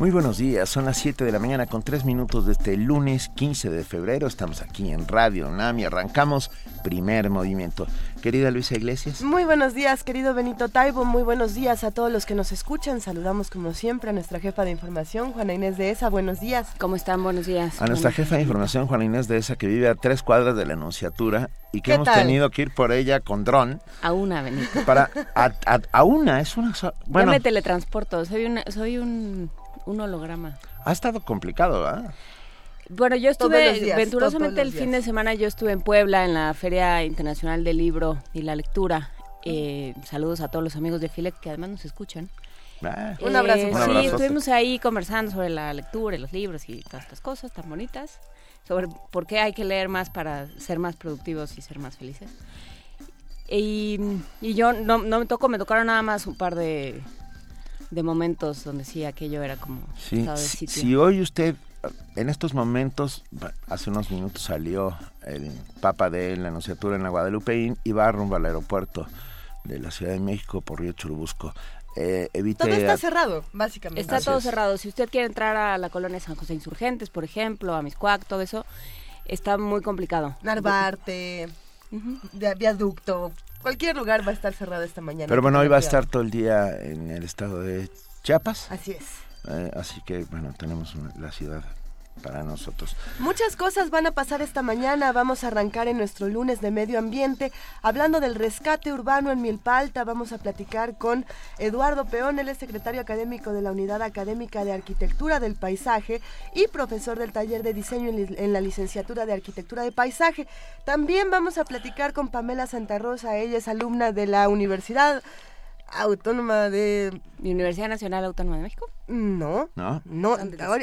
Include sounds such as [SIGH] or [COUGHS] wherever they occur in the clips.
Muy buenos días, son las 7 de la mañana con 3 minutos de este lunes 15 de febrero. Estamos aquí en Radio NAMI, arrancamos primer movimiento. Querida Luisa Iglesias. Muy buenos días, querido Benito Taibo. Muy buenos días a todos los que nos escuchan. Saludamos como siempre a nuestra jefa de información, Juana Inés de ESA. Buenos días. ¿Cómo están? Buenos días. A nuestra jefa de información, Juana Inés de ESA, que vive a tres cuadras de la Anunciatura y que hemos tenido que ir por ella con dron. A una, Benito. Para, a, una, es una... Bueno, Yo me teletransporto, soy, una, soy un un holograma. Ha estado complicado, ¿ah? Bueno, yo estuve, venturosamente el fin de semana yo estuve en Puebla en la Feria Internacional del Libro y la Lectura. Eh, saludos a todos los amigos de FILEC que además nos escuchan. Ah. un abrazo. Eh, sí, estuvimos ahí conversando sobre la lectura y los libros y todas estas cosas tan bonitas. Sobre por qué hay que leer más para ser más productivos y ser más felices. Y, yo no, no me tocó, me tocaron nada más un par de de momentos donde sí aquello era como sí, Si, hoy usted en estos momentos, hace unos minutos salió el Papa de la Anunciatura en la Guadalupe y va rumbo al aeropuerto de la Ciudad de México por Río Churubusco. Eh, evite todo está cerrado, básicamente. Está todo cerrado. Si usted quiere entrar a la colonia San José Insurgentes, por ejemplo, a Miscuac, todo eso, está muy complicado. Narvarte, viaducto, Cualquier lugar va a estar cerrado esta mañana. Pero bueno, hoy va a estar todo el día en el estado de Chiapas. Así es. Eh, así que, bueno, tenemos la ciudad para nosotros. Muchas cosas van a pasar esta mañana. Vamos a arrancar en nuestro lunes de medio ambiente hablando del rescate urbano en Milpalta. Vamos a platicar con Eduardo Peón, él es secretario académico de la Unidad Académica de Arquitectura del Paisaje y profesor del taller de diseño en la licenciatura de Arquitectura de Paisaje. También vamos a platicar con Pamela Santa Rosa, ella es alumna de la Universidad Autónoma de... ¿Universidad Nacional Autónoma de México? No, no, no.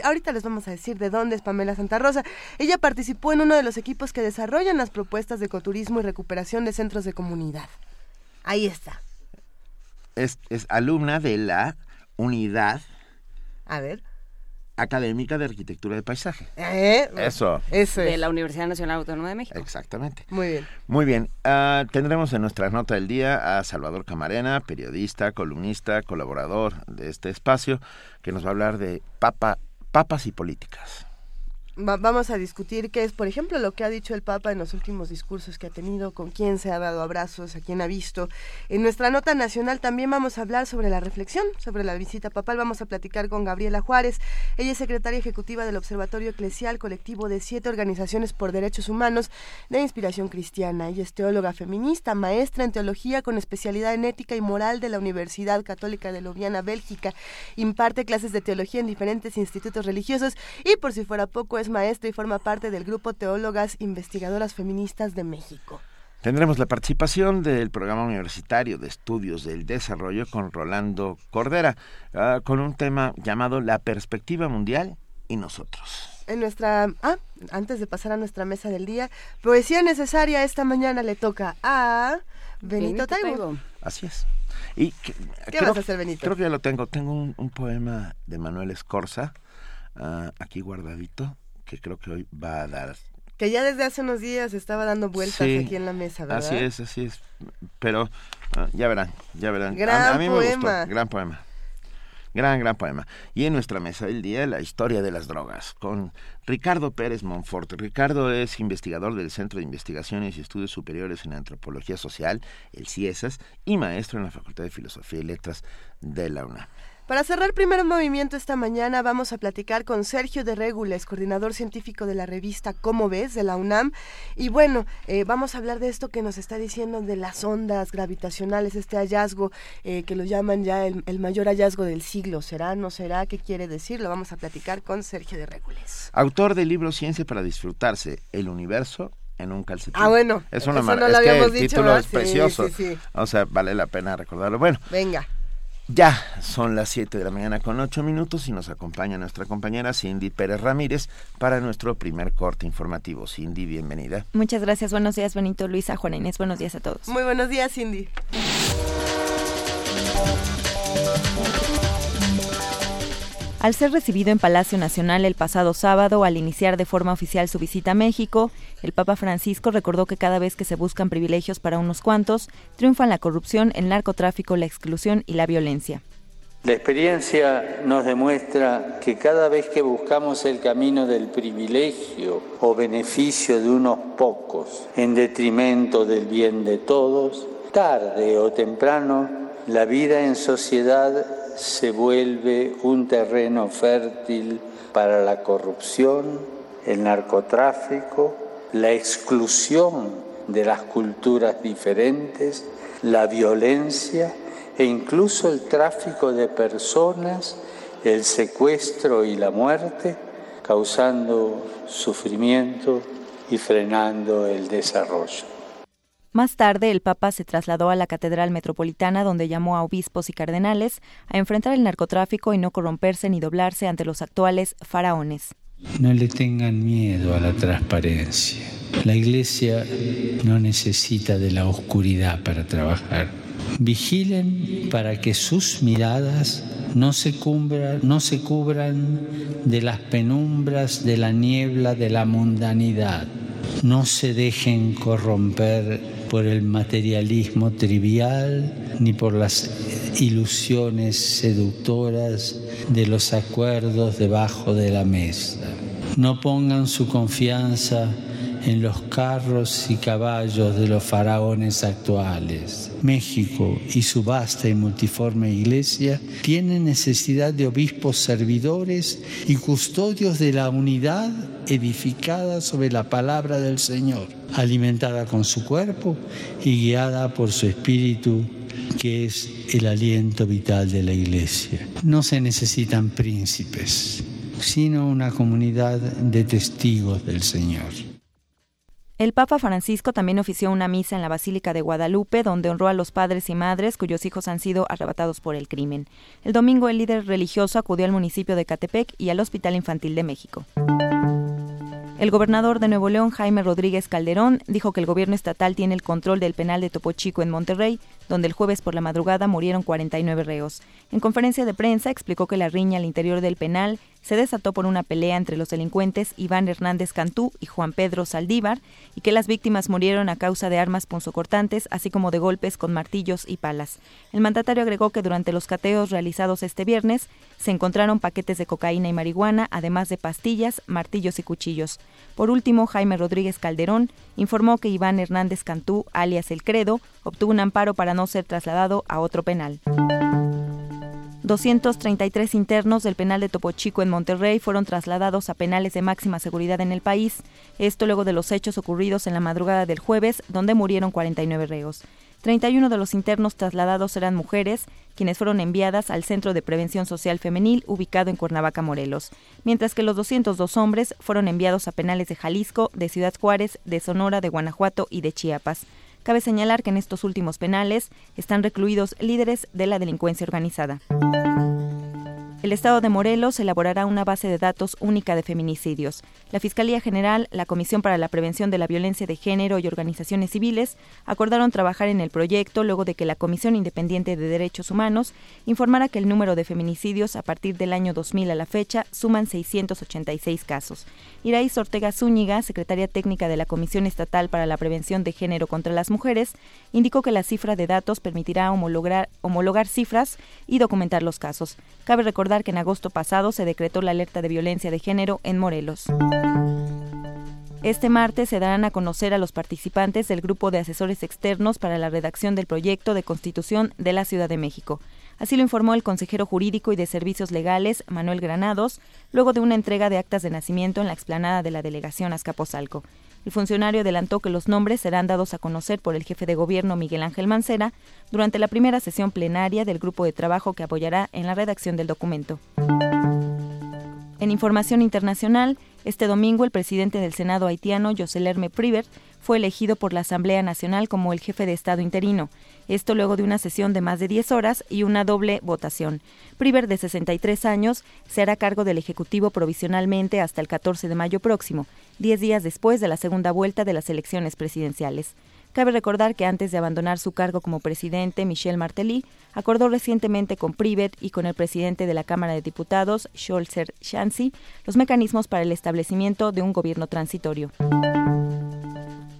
Ahorita les vamos a decir de dónde es Pamela Santa Rosa. Ella participó en uno de los equipos que desarrollan las propuestas de ecoturismo y recuperación de centros de comunidad. Ahí está. Es, es alumna de la unidad. A ver académica de arquitectura de paisaje. ¿Eh? Eso. Eso De la Universidad Nacional Autónoma de México. Exactamente. Muy bien. Muy bien. Ah, tendremos en nuestra nota del día a Salvador Camarena, periodista, columnista, colaborador de este espacio, que nos va a hablar de papa, papas y políticas vamos a discutir qué es, por ejemplo, lo que ha dicho el Papa en los últimos discursos que ha tenido, con quién se ha dado abrazos, a quién ha visto. En nuestra nota nacional también vamos a hablar sobre la reflexión, sobre la visita papal. Vamos a platicar con Gabriela Juárez. Ella es secretaria ejecutiva del Observatorio Eclesial, colectivo de siete organizaciones por derechos humanos de inspiración cristiana. Ella es teóloga feminista, maestra en teología con especialidad en ética y moral de la Universidad Católica de Ljubljana, Bélgica. Imparte clases de teología en diferentes institutos religiosos y, por si fuera poco, es maestra y forma parte del grupo Teólogas Investigadoras Feministas de México. Tendremos la participación del programa universitario de estudios del desarrollo con Rolando Cordera, ah, con un tema llamado La perspectiva mundial y nosotros. En nuestra, ah, antes de pasar a nuestra mesa del día, poesía necesaria esta mañana le toca a Benito, Taibo. Así es. Y ¿Qué creo, vas a hacer, Benito? Creo que ya lo tengo. Tengo un, poema de Manuel Escorza, ah, aquí guardadito, que creo que hoy va a dar. Que ya desde hace unos días estaba dando vueltas aquí en la mesa, ¿verdad? Así es, así es. Pero ah, ya verán, ya verán. Gran a, mí poema. me gustó, gran poema. Gran, gran poema. Y en nuestra mesa del día, la historia de las drogas, con Ricardo Pérez Monfort. Ricardo es investigador del Centro de Investigaciones y Estudios Superiores en Antropología Social, el CIESAS, y maestro en la Facultad de Filosofía y Letras de la UNAM. Para cerrar primer movimiento esta mañana vamos a platicar con Sergio de Regules, coordinador científico de la revista Cómo ves de la UNAM. Y bueno, eh, vamos a hablar de esto que nos está diciendo de las ondas gravitacionales, este hallazgo eh, que lo llaman ya el, mayor hallazgo del siglo. ¿Será? ¿No será? ¿Qué quiere decir? Lo vamos a platicar con Sergio de Regules. Autor del libro Ciencia para disfrutarse, el universo en un calcetín. Ah, bueno. Es una maravilla. Es que el título es precioso. O sea, vale la pena recordarlo. Bueno. Venga. Ya son las 7 de la mañana con 8 minutos y nos acompaña nuestra compañera Cindy Pérez Ramírez para nuestro primer corte informativo. Cindy, bienvenida. Muchas gracias. Buenos días, Benito, Luisa, Juana Inés. Buenos días a todos. Muy buenos días, Cindy. Al ser recibido en Palacio Nacional el pasado sábado, al iniciar de forma oficial su visita a México, el Papa Francisco recordó que cada vez que se buscan privilegios para unos cuantos, triunfan la corrupción, el narcotráfico, la exclusión y la violencia. La experiencia nos demuestra que cada vez que buscamos el camino del privilegio o beneficio de unos pocos en detrimento del bien de todos, tarde o temprano la vida en sociedad se vuelve un terreno fértil para la corrupción, el narcotráfico, la exclusión de las culturas diferentes, la violencia e incluso el tráfico de personas, el secuestro y la muerte, causando sufrimiento y frenando el desarrollo. Más tarde, el Papa se trasladó a la Catedral Metropolitana, donde llamó a obispos y cardenales a enfrentar el narcotráfico y no corromperse ni doblarse ante los actuales faraones. No le tengan miedo a la transparencia. La Iglesia no necesita de la oscuridad para trabajar. Vigilen para que sus miradas no se, no se cubran de las penumbras de la niebla de la mundanidad. No se dejen corromper por el materialismo trivial ni por las ilusiones seductoras de los acuerdos debajo de la mesa. No pongan su confianza en los carros y caballos de los faraones actuales. México y su vasta y multiforme iglesia tienen necesidad de obispos servidores y custodios de la unidad edificada sobre la palabra del Señor, alimentada con su cuerpo y guiada por su espíritu que es el aliento vital de la iglesia. No se necesitan príncipes, sino una comunidad de testigos del Señor. El Papa Francisco también ofició una misa en la Basílica de Guadalupe, donde honró a los padres y madres cuyos hijos han sido arrebatados por el crimen. El domingo el líder religioso acudió al municipio de Catepec y al Hospital Infantil de México. El gobernador de Nuevo León, Jaime Rodríguez Calderón, dijo que el gobierno estatal tiene el control del penal de Topo Chico en Monterrey, donde el jueves por la madrugada murieron 49 reos. En conferencia de prensa explicó que la riña al interior del penal se desató por una pelea entre los delincuentes Iván Hernández Cantú y Juan Pedro Saldívar y que las víctimas murieron a causa de armas punzocortantes, así como de golpes con martillos y palas. El mandatario agregó que durante los cateos realizados este viernes se encontraron paquetes de cocaína y marihuana, además de pastillas, martillos y cuchillos. Por último, Jaime Rodríguez Calderón informó que Iván Hernández Cantú, alias El Credo, obtuvo un amparo para no ser trasladado a otro penal. 233 internos del penal de Topo Chico en Monterrey fueron trasladados a penales de máxima seguridad en el país, esto luego de los hechos ocurridos en la madrugada del jueves, donde murieron 49 reos. 31 de los internos trasladados eran mujeres, quienes fueron enviadas al Centro de Prevención Social Femenil ubicado en Cuernavaca, Morelos, mientras que los 202 hombres fueron enviados a penales de Jalisco, de Ciudad Juárez, de Sonora, de Guanajuato y de Chiapas. Cabe señalar que en estos últimos penales están recluidos líderes de la delincuencia organizada. El Estado de Morelos elaborará una base de datos única de feminicidios. La Fiscalía General, la Comisión para la Prevención de la Violencia de Género y organizaciones civiles acordaron trabajar en el proyecto luego de que la Comisión Independiente de Derechos Humanos informara que el número de feminicidios a partir del año 2000 a la fecha suman 686 casos. Iraíz Ortega Zúñiga, secretaria técnica de la Comisión Estatal para la Prevención de Género contra las Mujeres, indicó que la cifra de datos permitirá homologar, homologar cifras y documentar los casos. Cabe recordar que en agosto pasado se decretó la alerta de violencia de género en Morelos. Este martes se darán a conocer a los participantes del grupo de asesores externos para la redacción del proyecto de constitución de la Ciudad de México. Así lo informó el consejero jurídico y de servicios legales, Manuel Granados, luego de una entrega de actas de nacimiento en la explanada de la delegación Azcapotzalco. El funcionario adelantó que los nombres serán dados a conocer por el jefe de gobierno Miguel Ángel Mancera durante la primera sesión plenaria del grupo de trabajo que apoyará en la redacción del documento. En información internacional, este domingo el presidente del Senado haitiano, José Lerme Privert, fue elegido por la Asamblea Nacional como el jefe de Estado interino. Esto luego de una sesión de más de 10 horas y una doble votación. Priver, de 63 años, se hará cargo del Ejecutivo provisionalmente hasta el 14 de mayo próximo, 10 días después de la segunda vuelta de las elecciones presidenciales. Cabe recordar que antes de abandonar su cargo como presidente, Michel Martelly acordó recientemente con Privet y con el presidente de la Cámara de Diputados, Scholzer Shansi, los mecanismos para el establecimiento de un gobierno transitorio.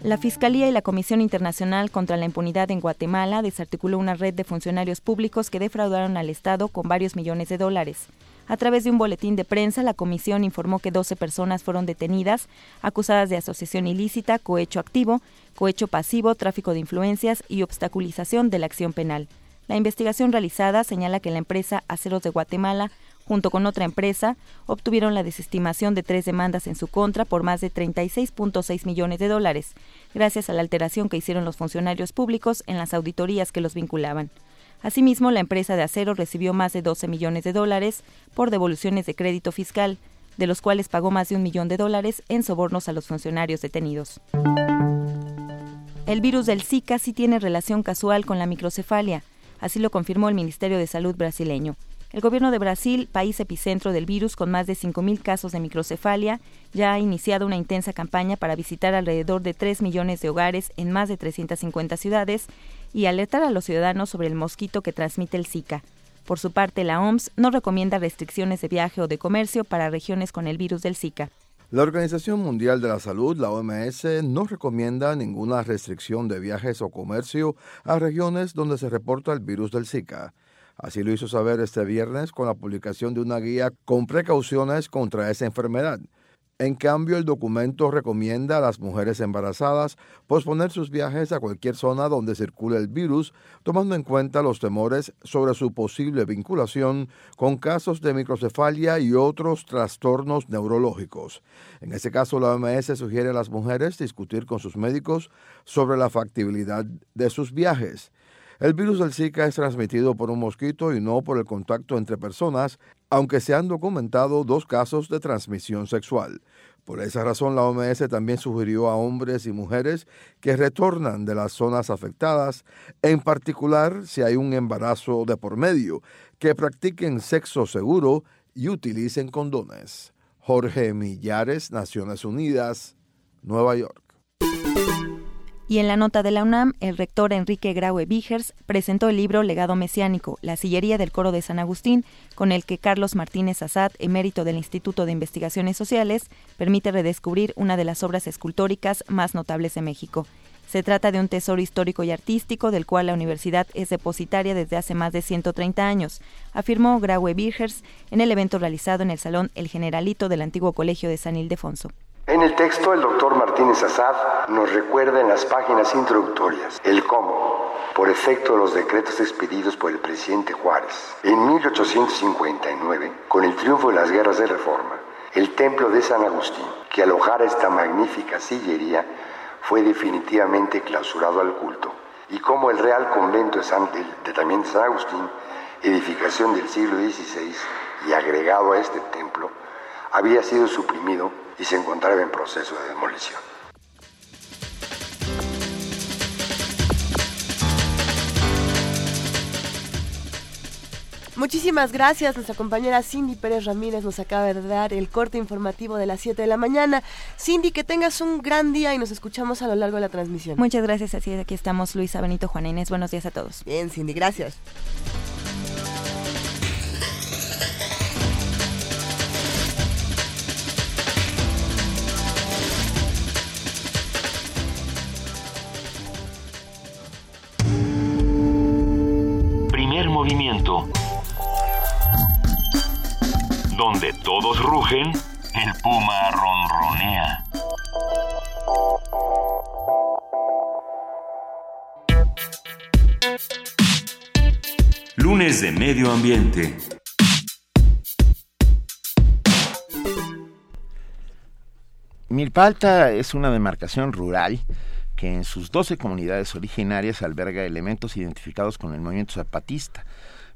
La Fiscalía y la Comisión Internacional contra la Impunidad en Guatemala desarticuló una red de funcionarios públicos que defraudaron al Estado con varios millones de dólares. A través de un boletín de prensa, la comisión informó que 12 personas fueron detenidas, acusadas de asociación ilícita, cohecho activo, cohecho pasivo, tráfico de influencias y obstaculización de la acción penal. La investigación realizada señala que la empresa Aceros de Guatemala, junto con otra empresa, obtuvieron la desestimación de tres demandas en su contra por más de 36.6 millones de dólares, gracias a la alteración que hicieron los funcionarios públicos en las auditorías que los vinculaban. Asimismo, la empresa de acero recibió más de 12 millones de dólares por devoluciones de crédito fiscal, de los cuales pagó más de un millón de dólares en sobornos a los funcionarios detenidos. El virus del Zika sí tiene relación casual con la microcefalia, así lo confirmó el Ministerio de Salud brasileño. El gobierno de Brasil, país epicentro del virus con más de 5.000 casos de microcefalia, ya ha iniciado una intensa campaña para visitar alrededor de 3 millones de hogares en más de 350 ciudades y alertar a los ciudadanos sobre el mosquito que transmite el Zika. Por su parte, la OMS no recomienda restricciones de viaje o de comercio para regiones con el virus del Zika. La Organización Mundial de la Salud, la OMS, no recomienda ninguna restricción de viajes o comercio a regiones donde se reporta el virus del Zika. Así lo hizo saber este viernes con la publicación de una guía con precauciones contra esa enfermedad. En cambio, el documento recomienda a las mujeres embarazadas posponer sus viajes a cualquier zona donde circule el virus, tomando en cuenta los temores sobre su posible vinculación con casos de microcefalia y otros trastornos neurológicos. En ese caso, la OMS sugiere a las mujeres discutir con sus médicos sobre la factibilidad de sus viajes. El virus del Zika es transmitido por un mosquito y no por el contacto entre personas, aunque se han documentado dos casos de transmisión sexual. Por esa razón, la OMS también sugirió a hombres y mujeres que retornan de las zonas afectadas, en particular si hay un embarazo de por medio, que practiquen sexo seguro y utilicen condones. Jorge Millares, Naciones Unidas, Nueva York. Y en la nota de la UNAM, el rector Enrique Graue Vigers presentó el libro Legado Mesiánico, la sillería del coro de San Agustín, con el que Carlos Martínez Azad, emérito del Instituto de Investigaciones Sociales, permite redescubrir una de las obras escultóricas más notables de México. Se trata de un tesoro histórico y artístico del cual la universidad es depositaria desde hace más de 130 años, afirmó Graue Vigers en el evento realizado en el Salón El Generalito del antiguo Colegio de San Ildefonso. En el texto, el doctor Martínez Azad nos recuerda en las páginas introductorias el cómo, por efecto de los decretos expedidos por el presidente Juárez, en 1859, con el triunfo de las guerras de reforma, el templo de San Agustín, que alojara esta magnífica sillería, fue definitivamente clausurado al culto, y cómo el Real Convento de, San, de, también de San Agustín, edificación del siglo XVI y agregado a este templo, había sido suprimido y se encontraba en proceso de demolición. Muchísimas gracias. Nuestra compañera Cindy Pérez Ramírez nos acaba de dar el corte informativo de las 7 de la mañana. Cindy, que tengas un gran día y nos escuchamos a lo largo de la transmisión. Muchas gracias. Así es, aquí estamos Luisa Benito Juana Inés. Buenos días a todos. Bien, Cindy, gracias. Movimiento. Donde todos rugen, el puma ronronea. Lunes de Medio Ambiente. Milpalta es una demarcación rural que en sus 12 comunidades originarias alberga elementos identificados con el movimiento zapatista.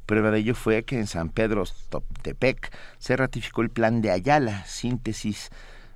Prueba de ello fue que en San Pedro Toptepec se ratificó el plan de Ayala, síntesis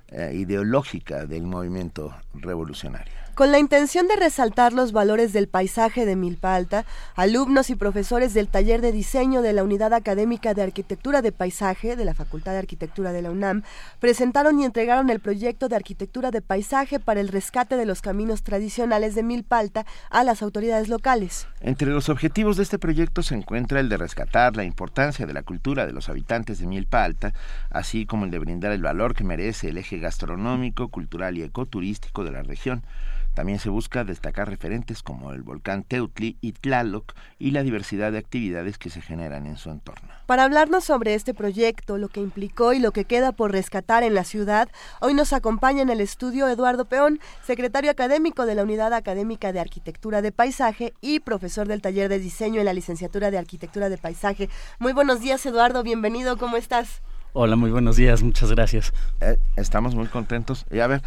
eh, ideológica del movimiento revolucionario. Con la intención de resaltar los valores del paisaje de Milpa Alta, alumnos y profesores del taller de diseño de la Unidad Académica de Arquitectura de Paisaje de la Facultad de Arquitectura de la UNAM presentaron y entregaron el proyecto de arquitectura de paisaje para el rescate de los caminos tradicionales de Milpa Alta a las autoridades locales. Entre los objetivos de este proyecto se encuentra el de rescatar la importancia de la cultura de los habitantes de Milpa Alta, así como el de brindar el valor que merece el eje gastronómico, cultural y ecoturístico de la región. También se busca destacar referentes como el volcán Teutli y Tlaloc y la diversidad de actividades que se generan en su entorno. Para hablarnos sobre este proyecto, lo que implicó y lo que queda por rescatar en la ciudad, hoy nos acompaña en el estudio Eduardo Peón, secretario académico de la Unidad Académica de Arquitectura de Paisaje y profesor del taller de diseño en la licenciatura de Arquitectura de Paisaje. Muy buenos días, Eduardo, bienvenido, ¿cómo estás? Hola, muy buenos días, muchas gracias. Eh, estamos muy contentos. Y a ver,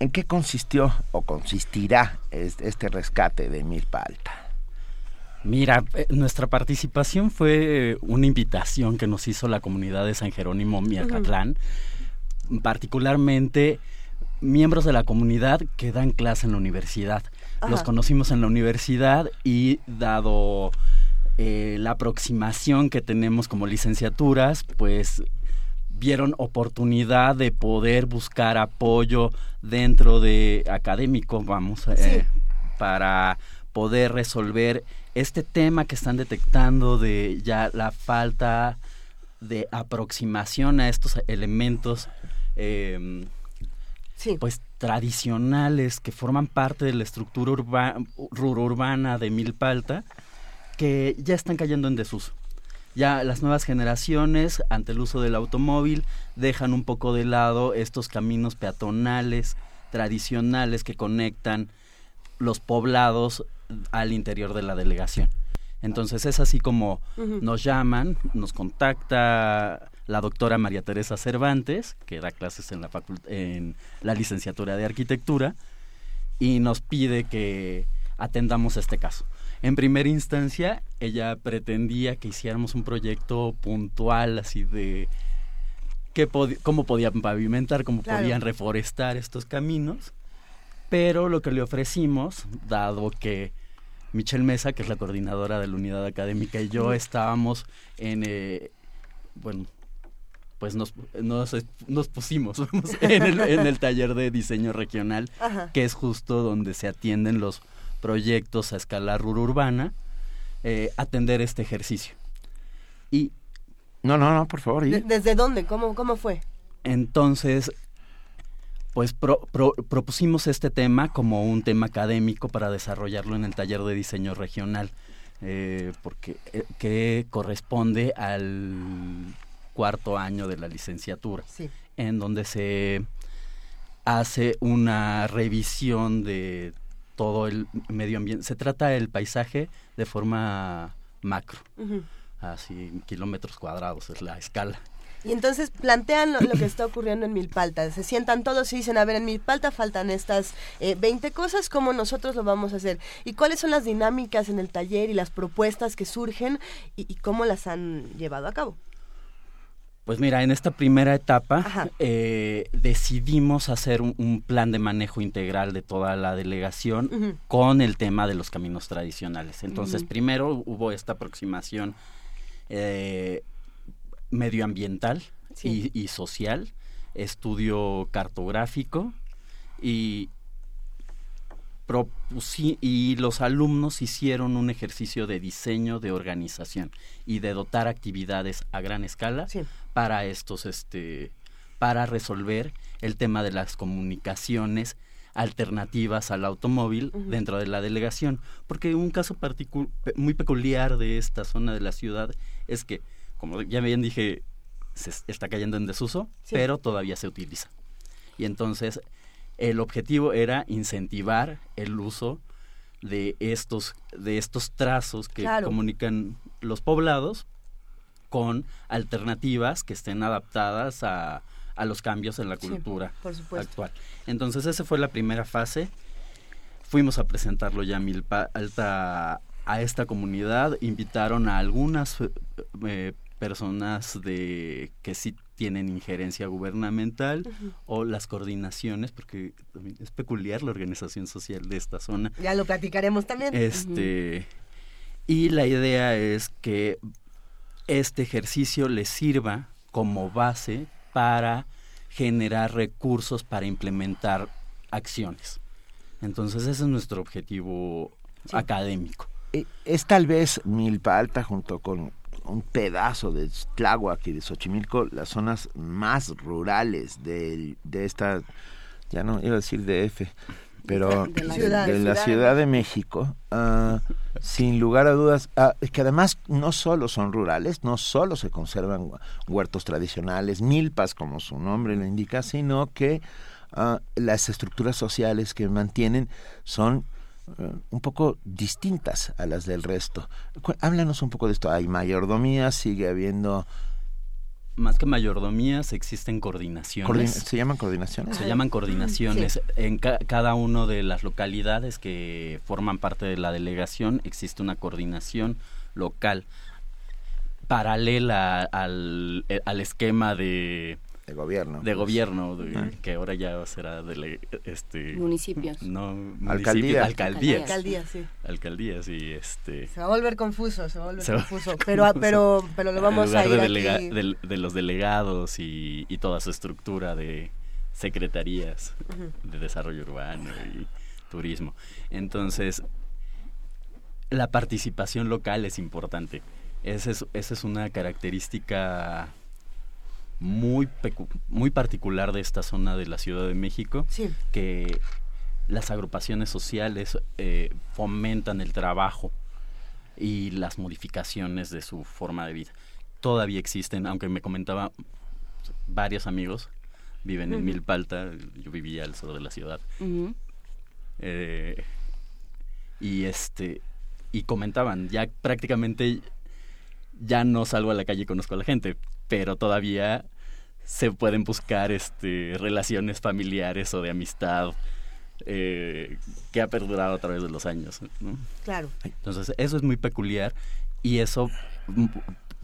¿En qué consistió o consistirá este rescate de Milpa Alta? Mira, eh, nuestra participación fue una invitación que nos hizo la comunidad de San Jerónimo Miacatlán, particularmente miembros de la comunidad que dan clase en la universidad. Los conocimos en la universidad y dado eh, la aproximación que tenemos como licenciaturas, pues vieron oportunidad de poder buscar apoyo dentro de académico, vamos, eh, para poder resolver este tema que están detectando de ya la falta de aproximación a estos elementos em, pues tradicionales que forman parte de la estructura urbana de Milpalta que ya están cayendo en desuso ya las nuevas generaciones, ante el uso del automóvil, dejan un poco de lado estos caminos peatonales tradicionales que conectan los poblados al interior de la delegación. Entonces es así como nos llaman, nos contacta la doctora María Teresa Cervantes, que da clases en la, en la licenciatura de arquitectura, y nos pide que atendamos este caso. En primera instancia, ella pretendía que hiciéramos un proyecto puntual, así de qué cómo podían pavimentar, cómo podían reforestar estos caminos, pero lo que le ofrecimos, dado que Michelle Mesa, que es la coordinadora de la unidad académica, y yo estábamos en, eh, bueno, pues nos, nos, pusimos [LAUGHS] en, el, en, el, taller de diseño regional, que es justo donde se atienden los proyectos a escala urbana, eh, atender este ejercicio. Y no, no, no, por favor. ¿Desde dónde? ¿Cómo, cómo fue? Entonces, pues propusimos este tema como un tema académico para desarrollarlo en el taller de diseño regional, eh, porque eh, que corresponde al cuarto año de la licenciatura, en donde se hace una revisión de todo el medio ambiente. Se trata del paisaje de forma macro, así kilómetros cuadrados es la escala. Y entonces plantean lo, que está ocurriendo en Milpalta. Se sientan todos y dicen, a ver, en Milpalta faltan estas eh, 20 cosas, ¿cómo nosotros lo vamos a hacer? ¿Y cuáles son las dinámicas en el taller y las propuestas que surgen y cómo las han llevado a cabo? Pues mira, en esta primera etapa eh, decidimos hacer un, plan de manejo integral de toda la delegación con el tema de los caminos tradicionales. Entonces, primero hubo esta aproximación eh, medioambiental y, social, estudio cartográfico y, y los alumnos hicieron un ejercicio de diseño de organización y de dotar actividades a gran escala para estos, este, para resolver el tema de las comunicaciones alternativas al automóvil dentro de la delegación. Porque un caso muy peculiar de esta zona de la ciudad es que, como ya bien dije, se está cayendo en desuso, pero todavía se utiliza. Y entonces el objetivo era incentivar el uso de estos, de estos trazos que comunican los poblados con alternativas que estén adaptadas a, a los cambios en la cultura actual. Entonces esa fue la primera fase. Fuimos a presentarlo ya a Milpa Alta a esta comunidad, invitaron a algunas eh, personas de que sí tienen injerencia gubernamental o las coordinaciones, porque es peculiar la organización social de esta zona. Ya lo platicaremos también. Este, Y la idea es que este ejercicio les sirva como base para generar recursos para implementar acciones. Entonces ese es nuestro objetivo académico. Eh, es tal vez Milpa Alta junto con un pedazo de Tláhuac y de Xochimilco las zonas más rurales de, de esta, ya no iba a decir DF, pero de la, ciudad, de, México, ah, sin lugar a dudas, uh, que además no solo son rurales, no solo se conservan huertos tradicionales, milpas como su nombre lo indica, sino que ah, las estructuras sociales que mantienen son un poco distintas a las del resto. Háblanos un poco de esto. ¿Hay mayordomías? ¿Sigue habiendo más que mayordomías existen coordinaciones. ¿Se llaman coordinaciones? Se llaman coordinaciones. En cada una de las localidades que forman parte de la delegación existe una coordinación local paralela al, al esquema de de gobierno. De gobierno, que ahora ya será de este municipios. [LAUGHS] No, alcaldía. Alcaldías. Alcaldías, sí. Alcaldías y este se va a volver confuso, se va a volver confuso, pero pero pero lo vamos a ir de, de, los delegados y, y, toda su estructura de secretarías de desarrollo urbano y turismo. Entonces, la participación local es importante. Esa es, esa es una característica muy, muy particular de esta zona de la Ciudad de México, que las agrupaciones sociales eh, fomentan el trabajo y las modificaciones de su forma de vida. Todavía existen, aunque me comentaba varios amigos viven en Milpalta, yo vivía al sur de la ciudad. Eh, y este y comentaban, ya prácticamente ya no salgo a la calle y conozco a la gente, pero todavía se pueden buscar este, relaciones familiares o de amistad eh, que ha perdurado a través de los años. Claro. Entonces, eso es muy peculiar y eso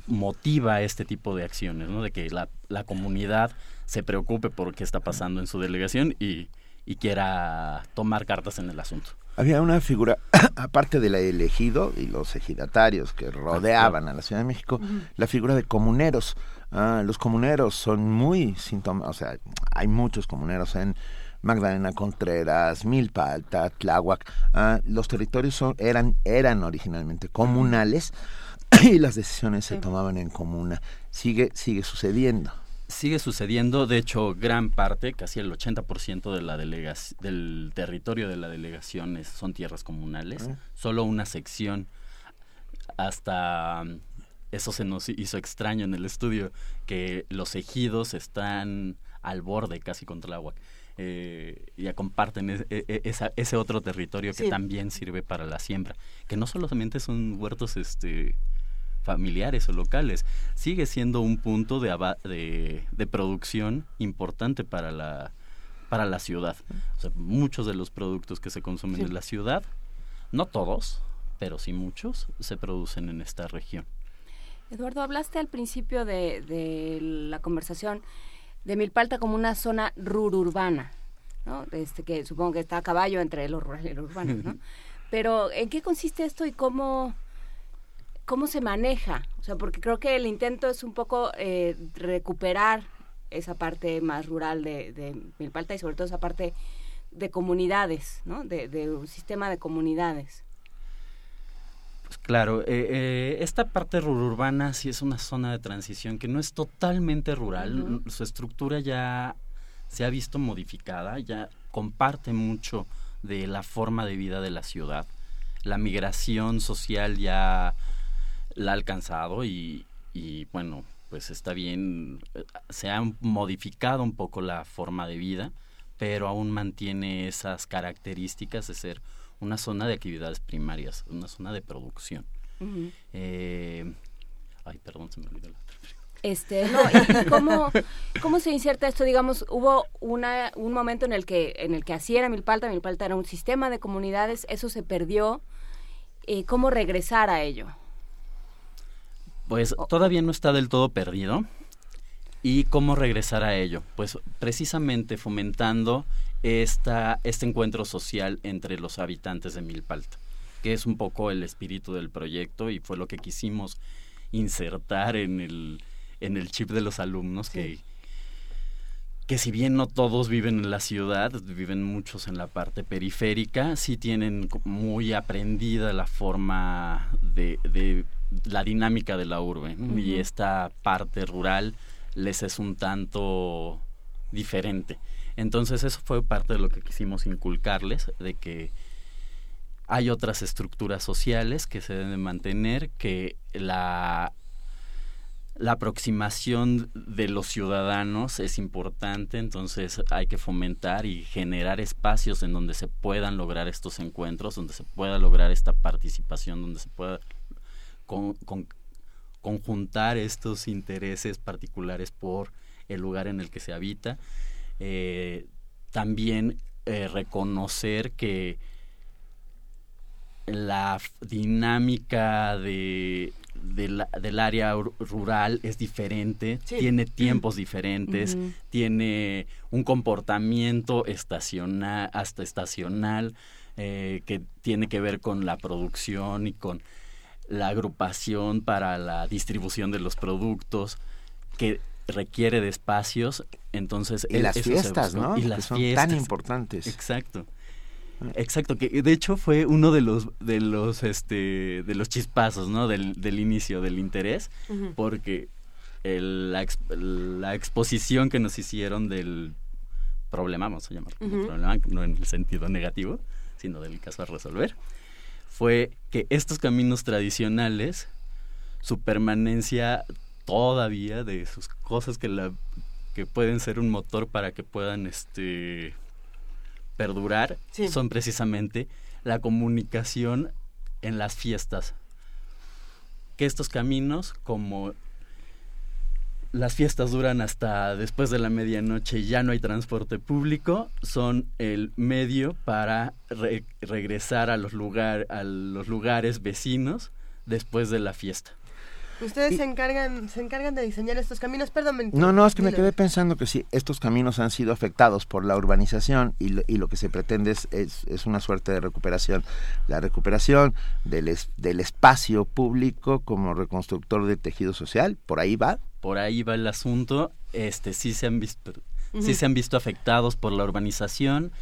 motiva este tipo de acciones, ¿no? de que la, la comunidad se preocupe por qué está pasando en su delegación y, y quiera tomar cartas en el asunto. Había una figura, [COUGHS] aparte del elegido y los ejidatarios que rodeaban a la Ciudad de México, la figura de comuneros. Ah, los comuneros son muy síntomas, o sea, hay muchos comuneros en Magdalena Contreras, Milpa Alta, Tláhuac. Ah, los territorios son, eran, eran originalmente comunales y las decisiones se tomaban en comuna. Sigue, sigue sucediendo. Sigue sucediendo, de hecho, gran parte, casi el 80% de la del territorio de la delegación son tierras comunales, solo una sección hasta eso se nos hizo extraño en el estudio, que los ejidos están al borde casi contra el agua. Eh, ya comparten e, e, ese otro territorio que también sirve para la siembra, que no solamente son huertos este, familiares o locales, sigue siendo un punto de, de, de producción importante para la, para la ciudad. muchos de los productos que se consumen en la ciudad, no todos, pero sí muchos, se producen en esta región. Eduardo, hablaste al principio de, la conversación de Milpalta como una zona rururbana, ¿no? Este, que supongo que está a caballo entre lo rural y lo urbano, ¿no? [LAUGHS] Pero, ¿en qué consiste esto y cómo, cómo se maneja? O sea, porque creo que el intento es un poco eh, recuperar esa parte más rural de, de, Milpalta y sobre todo esa parte de comunidades, ¿no? de un sistema de comunidades. Pues claro, eh, eh, esta parte urbana sí es una zona de transición que no es totalmente rural, su estructura ya se ha visto modificada, ya comparte mucho de la forma de vida de la ciudad. La migración social ya la ha alcanzado y, y bueno, pues está bien, eh, se ha modificado un poco la forma de vida, pero aún mantiene esas características de ser una zona de actividades primarias, una zona de producción. Eh, ay, perdón, se me olvidó la este, no, cómo, cómo, se inserta esto? Digamos, hubo una, un momento en el que en el que así era Milpalta, Milpalta era un sistema de comunidades, eso se perdió. Eh, ¿Cómo regresar a ello? Pues todavía no está del todo perdido. ¿Y cómo regresar a ello? Pues precisamente fomentando esta, este encuentro social entre los habitantes de Milpalta, que es un poco el espíritu del proyecto y fue lo que quisimos insertar en el, en el chip de los alumnos que que si bien no todos viven en la ciudad, viven muchos en la parte periférica, sí tienen muy aprendida la forma de, de la dinámica de la urbe y esta parte rural les es un tanto diferente. Entonces eso fue parte de lo que quisimos inculcarles, de que hay otras estructuras sociales que se deben mantener, que la la aproximación de los ciudadanos es importante, entonces hay que fomentar y generar espacios en donde se puedan lograr estos encuentros, donde se pueda lograr esta participación, donde se pueda conjuntar estos intereses particulares por el lugar en el que se habita. Eh, también eh, reconocer que la dinámica de del área rural es diferente, tiene tiempos diferentes, tiene un comportamiento estacional, hasta estacional, eh, que tiene que ver con la producción y con la agrupación para la distribución de los productos, que requiere de espacios, entonces... Y las fiestas, ¿no? Y las son fiestas. tan importantes. Exacto. Exacto, que de hecho fue uno de los de los este de los chispazos, ¿no? Del, del inicio del interés, porque la, la, exposición que nos hicieron del problema, vamos a llamarlo problema, no en el sentido negativo, sino del caso a resolver, fue que estos caminos tradicionales, su permanencia todavía de sus cosas que la que pueden ser un motor para que puedan este perdurar son precisamente la comunicación en las fiestas. Que estos caminos, como las fiestas duran hasta después de la medianoche y ya no hay transporte público, son el medio para regresar a los, lugar, a los lugares vecinos después de la fiesta. Ustedes se encargan se encargan de diseñar estos caminos, perdón. No, no, es que me quedé pensando que sí, estos caminos han sido afectados por la urbanización y lo, y lo que se pretende es, es, una suerte de recuperación. La recuperación del, del espacio público como reconstructor de tejido social, por ahí va. Por ahí va el asunto. Este sí se han visto sí se han visto afectados por la urbanización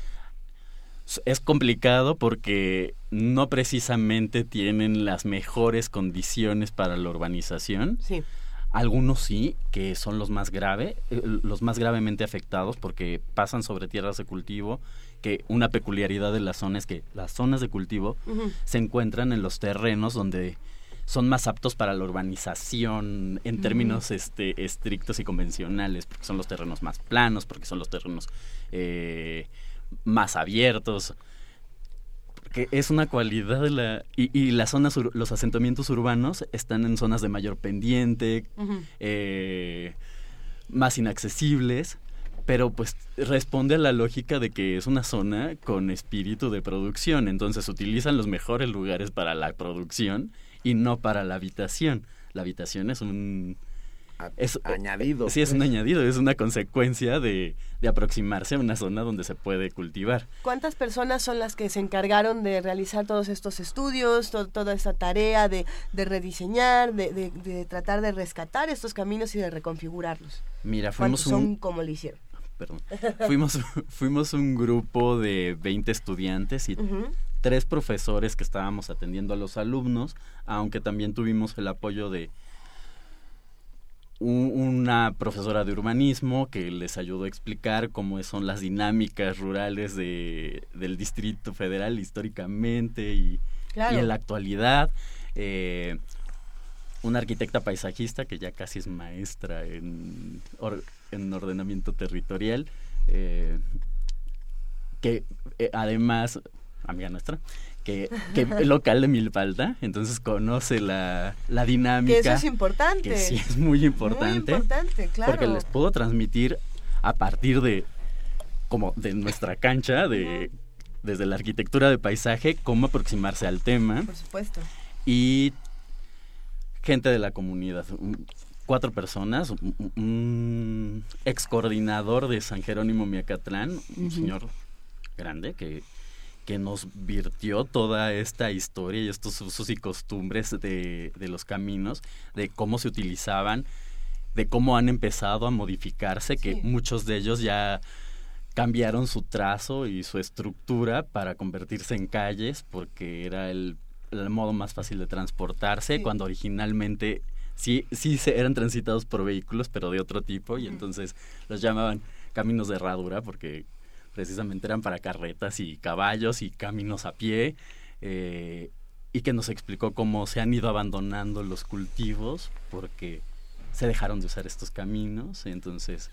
es complicado porque no precisamente tienen las mejores condiciones para la urbanización. Sí. Algunos sí, que son los más grave, eh, los más gravemente afectados porque pasan sobre tierras de cultivo, que una peculiaridad de la zona es que las zonas de cultivo se encuentran en los terrenos donde son más aptos para la urbanización en términos este, estrictos y convencionales, porque son los terrenos más planos, porque son los terrenos eh, más abiertos. Que es una cualidad de la... Y, las zonas, los asentamientos urbanos están en zonas de mayor pendiente, eh, más inaccesibles, pero pues responde a la lógica de que es una zona con espíritu de producción, entonces utilizan los mejores lugares para la producción y no para la habitación. La habitación es un es añadido. Sí, es un pues. añadido, es una consecuencia de, aproximarse a una zona donde se puede cultivar. ¿Cuántas personas son las que se encargaron de realizar todos estos estudios, toda esta tarea de, rediseñar, de, tratar de rescatar estos caminos y de reconfigurarlos? Mira, fuimos un... son como lo hicieron? Perdón. fuimos, [LAUGHS] fuimos un grupo de 20 estudiantes y tres profesores que estábamos atendiendo a los alumnos, aunque también tuvimos el apoyo de una profesora de urbanismo que les ayudó a explicar cómo son las dinámicas rurales de, del Distrito Federal históricamente y, en la actualidad. Eh, una arquitecta paisajista que ya casi es maestra en, en ordenamiento territorial, eh, que eh, además, amiga nuestra, que, que local de Milpalta, entonces conoce la, la dinámica. Que eso es importante. Que sí es muy importante. Muy importante, claro. Porque les puedo transmitir a partir de como de nuestra cancha, de desde la arquitectura de paisaje, cómo aproximarse al tema. Por supuesto. Y gente de la comunidad, cuatro personas, un, ex coordinador de San Jerónimo Miacatlán, un señor grande que, que nos virtió toda esta historia y estos usos y costumbres de, de los caminos, de cómo se utilizaban, de cómo han empezado a modificarse, que muchos de ellos ya cambiaron su trazo y su estructura para convertirse en calles porque era el, modo más fácil de transportarse cuando originalmente sí, sí se eran transitados por vehículos pero de otro tipo y entonces los llamaban caminos de herradura porque precisamente eran para carretas y caballos y caminos a pie eh, y que nos explicó cómo se han ido abandonando los cultivos porque se dejaron de usar estos caminos entonces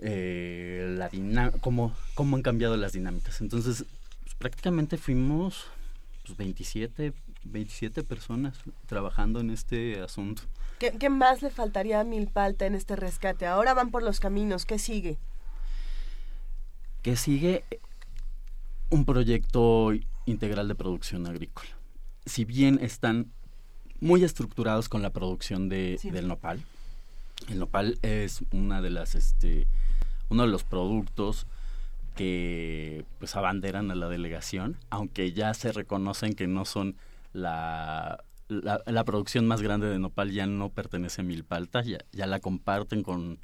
eh, la cómo, cómo han cambiado las dinámicas. Entonces, pues, prácticamente fuimos pues, 27, 27 personas trabajando en este asunto. ¿Qué, ¿Qué, más le faltaría a Milpalta en este rescate? Ahora van por los caminos, ¿qué sigue? ¿Qué sigue? Un proyecto integral de producción agrícola. Si bien están muy estructurados con la producción de, del nopal, el nopal es una de las este, uno de los productos que pues abanderan a la delegación, aunque ya se reconocen que no son la, la, producción más grande de nopal ya no pertenece a Milpalta, ya, ya la comparten con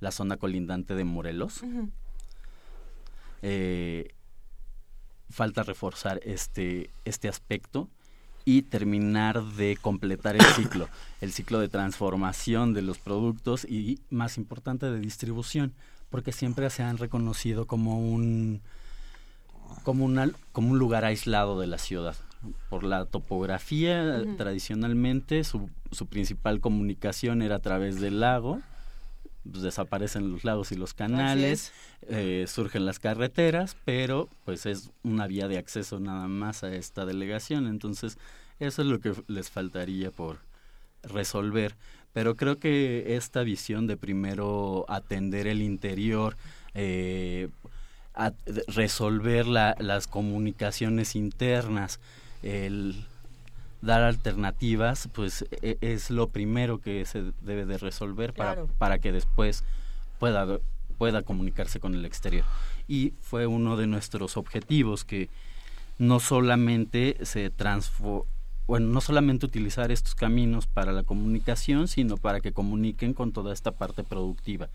la zona colindante de Morelos. Eh, falta reforzar este, este aspecto y terminar de completar el ciclo, el ciclo de transformación de los productos y, más importante, de distribución porque siempre se han reconocido como un como, una, como un lugar aislado de la ciudad. Por la topografía, tradicionalmente su, su, principal comunicación era a través del lago, pues, desaparecen los lagos y los canales, eh, surgen las carreteras, pero pues es una vía de acceso nada más a esta delegación. Entonces, eso es lo que les faltaría por resolver pero creo que esta visión de primero atender el interior, eh, resolver las comunicaciones internas, el dar alternativas, pues e, es lo primero que se debe de resolver para, para que después pueda, pueda comunicarse con el exterior. Y fue uno de nuestros objetivos que no solamente se transformó bueno, no solamente utilizar estos caminos para la comunicación, sino para que comuniquen con toda esta parte productiva.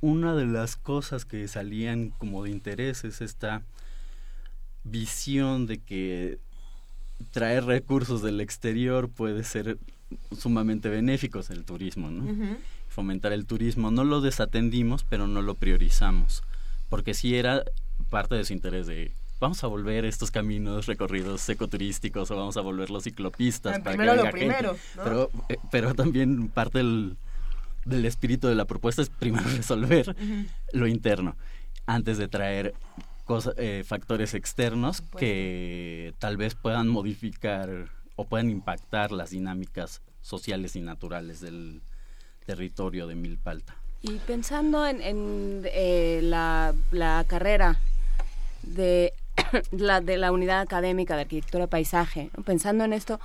Una de las cosas que salían como de interés es esta visión de que traer recursos del exterior puede ser sumamente benéficos en el turismo, ¿no? Fomentar el turismo. No lo desatendimos, pero no lo priorizamos, porque sí era parte de su interés de vamos a volver estos caminos recorridos ecoturísticos o vamos a volver los ciclopistas ah, para primero que lo primero, Pero, eh, pero también parte del, del, espíritu de la propuesta es primero [LAUGHS] resolver lo interno antes de traer eh, factores externos que tal vez puedan modificar o puedan impactar las dinámicas sociales y naturales del territorio de Milpalta. Y pensando en, en eh, la, la carrera de [COUGHS] la, de la unidad académica de arquitectura y paisaje, pensando en esto,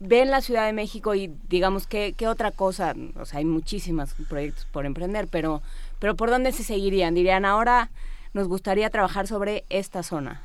ven la Ciudad de México y digamos, ¿qué, ¿qué, otra cosa? O sea, hay muchísimos proyectos por emprender, pero, pero ¿por dónde se seguirían? Dirían, ahora nos gustaría trabajar sobre esta zona.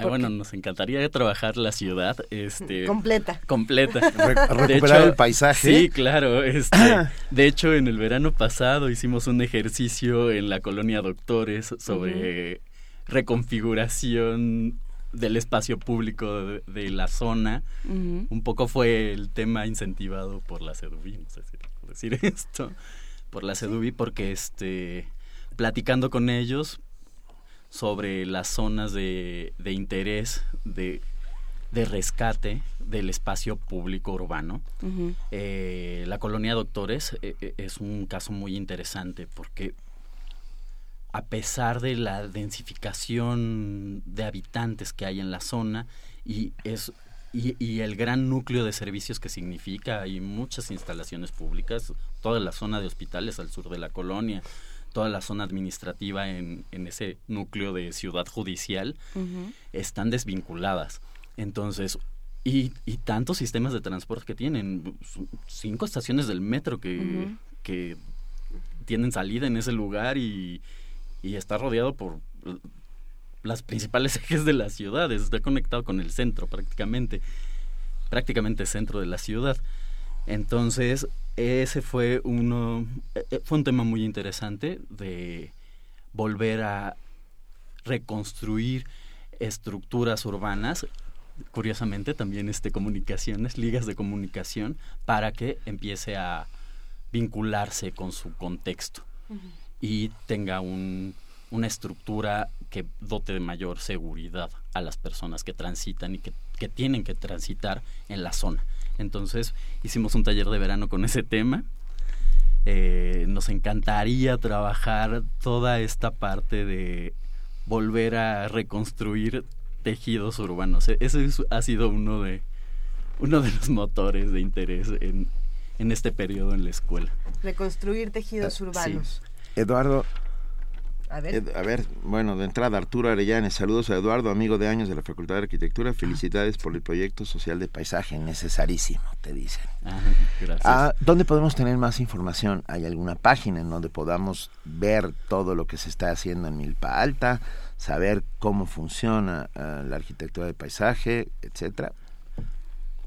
bueno, nos encantaría trabajar la ciudad este, completa. Completa. [LAUGHS] recuperar el paisaje. Sí, claro. Este, [CLEARS THROAT] de hecho, en el verano pasado hicimos un ejercicio en la colonia Doctores sobre reconfiguración del espacio público de, la zona. Un poco fue el tema incentivado por la CEDUBI, no sé si puedo decir [LAUGHS] esto, por la CEDUBI, porque este, platicando con ellos sobre las zonas de, de interés, de, de rescate del espacio público urbano. Eh, la colonia Doctores eh, eh, es un caso muy interesante porque a pesar de la densificación de habitantes que hay en la zona y es y, el gran núcleo de servicios que significa, hay muchas instalaciones públicas, toda la zona de hospitales al sur de la colonia, toda la zona administrativa en, ese núcleo de ciudad judicial, están desvinculadas. Entonces, y, y, tantos sistemas de transporte que tienen. Cinco estaciones del metro que, que tienen salida en ese lugar y, y está rodeado por las principales [LAUGHS] ejes de las ciudades. Está conectado con el centro prácticamente. Prácticamente centro de la ciudad. Entonces, ese fue uno. E, e, fue un tema muy interesante de volver a reconstruir estructuras urbanas curiosamente también este comunicaciones, ligas de comunicación, para que empiece a vincularse con su contexto y tenga un, una estructura que dote de mayor seguridad a las personas que transitan y que, que tienen que transitar en la zona. Entonces hicimos un taller de verano con ese tema. Eh, nos encantaría trabajar toda esta parte de volver a reconstruir tejidos urbanos. E-, ese ha sido uno de, uno de los motores de interés en, en este periodo en la escuela. Reconstruir tejidos ah, urbanos. Eduardo, a ver. bueno, de entrada, Arturo Arellanes, saludos a Eduardo, amigo de años de la Facultad de Arquitectura, felicidades por el proyecto social de paisaje, necesarísimo, te dicen. [LAUGHS] gracias. Ah, ¿Dónde podemos tener más información? ¿Hay alguna página en donde podamos ver todo lo que se está haciendo en Milpa Alta? saber cómo funciona eh, la arquitectura de paisaje, etcétera?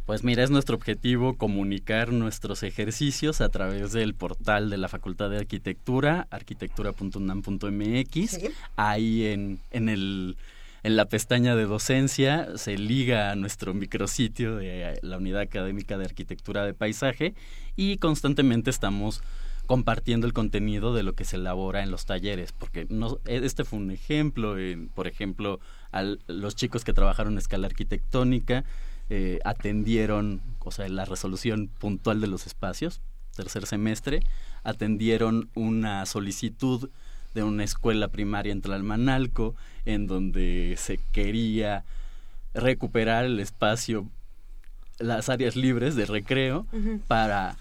Pues mira, es nuestro objetivo comunicar nuestros ejercicios a través del portal de la Facultad de Arquitectura, arquitectura.unam.mx. Ahí en, en, el, en la pestaña de docencia se liga a nuestro micrositio de la Unidad Académica de Arquitectura de Paisaje y constantemente estamos compartiendo el contenido de lo que se elabora en los talleres, porque no, e, este fue un ejemplo, por ejemplo, a los chicos que trabajaron en escala arquitectónica eh, atendieron, o sea, la resolución puntual de los espacios, tercer semestre, atendieron una solicitud de una escuela primaria en Tlalmanalco, en donde se quería recuperar el espacio, las áreas libres de recreo, para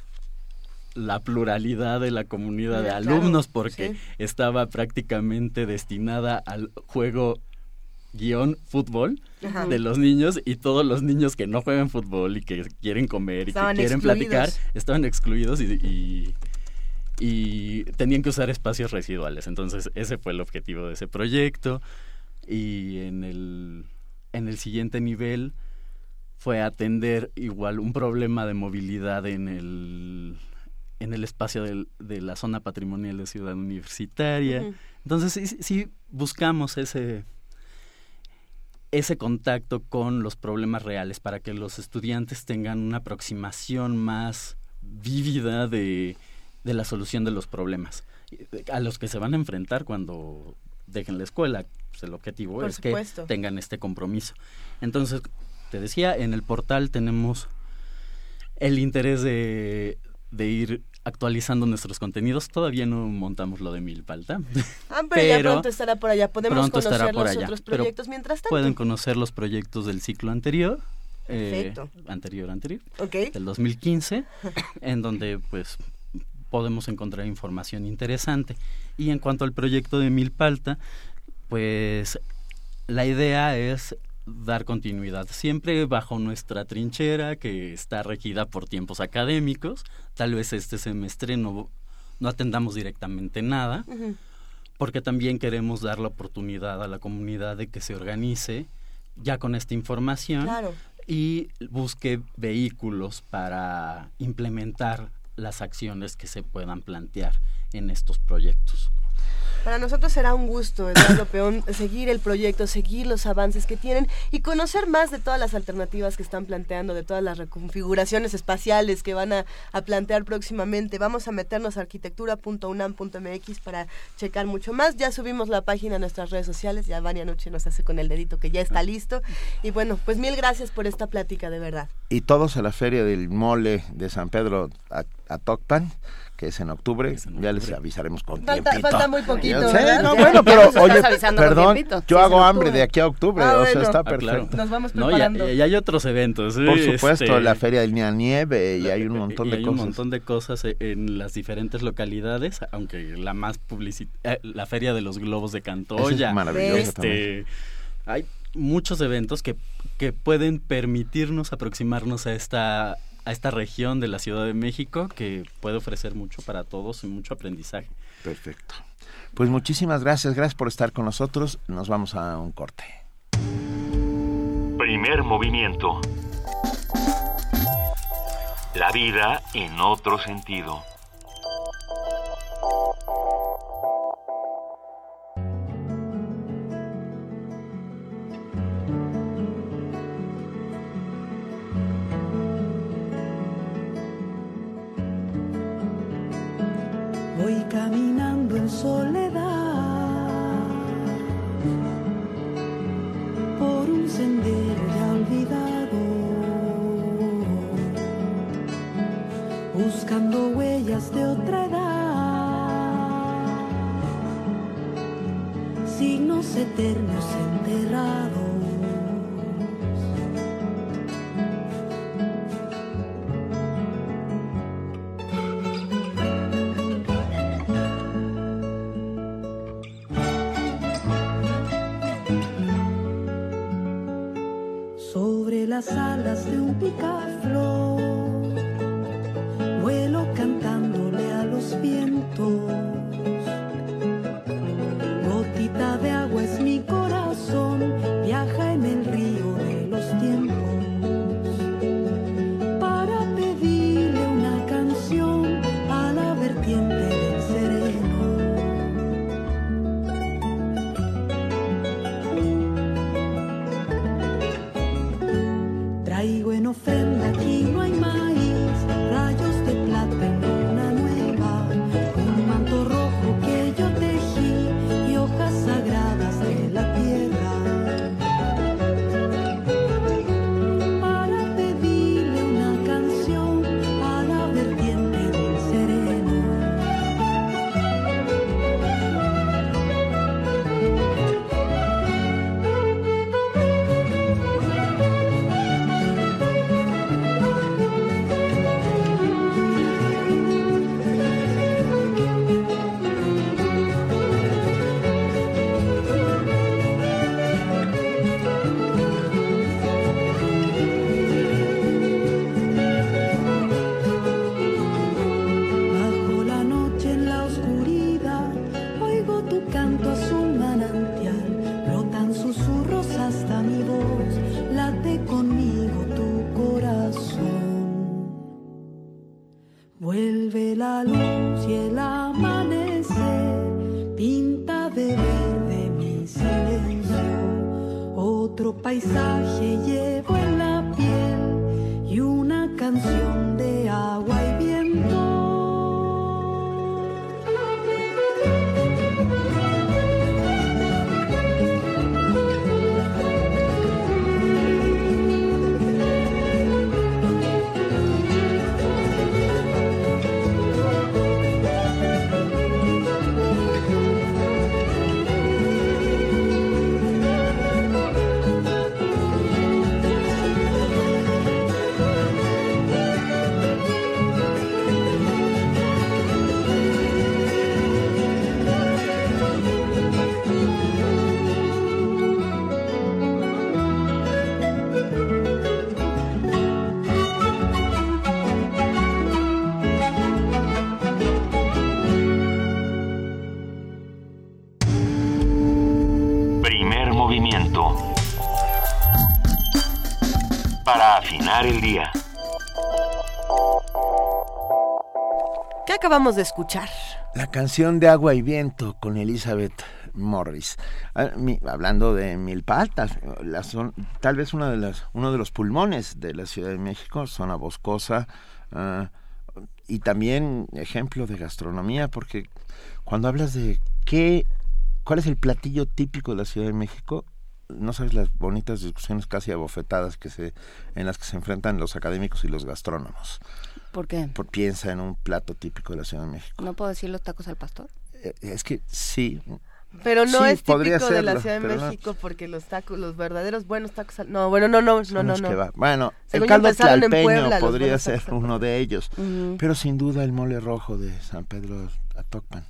la pluralidad de la comunidad de alumnos porque estaba prácticamente destinada al juego guion fútbol de los niños y todos los niños que no juegan fútbol y que quieren comer y que quieren platicar estaban excluidos y, y, tenían que usar espacios residuales. Entonces ese fue el objetivo de ese proyecto y en el, en el siguiente nivel fue atender igual un problema de movilidad en el en el espacio de la zona patrimonial de Ciudad Universitaria. Entonces, sí, buscamos ese, ese contacto con los problemas reales para que los estudiantes tengan una aproximación más vívida de, de la solución de los problemas a los que se van a enfrentar cuando dejen la escuela. Pues el objetivo es que tengan este compromiso. Entonces, te decía, en el portal tenemos el interés de, de ir actualizando nuestros contenidos. Todavía no montamos lo de Milpalta. Ah, pero, ya [LAUGHS] pronto estará por allá. Podemos conocer los otros proyectos mientras tanto. Pueden conocer los proyectos del ciclo anterior. Eh, anterior, anterior. Del 2015, [LAUGHS] en donde pues podemos encontrar información interesante. Y en cuanto al proyecto de Milpalta, pues la idea es dar continuidad, siempre bajo nuestra trinchera que está regida por tiempos académicos. Tal vez este semestre no, no atendamos directamente nada, porque también queremos dar la oportunidad a la comunidad de que se organice ya con esta información y busque vehículos para implementar las acciones que se puedan plantear en estos proyectos. Para nosotros será un gusto, Eduardo Peón, seguir el proyecto, seguir los avances que tienen y conocer más de todas las alternativas que están planteando, de todas las reconfiguraciones espaciales que van a, plantear próximamente. Vamos a meternos a arquitectura.unam.mx para checar mucho más. Ya subimos la página a nuestras redes sociales, ya Vania Noche nos hace con el dedito que ya está listo. Y bueno, pues mil gracias por esta plática, de verdad. Y todos a la Feria del Mole de San Pedro a, a Tocpan que es en octubre. Ya les avisaremos con falta, tiempito. Falta muy poquito. no, bueno, pero oye, perdón, yo hago hambre de aquí a octubre, ah, o sea, está ah, perfecto. Nos vamos preparando. No, y, hay otros eventos. Por supuesto, este, la Feria del Día Nieve y hay un montón de hay cosas. un montón de cosas en las diferentes localidades, aunque la más publicitaria, eh, la Feria de los Globos de Cantoya. es maravillosa este, Hay muchos eventos que, que pueden permitirnos aproximarnos a esta, a esta región de la Ciudad de México que puede ofrecer mucho para todos y mucho aprendizaje. Perfecto. Pues muchísimas gracias, gracias por estar con nosotros. Nos vamos a un corte. Primer movimiento. La vida en otro sentido. De otra edad, signos eternos enterrados. El día. ¿Qué acabamos de escuchar? La canción de Agua y Viento con Elizabeth Morris. Ah, hablando de milpa alta, la son- tal vez una de las, uno de los pulmones de la Ciudad de México, zona boscosa, ah, y también ejemplo de gastronomía, porque cuando hablas de qué, cuál es el platillo típico de la Ciudad de México, no sabes las bonitas discusiones casi abofetadas que se, en las que se enfrentan los académicos y los gastrónomos. ¿Por qué? Por, piensa en un plato típico de la Ciudad de México. ¿No puedo decir los tacos al pastor? Eh, Es que sí. Pero no Sí, es podría típico de la serlo, Ciudad de pero no. México porque los tacos, los verdaderos buenos tacos al... No, bueno, no, no, no, no, no. que va. Bueno, Según el caldo tlalpeño Puebla, podría ser uno de ellos, Ujú. pero sin duda el mole rojo de San Pedro Atocpan.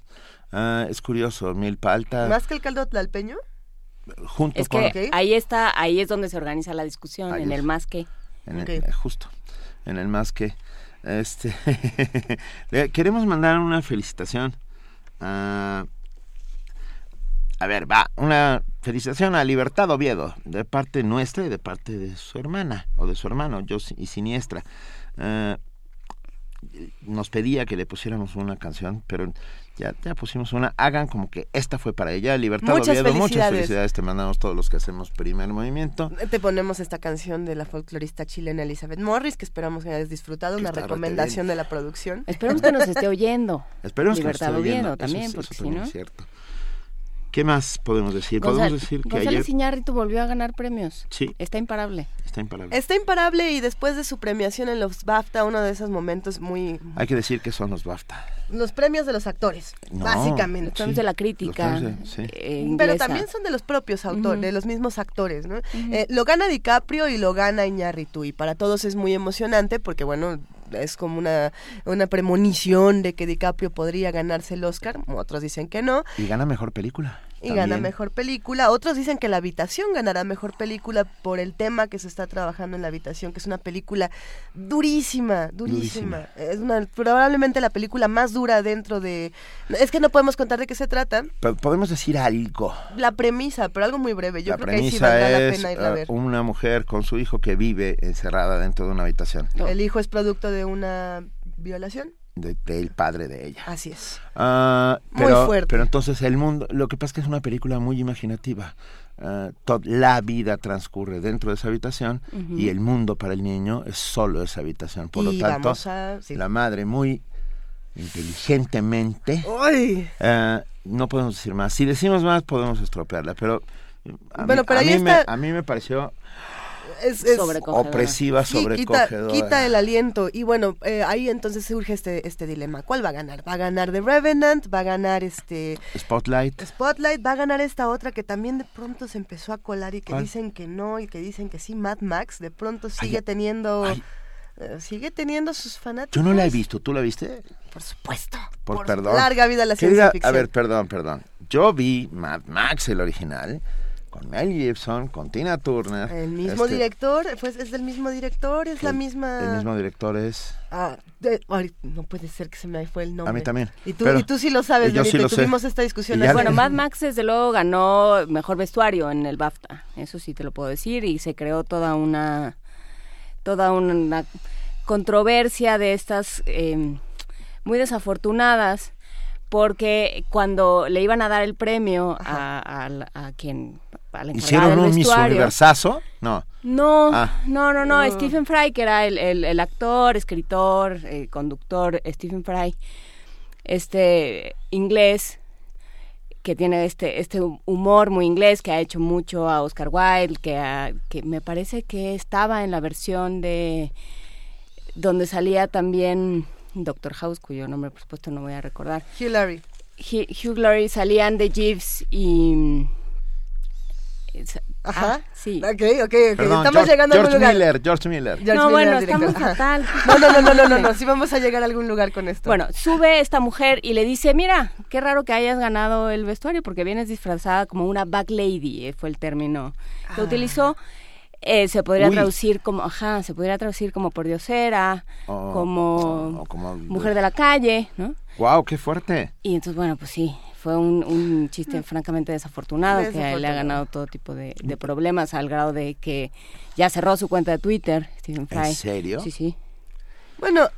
Ah, es curioso, milpa alta. ¿Más que el caldo tlalpeño? Junto Es con... que ahí está, ahí es donde se organiza la discusión, Ahí en es. el más que. En el- Ok. eh, justo, en el más que... Este, le [LAUGHS] queremos mandar una felicitación a... A ver, va, una felicitación a Libertad Oviedo, de parte nuestra y de parte de su hermana, o de su hermano, yo y Siniestra. Eh, nos pedía que le pusiéramos una canción, pero ya, ya pusimos una. Hagan como que esta fue para ella. Libertad Muchas Oviedo, muchas felicidades. felicidades. Te mandamos todos los que hacemos primer movimiento. Te ponemos esta canción de la folclorista chilena Elizabeth Morris, que esperamos que hayas disfrutado, Que una recomendación de la producción. Esperemos que nos esté oyendo. [LAUGHS] Esperemos Libertad que nos esté Oviedo oyendo. también, Eso es- porque eso si no... es cierto. ¿Qué más podemos decir? Podemos decir que González ayer Iñárritu volvió a ganar premios. Sí. Está imparable. está imparable. Está imparable y después de su premiación en los BAFTA, uno de esos momentos muy... Hay que decir que son los BAFTA. Los premios de los actores, No, básicamente. Los premios de la crítica. De- sí. eh, Pero también son de los propios autores, de los mismos actores, ¿no? Eh, lo gana DiCaprio y lo gana Iñárritu y para todos es muy emocionante porque bueno es como una una premonición de que DiCaprio podría ganarse el Oscar, otros dicen que no Y gana mejor película. Y gana mejor película, otros dicen que La habitación ganará mejor película por el tema que se está trabajando en La habitación, que es una película durísima, durísima. Es una probablemente la película más dura dentro de es que no podemos contar de qué se trata. Pero podemos decir algo. La premisa, pero algo muy breve. Yo la creo que ahí sí premisa valdrá la es pena irla a eh, ver. una mujer con su hijo que vive encerrada dentro de una habitación El hijo es producto de una violación. De- del padre de ella. Así es. Ah, Muy fuerte. Pero entonces el mundo, lo que pasa es que es una película muy imaginativa. To- la vida transcurre dentro de esa habitación y el mundo para el niño es solo esa habitación. Por Y lo tanto, vamos a- sí. la madre muy inteligentemente, ¡Ay! ah, no podemos decir más. Si decimos más podemos estropearla, pero a Bueno, mí, pero a mí me, está- a mí me pareció Es, es- opresiva, Sí, quita, sobrecogedora. quita el aliento. Y bueno, eh, ahí entonces surge este, este dilema. ¿Cuál va a ganar? ¿Va a ganar The Revenant? ¿Va a ganar este Spotlight. Spotlight? ¿Va a ganar esta otra que también de pronto se empezó a colar y que ¿Cuál? dicen que no y que dicen que sí? Mad Max de pronto sigue Ay, teniendo... ay. eh, sigue teniendo sus fanáticos. Yo no la he visto, ¿tú la viste? Por supuesto. Por, Por perdón. larga vida a la ciencia ficción. A ver, perdón, perdón. Yo vi Mad Max, el original, con Mel Gibson, con Tina Turner. El mismo Este, director, pues es del mismo director, es la misma... El mismo director es... Ah, de- ay, no puede ser que se me fue el nombre. A mí también. Y tú, Pero- y tú sí lo sabes, yo sí lo sé. tuvimos esta discusión. Ya- Bueno, [LAUGHS] Mad Max desde luego ganó mejor vestuario en el BAFTA, eso sí te lo puedo decir, y se creó toda una toda una controversia de estas eh, muy desafortunadas, porque cuando le iban a dar el premio a, a- a quien ¿Hicieron un Miss Universazo? No. no, Ah. no, no, no, No. Stephen Fry, que era el, el- el actor, escritor, eh, conductor, Stephen Fry, este inglés, que tiene este, este humor muy inglés, que ha hecho mucho a Oscar Wilde, que, ha- que me parece que estaba en la versión de donde salía también Doctor House, cuyo nombre por supuesto no voy a recordar. Hugh Laurie. Hugh, Glory salían de Jeeves y... Ajá. Ah, sí. Ok, ok, ok. Perdón, estamos George, llegando a algún George lugar. Miller, George Miller. George No, Miller, bueno, director. estamos fatal. [LAUGHS] No, no, no, no, no, no, no, [LAUGHS] sí vamos a llegar a algún lugar con esto. Bueno, sube esta mujer y le dice, mira, qué raro que hayas ganado el vestuario porque vienes disfrazada como una back lady, eh, fue el término que Ah. utilizó. Eh, se podría Uy. traducir como, ajá, se podría traducir como pordiosera, O- como, o como- mujer de la calle, ¿no? Wow, qué fuerte. Y entonces, bueno, pues sí, fue un, un chiste francamente desafortunado, que le ha Desafortunado. ganado todo tipo de, de problemas al grado de que ya cerró su cuenta de Twitter, Stephen Fry. ¿En serio? Sí, sí. Bueno,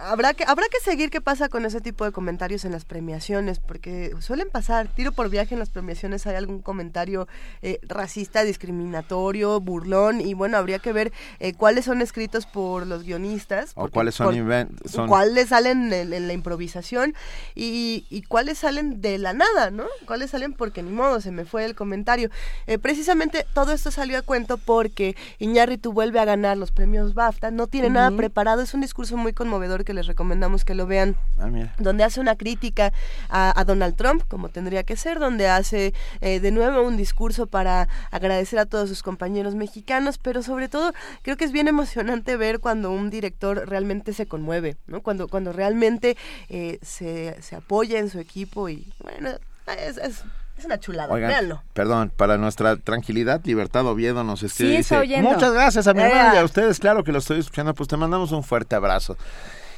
habrá que habrá que seguir qué pasa con ese tipo de comentarios en las premiaciones, porque suelen pasar. Tiro por viaje en las premiaciones hay algún comentario eh, racista, discriminatorio, burlón, y bueno, habría que ver eh, cuáles son escritos por los guionistas. O porque- cuáles son, por- son- cuáles salen en, en la improvisación y, y cuáles salen de la nada, ¿no? Cuáles salen porque ni modo, se me fue el comentario. Eh, precisamente todo esto salió a cuento porque Iñárritu vuelve a ganar los premios BAFTA, no tiene nada preparado, es un discurso muy conmovedor que les recomendamos que lo vean Ah, donde hace una crítica a, a Donald Trump, como tendría que ser, donde hace eh, de nuevo un discurso para agradecer a todos sus compañeros mexicanos, pero sobre todo creo que es bien emocionante ver cuando un director realmente se conmueve, ¿no? Cuando, cuando realmente eh, se, se apoya en su equipo y bueno, es, es Es una chulada, véanlo. Perdón, para nuestra tranquilidad, Libertad Oviedo nos escribe Sí, dice, muchas gracias a mi Eh. hermano y a ustedes, claro que lo estoy escuchando, pues te mandamos un fuerte abrazo.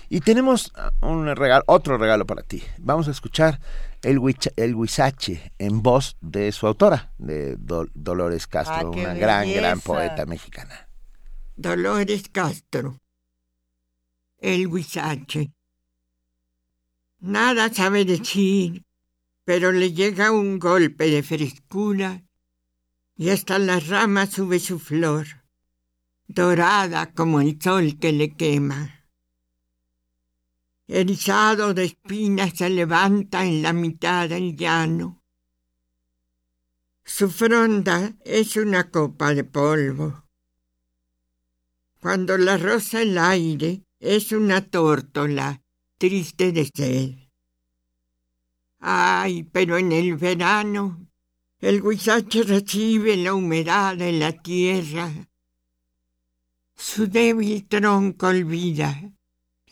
Y tenemos ah, un regalo, otro regalo para ti. Vamos a escuchar el, huicha- el Huizache en voz de su autora, de Dol- Dolores Castro, Ah, una gran, gran poeta mexicana. Dolores Castro. El huizache. Nada sabe decir, pero le llega un golpe de frescura y hasta las ramas sube su flor, dorada como el sol que le quema. Erizado de espinas se levanta en la mitad del llano. Su fronda es una copa de polvo. Cuando la rosa el aire es una tórtola triste de sed. Ay, pero en el verano el huizache recibe la humedad de la tierra. Su débil tronco olvida,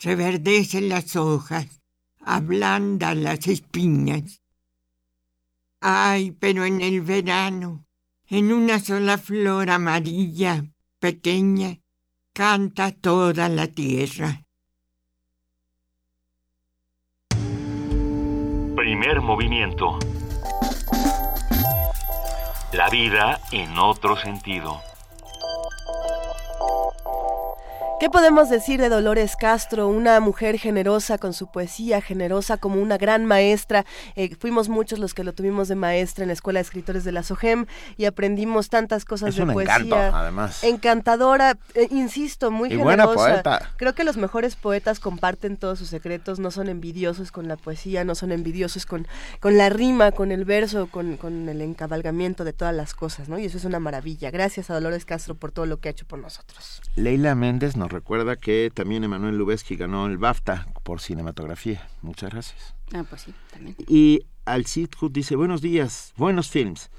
reverdecen las hojas, ablanda las espinas. Ay, pero en el verano, en una sola flor amarilla, pequeña, canta toda la tierra. Primer movimiento. La vida en otro sentido. ¿Qué podemos decir de Dolores Castro? Una mujer generosa con su poesía, generosa como una gran maestra. Eh, fuimos muchos los que lo tuvimos de maestra en la Escuela de Escritores de la SOGEM y aprendimos tantas cosas Es de un poesía. encanto, además. Encantadora, eh, insisto, muy Y generosa. buena poeta. Creo que los mejores poetas comparten todos sus secretos, no son envidiosos con la poesía, no son envidiosos con, con la rima, con el verso, con, con el encabalgamiento de todas las cosas, ¿no? Y eso es una maravilla. Gracias a Dolores Castro por todo lo que ha hecho por nosotros. Leila Méndez nos recuerda que también Emanuel Lubezki ganó el BAFTA por cinematografía. Muchas gracias. Ah, pues sí, también. Y Hood dice, buenos días, buenos films.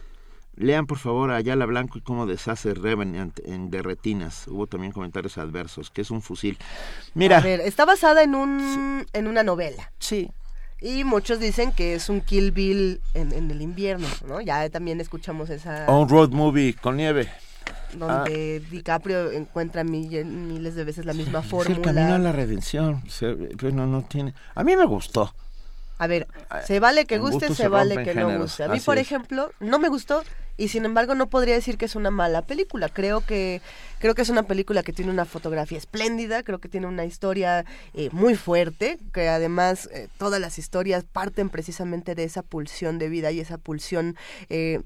Lean por favor a Ayala Blanco y cómo deshace Revenant en de retinas. Hubo también comentarios adversos, que es un fusil. Mira, A ver, está basada en un en una novela. Sí. Y muchos dicen que es un Kill Bill en, en el invierno, ¿no? Ya también escuchamos esa un road movie con nieve. Donde DiCaprio encuentra mille- miles de veces la misma Es el camino a fórmula. la redención. Se- Bueno, no tiene... A mí me gustó. A ver, se vale que guste, se, se vale que no guste. A mí, así por es. ejemplo, no me gustó y sin embargo no podría decir que es una mala película. Creo que creo que es una película que tiene una fotografía espléndida, creo que tiene una historia eh, muy fuerte, que además eh, todas las historias parten precisamente de esa pulsión de vida y esa pulsión eh,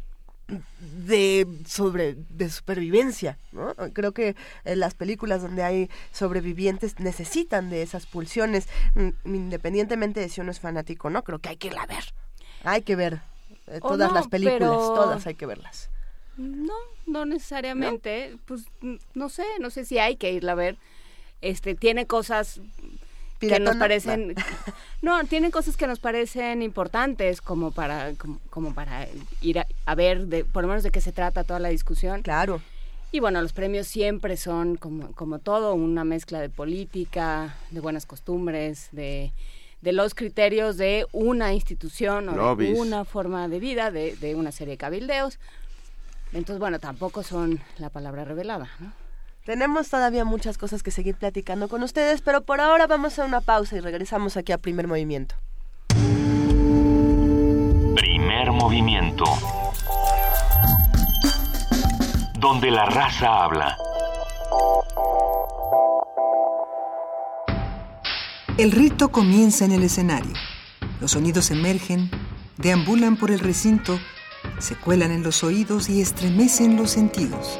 de sobre de supervivencia ¿no? creo que eh, las películas donde hay sobrevivientes necesitan de esas pulsiones mm, independientemente de si uno es fanático no creo que hay que irla a ver hay que ver eh, todas no, las películas pero- todas hay que verlas No, no necesariamente. Pues n- no sé, no sé si hay que irla a ver. Este, tiene cosas que nos parecen [LAUGHS] no tiene cosas que nos parecen importantes como para como, como para ir a, a ver de por lo menos de qué se trata toda la discusión. Claro. Y bueno los premios siempre son como como todo una mezcla de política de buenas costumbres de de los criterios de una institución o de una forma de vida de, de una serie de cabildeos. Entonces bueno tampoco son la palabra revelada ¿no? Tenemos todavía muchas cosas que seguir platicando con ustedes pero por ahora vamos a una pausa y regresamos aquí a primer movimiento Primer movimiento. Donde la raza habla. El rito comienza en el escenario. Los sonidos emergen, deambulan por el recinto, se cuelan en los oídos y estremecen los sentidos.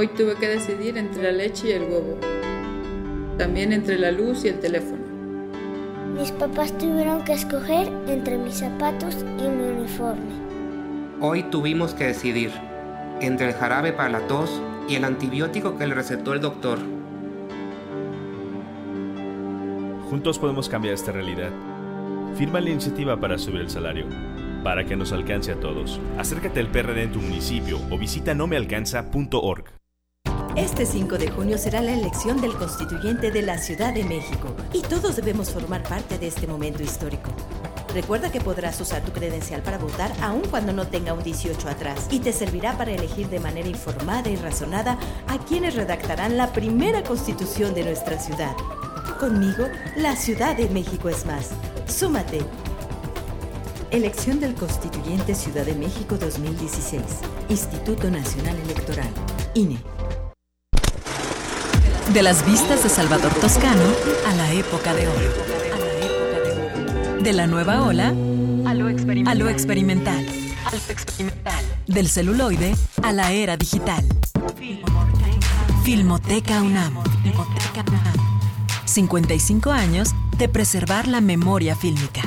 Hoy tuve que decidir entre la leche y el huevo. También entre la luz y el teléfono. Mis papás tuvieron que escoger entre mis zapatos y mi uniforme. Hoy tuvimos que decidir entre el jarabe para la tos y el antibiótico que le recetó el doctor. Juntos podemos cambiar esta realidad. Firma la iniciativa para subir el salario, para que nos alcance a todos. Acércate al PRD en tu municipio o visita nomealcanza.org. Este 5 de junio será la elección del constituyente de la Ciudad de México y todos debemos formar parte de este momento histórico. Recuerda que podrás usar tu credencial para votar aun cuando no tenga un 18 atrás y te servirá para elegir de manera informada y razonada a quienes redactarán la primera constitución de nuestra ciudad. Conmigo, la Ciudad de México es más. Súmate. Elección del Constituyente Ciudad de México 2016. Instituto Nacional Electoral. INE. De las vistas de Salvador Toscano a la época de oro. De la nueva ola a lo experimental. Del celuloide a la era digital. Filmoteca UNAM. 55 años de preservar la memoria fílmica.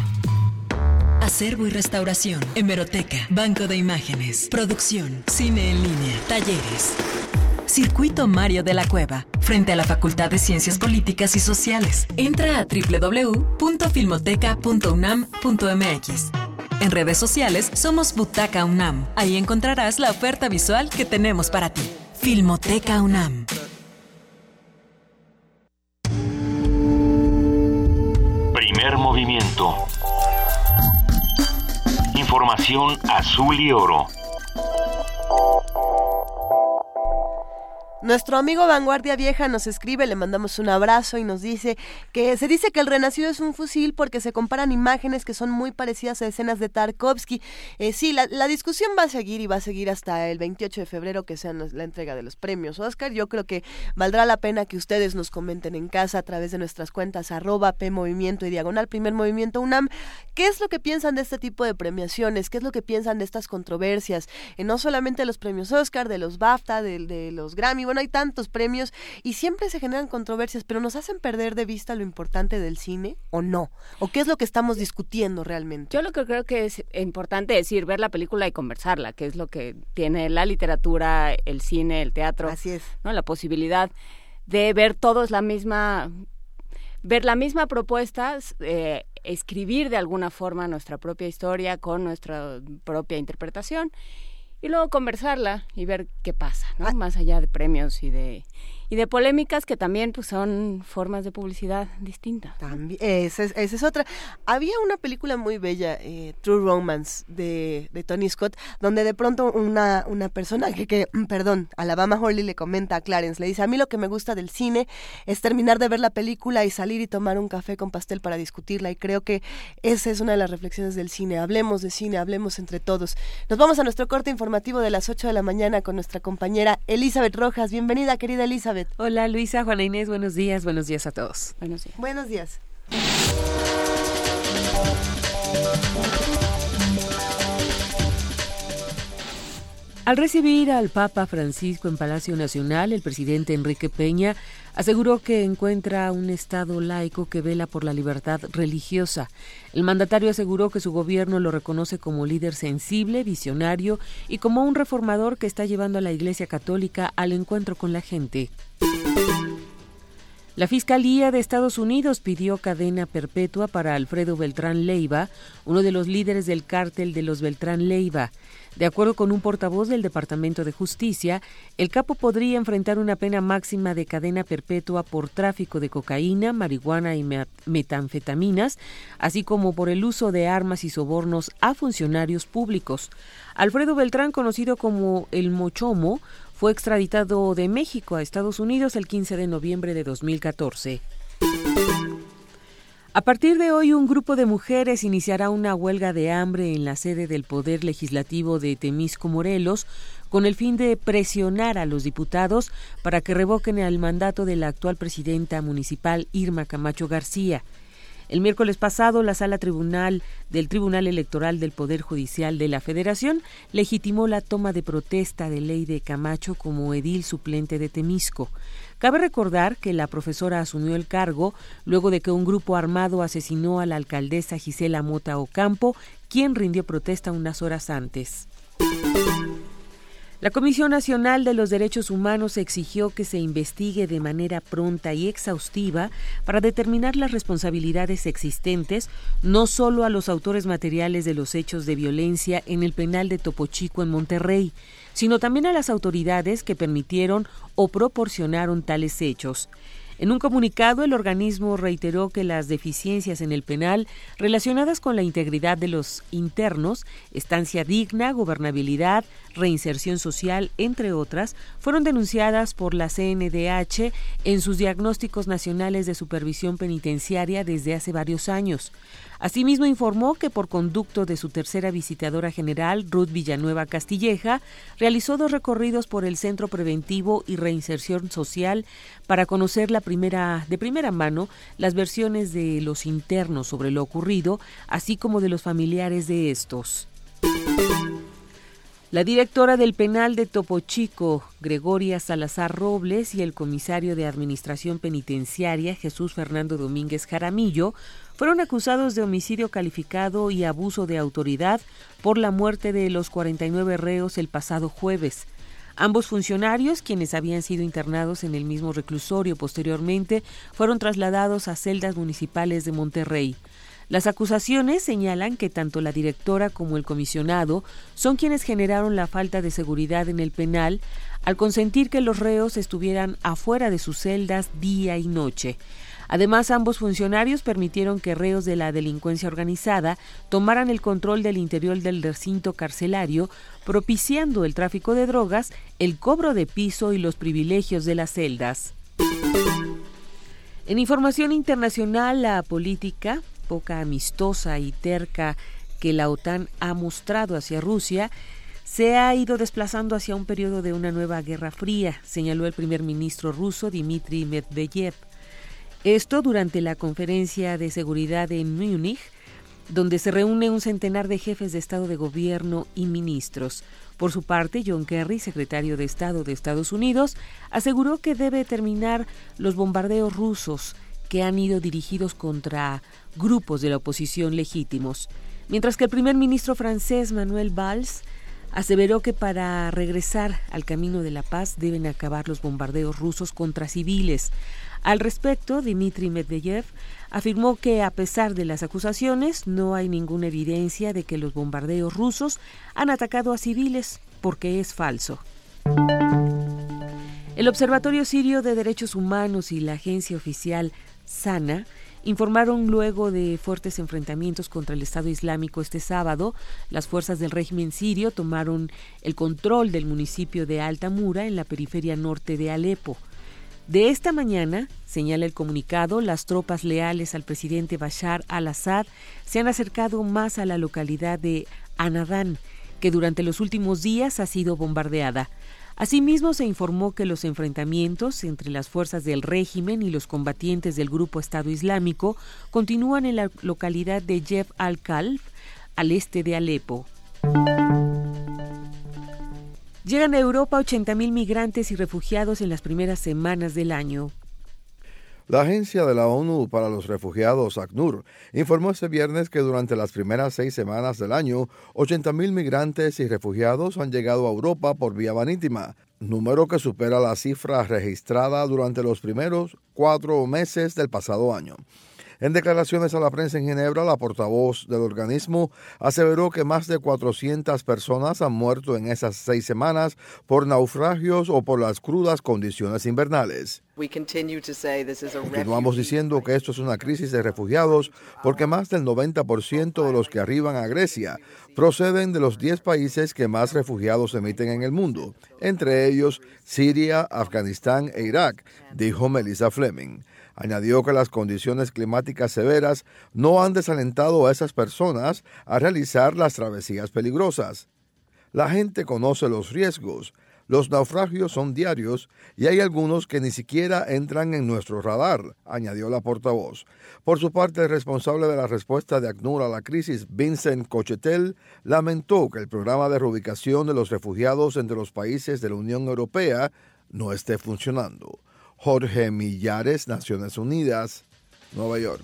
Acervo y restauración, hemeroteca, banco de imágenes, producción, cine en línea, talleres. Circuito Mario de la Cueva, frente a la Facultad de Ciencias Políticas y Sociales. Entra a www.filmoteca.unam.mx. En redes sociales somos Butaca UNAM. Ahí encontrarás la oferta visual que tenemos para ti. Filmoteca UNAM. Primer movimiento. Información azul y oro. Nuestro amigo Vanguardia Vieja nos escribe, le mandamos un abrazo y nos dice que se dice que el Renacido es un fusil porque se comparan imágenes que son muy parecidas a escenas de Tarkovsky. Eh, sí, la, discusión va a seguir y va a seguir hasta el 28 de febrero que sea la entrega de los premios Oscar. Yo creo que valdrá la pena que ustedes nos comenten en casa a través de nuestras cuentas arroba P Movimiento y Diagonal Primer Movimiento UNAM. ¿Qué es lo que piensan de este tipo de premiaciones? ¿Qué es lo que piensan de estas controversias? Eh, no solamente los premios Oscar, de los BAFTA, de, de los Grammy hay tantos premios y siempre se generan controversias, pero nos hacen perder de vista lo importante del cine o no? ¿O qué es lo que estamos discutiendo realmente? Yo lo que creo que es importante decir, ver la película y conversarla, que es lo que tiene la literatura, el cine, el teatro. Así es. ¿no? La posibilidad de ver todos la misma ver la misma propuesta, eh, escribir de alguna forma nuestra propia historia con nuestra propia interpretación y luego conversarla y ver qué pasa, ¿no? Ah. Más allá de premios y de y de polémicas que también pues son formas de publicidad distintas. También, esa es, otra. Había una película muy bella, eh, True Romance, de, de, Tony Scott, donde de pronto una, una persona que, que, perdón, Alabama Holly le comenta a Clarence, le dice, a mí lo que me gusta del cine es terminar de ver la película y salir y tomar un café con pastel para discutirla y creo que esa es una de las reflexiones del cine. Hablemos de cine, hablemos entre todos. Nos vamos a nuestro corte informativo de las 8 de la mañana con nuestra compañera Elizabeth Rojas. Bienvenida, querida Elizabeth. Hola Luisa, Juana Inés, buenos días, buenos días a todos. Buenos días. Buenos días. Al recibir al Papa Francisco en Palacio Nacional, el presidente Enrique Peña aseguró que encuentra un Estado laico que vela por la libertad religiosa. El mandatario aseguró que su gobierno lo reconoce como líder sensible, visionario y como un reformador que está llevando a la Iglesia Católica al encuentro con la gente. La Fiscalía de Estados Unidos pidió cadena perpetua para Alfredo Beltrán Leiva, uno de los líderes del cártel de los Beltrán Leiva. De acuerdo con un portavoz del Departamento de Justicia, el capo podría enfrentar una pena máxima de cadena perpetua por tráfico de cocaína, marihuana y metanfetaminas, así como por el uso de armas y sobornos a funcionarios públicos. Alfredo Beltrán, conocido como el Mochomo, fue extraditado de México a Estados Unidos el 15 de noviembre de 2014. A partir de hoy, un grupo de mujeres iniciará una huelga de hambre en la sede del Poder Legislativo de Temisco, Morelos, con el fin de presionar a los diputados para que revoquen el mandato de la actual presidenta municipal Irma Camacho García. El miércoles pasado, la sala tribunal del Tribunal Electoral del Poder Judicial de la Federación legitimó la toma de protesta de ley de Camacho como edil suplente de Temisco. Cabe recordar que la profesora asumió el cargo luego de que un grupo armado asesinó a la alcaldesa Gisela Mota Ocampo, quien rindió protesta unas horas antes. La Comisión Nacional de los Derechos Humanos exigió que se investigue de manera pronta y exhaustiva para determinar las responsabilidades existentes no solo a los autores materiales de los hechos de violencia en el penal de Topo Chico en Monterrey, sino también a las autoridades que permitieron o proporcionaron tales hechos. En un comunicado, el organismo reiteró que las deficiencias en el penal relacionadas con la integridad de los internos, estancia digna, gobernabilidad, reinserción social, entre otras, fueron denunciadas por la CNDH en sus diagnósticos nacionales de supervisión penitenciaria desde hace varios años. Asimismo, informó que por conducto de su tercera visitadora general, Ruth Villanueva Castilleja, realizó dos recorridos por el Centro Preventivo y Reinserción Social para conocer la primera, de primera mano las versiones de los internos sobre lo ocurrido, así como de los familiares de estos. La directora del penal de Topo Chico, Gregoria Salazar Robles, y el comisario de Administración Penitenciaria, Jesús Fernando Domínguez Jaramillo, fueron acusados de homicidio calificado y abuso de autoridad por la muerte de los 49 reos el pasado jueves. Ambos funcionarios, quienes habían sido internados en el mismo reclusorio posteriormente, fueron trasladados a celdas municipales de Monterrey. Las acusaciones señalan que tanto la directora como el comisionado son quienes generaron la falta de seguridad en el penal al consentir que los reos estuvieran afuera de sus celdas día y noche. Además, ambos funcionarios permitieron que reos de la delincuencia organizada tomaran el control del interior del recinto carcelario, propiciando el tráfico de drogas, el cobro de piso y los privilegios de las celdas. En información internacional, la política poca amistosa y terca que la OTAN ha mostrado hacia Rusia se ha ido desplazando hacia un periodo de una nueva guerra fría, señaló el primer ministro ruso Dmitry Medvedev. Esto durante la conferencia de seguridad en Múnich, donde se reúne un centenar de jefes de Estado de Gobierno y ministros. Por su parte, John Kerry, secretario de Estado de Estados Unidos, aseguró que debe terminar los bombardeos rusos que han ido dirigidos contra grupos de la oposición legítimos, mientras que el primer ministro francés Manuel Valls aseveró que para regresar al camino de la paz deben acabar los bombardeos rusos contra civiles. Al respecto, Dmitry Medvedev afirmó que a pesar de las acusaciones no hay ninguna evidencia de que los bombardeos rusos han atacado a civiles porque es falso. El Observatorio Sirio de Derechos Humanos y la agencia oficial SANA informaron luego de fuertes enfrentamientos contra el Estado Islámico este sábado, las fuerzas del régimen sirio tomaron el control del municipio de Alta Mura en la periferia norte de Alepo. De esta mañana, señala el comunicado, las tropas leales al presidente Bashar al-Assad se han acercado más a la localidad de Anadán, que durante los últimos días ha sido bombardeada. Asimismo, se informó que los enfrentamientos entre las fuerzas del régimen y los combatientes del grupo Estado Islámico continúan en la localidad de Jeb al-Khalf, al este de Alepo. Llegan a Europa 80.000 migrantes y refugiados en las primeras semanas del año. La Agencia de la ONU para los Refugiados, ACNUR, informó este viernes que durante las primeras seis semanas del año, 80.000 migrantes y refugiados han llegado a Europa por vía marítima, número que supera la cifra registrada durante los primeros cuatro meses del pasado año. En declaraciones a la prensa en Ginebra, la portavoz del organismo aseveró que más de 400 personas han muerto en esas seis semanas por naufragios o por las crudas condiciones invernales. Continuamos diciendo que esto es una crisis de refugiados porque más del 90% de los que arriban a Grecia proceden de los 10 países que más refugiados emiten en el mundo, entre ellos Siria, Afganistán e Irak, dijo Melissa Fleming. Añadió que las condiciones climáticas severas no han desalentado a esas personas a realizar las travesías peligrosas. La gente conoce los riesgos. Los naufragios son diarios y hay algunos que ni siquiera entran en nuestro radar, añadió la portavoz. Por su parte, el responsable de la respuesta de ACNUR a la crisis, Vincent Cochetel, lamentó que el programa de reubicación de los refugiados entre los países de la Unión Europea no esté funcionando. Jorge Millares, Naciones Unidas, Nueva York.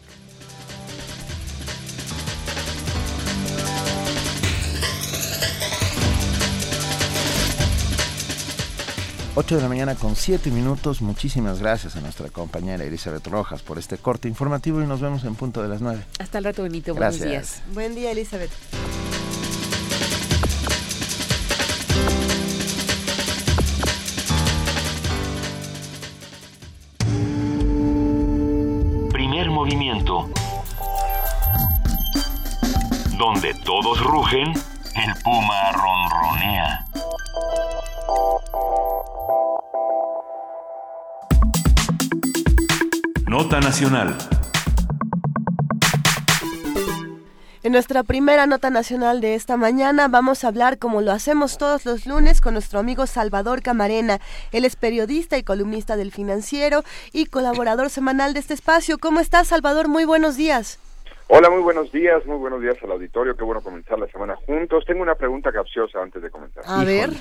8 de la mañana con 7 minutos. Muchísimas gracias a nuestra compañera Elizabeth Rojas por este corte informativo y nos vemos en punto de las 9. Hasta el rato, Benito. Gracias. Buenos días. Buen día, Elizabeth. Donde todos rugen, el puma ronronea. Nota Nacional. En nuestra primera nota nacional de esta mañana vamos a hablar, como lo hacemos todos los lunes, con nuestro amigo Salvador Camarena. Él es periodista y columnista del Financiero y colaborador semanal de este espacio. ¿Cómo estás, Salvador? Muy buenos días. Hola, muy buenos días, muy buenos días al auditorio. Qué bueno comenzar la semana juntos. Tengo una pregunta capciosa antes de comenzar. A ver.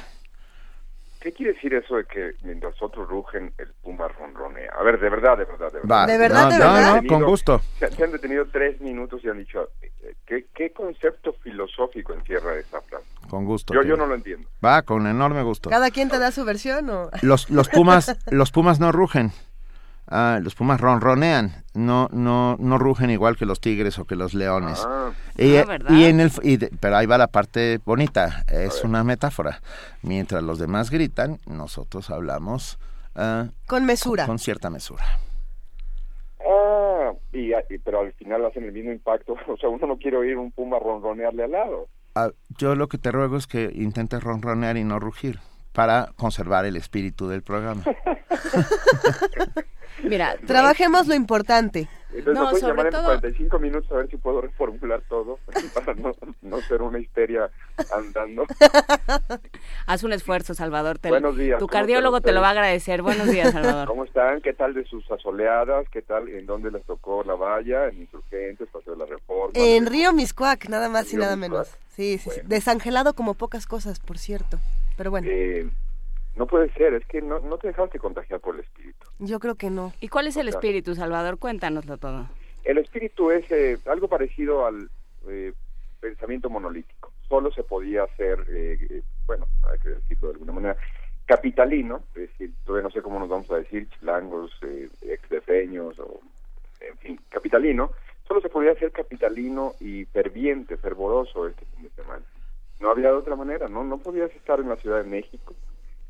¿Qué quiere decir eso de que mientras otros rugen, el puma ronronea? A ver, de verdad, de verdad, de verdad. Va. ¿De verdad, No, de verdad? no, con gusto. Se, se han detenido tres minutos y han dicho, eh, ¿qué, qué concepto filosófico encierra esa frase? Con gusto. Yo, yo no lo entiendo. Va, con enorme gusto. ¿Cada quien te da su versión o...? Los, los pumas, [LAUGHS] los pumas no rugen. Ah, los pumas ronronean, no, no, no rugen igual que los tigres o que los leones. Ah. y, Ah, ¿verdad? y en el, y de- pero ahí va la parte bonita, es una metáfora. Mientras los demás gritan, nosotros hablamos ah, Con mesura. con cierta mesura. Ah, y, y- pero al final hacen el mismo impacto. [LAUGHS] O sea, uno no quiere oír un puma ronronearle al lado. Ah, yo lo que te ruego es que intentes ronronear y no rugir para conservar el espíritu del programa. [LAUGHS] Mira, [LAUGHS] Trabajemos lo importante. Entonces No, me pueden sobre llamar en todo- 45 minutos a ver si puedo reformular todo [LAUGHS] para no, no ser una histeria andando. [LAUGHS] haz un esfuerzo, Salvador. Te- Buenos días, Tu ¿cómo cardiólogo te lo va a agradecer. Buenos días, Salvador. ¿Cómo están? ¿Qué tal de sus asoleadas? ¿Qué tal? ¿En dónde les tocó la valla? ¿En Insurgentes? ¿Paseo de la Reforma? En Río Miscuac, nada más y nada Miscuac. menos. Sí, sí, sí. Desangelado como pocas cosas, por cierto. Pero bueno, Eh, no puede ser, es que no, no te dejaste contagiar por el espíritu. yo creo que no. ¿Y cuál es el espíritu, Salvador? Cuéntanoslo todo. El espíritu es eh, algo parecido al eh, pensamiento monolítico. Solo se podía hacer, eh, eh, bueno, hay que decirlo de alguna manera, capitalino, es decir, todavía no sé cómo nos vamos a decir, chilangos, eh, exdefeños, o, en fin, capitalino. Solo se podía hacer capitalino y ferviente, fervoroso este fin de semana. No había de otra manera, ¿no? No podías estar en la Ciudad de México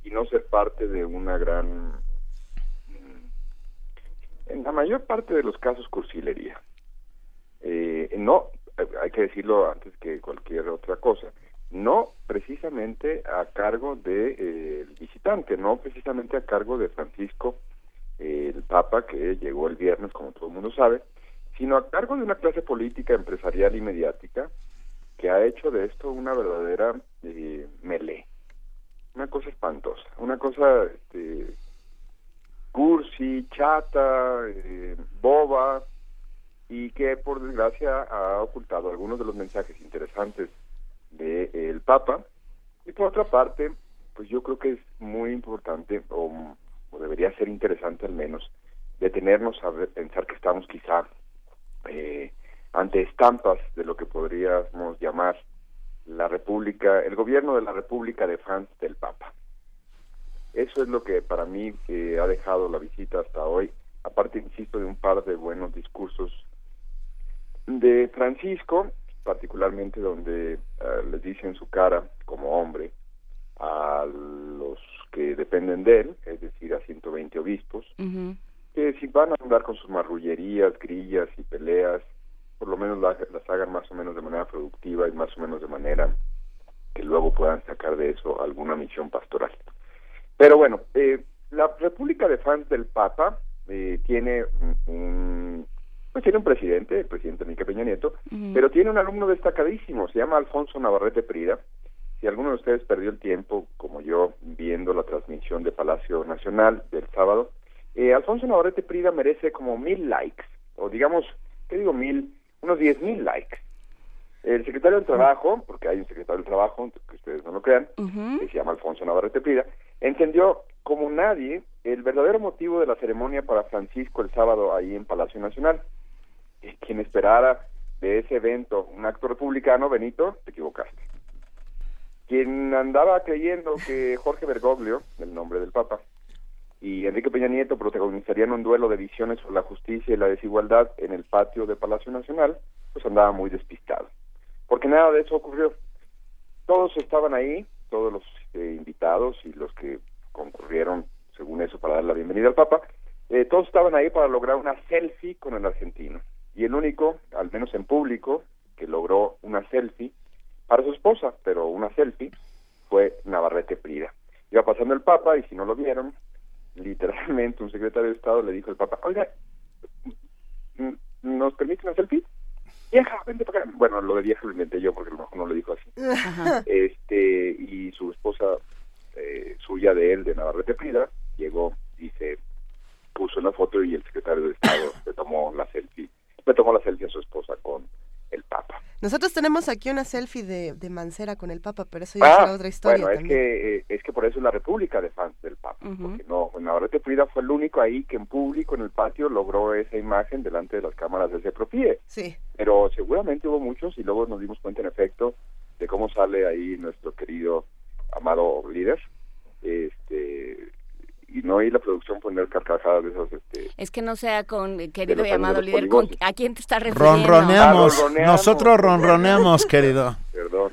y no ser parte de una gran en la mayor parte de los casos cursilería. Eh, no, eh, hay que decirlo antes que cualquier otra cosa, no precisamente a cargo del de, eh, visitante, no precisamente a cargo de Francisco, eh, el Papa, que llegó el viernes, como todo el mundo sabe, sino a cargo de una clase política, empresarial y mediática que ha hecho de esto una verdadera eh, melee. Una cosa espantosa, una cosa este, cursi, chata, eh, boba, y que por desgracia ha ocultado algunos de los mensajes interesantes del Papa. Y por otra parte, pues yo creo que es muy importante, o, debería ser interesante al menos, detenernos a pensar que estamos quizá eh, ante estampas de lo que podríamos llamar la República, el gobierno de la República de fans del Papa. Eso es lo que para mí eh, ha dejado la visita hasta hoy, aparte, insisto, de un par de buenos discursos de Francisco, particularmente donde eh, les dice en su cara, como hombre, a los que dependen de él, es decir, a 120 obispos, que si van a andar con sus marrullerías, grillas y peleas, por lo menos la- las hagan más o menos de manera productiva y más o menos de manera que luego puedan sacar de eso alguna misión pastoral. Pero bueno, eh, la República de Fans del Papa eh, tiene un, un- pues tiene un presidente, el presidente Enrique Peña Nieto, pero tiene un alumno destacadísimo, se llama Alfonso Navarrete Prida, si alguno de ustedes perdió el tiempo, como yo, viendo la transmisión de Palacio Nacional del sábado, eh, Alfonso Navarrete Prida merece como mil likes, o digamos, ¿qué digo mil? Unos diez mil likes. El secretario del Trabajo, porque hay un secretario del Trabajo, que ustedes no lo crean, que se llama Alfonso Navarrete Prida, entendió como nadie el verdadero motivo de la ceremonia para Francisco el sábado ahí en Palacio Nacional. Y quien esperara de ese evento un acto republicano, Benito, te equivocaste. Quien andaba creyendo que Jorge Bergoglio, el nombre del Papa, y Enrique Peña Nieto protagonizarían un duelo de visiones sobre la justicia y la desigualdad en el patio de Palacio Nacional, pues andaba muy despistado. Porque nada de eso ocurrió. Todos estaban ahí, todos los eh, invitados y los que concurrieron, según eso, para dar la bienvenida al Papa, eh, todos estaban ahí para lograr una selfie con el argentino. Y el único, al menos en público, que logró una selfie para su esposa, pero una selfie, fue Navarrete Prida. Iba pasando el Papa y si no lo vieron, literalmente un secretario de Estado le dijo al Papa, oiga, ¿nos permite una selfie? Vieja, vente para acá. Bueno, lo de vieja lo inventé yo porque a lo mejor no lo dijo así. Este, y su esposa eh, suya de él, de Navarrete Prida, llegó y se puso en la foto y el secretario de Estado le tomó la selfie, le tomó la selfie a su esposa con el Papa. Nosotros tenemos aquí una selfie de, de Mancera con el Papa, pero eso ya es Ah, otra historia bueno, es también. que, eh, es que por eso es la República de fans del Papa, porque no, Navarrete Prida fue el único ahí que en público, en el patio, logró esa imagen delante de las cámaras de Cepropie. Sí. Pero seguramente hubo muchos y luego nos dimos cuenta en efecto de cómo sale ahí nuestro querido amado líder. Este, y no oí la producción poner carcajadas de esas. Este, Es que no sea con querido y amado de líder, ¿con-. ¿a quién te estás refiriendo? Ronroneamos. Ah, ronroneamos. Nosotros ronroneamos, [LAUGHS] querido. Perdón.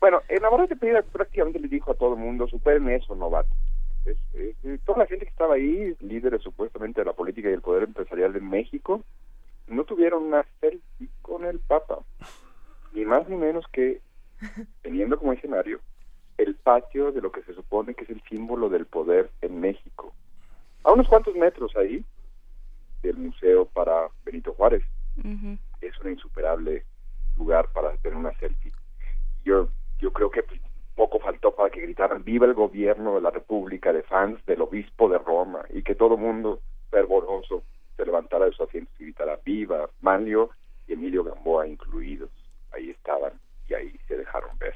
Bueno, en Navarrete Prida prácticamente le dijo a todo el mundo, superen eso, novato. Es- es- toda la gente que estaba ahí, líderes supuestamente de la política y el poder empresarial de México, no tuvieron una selfie con el Papa. Ni más ni menos que teniendo como escenario el patio de lo que se supone que es el símbolo del poder en México. A unos cuantos metros ahí del Museo para Benito Juárez. Es un insuperable lugar para tener una selfie. Yo, yo creo que poco faltó para que gritaran viva el gobierno de la República de fans del obispo de Roma y que todo mundo fervoroso se levantara de sus asientos y gritara viva Manlio y Emilio Gamboa incluidos. Ahí estaban y ahí se dejaron ver.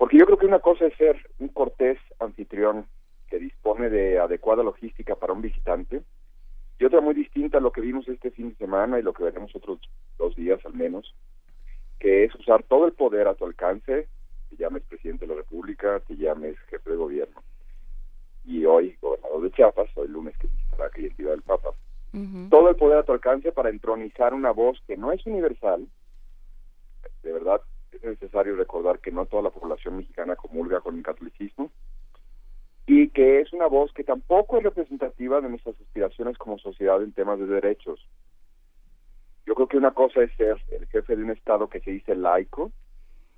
Porque yo creo que una cosa es ser un cortés anfitrión que dispone de adecuada logística para un visitante y otra muy distinta a lo que vimos este fin de semana y lo que veremos otros dos días al menos, que es usar todo el poder a tu alcance, te llames presidente de la República, te llames jefe de gobierno. Y hoy, gobernador de Chiapas, hoy lunes que estará aquella entidad del Papa, todo el poder a tu alcance para entronizar una voz que no es universal. De verdad, es necesario recordar que no toda la población mexicana comulga con el catolicismo y que es una voz que tampoco es representativa de nuestras aspiraciones como sociedad en temas de derechos. Yo creo que una cosa es ser el jefe de un Estado que se dice laico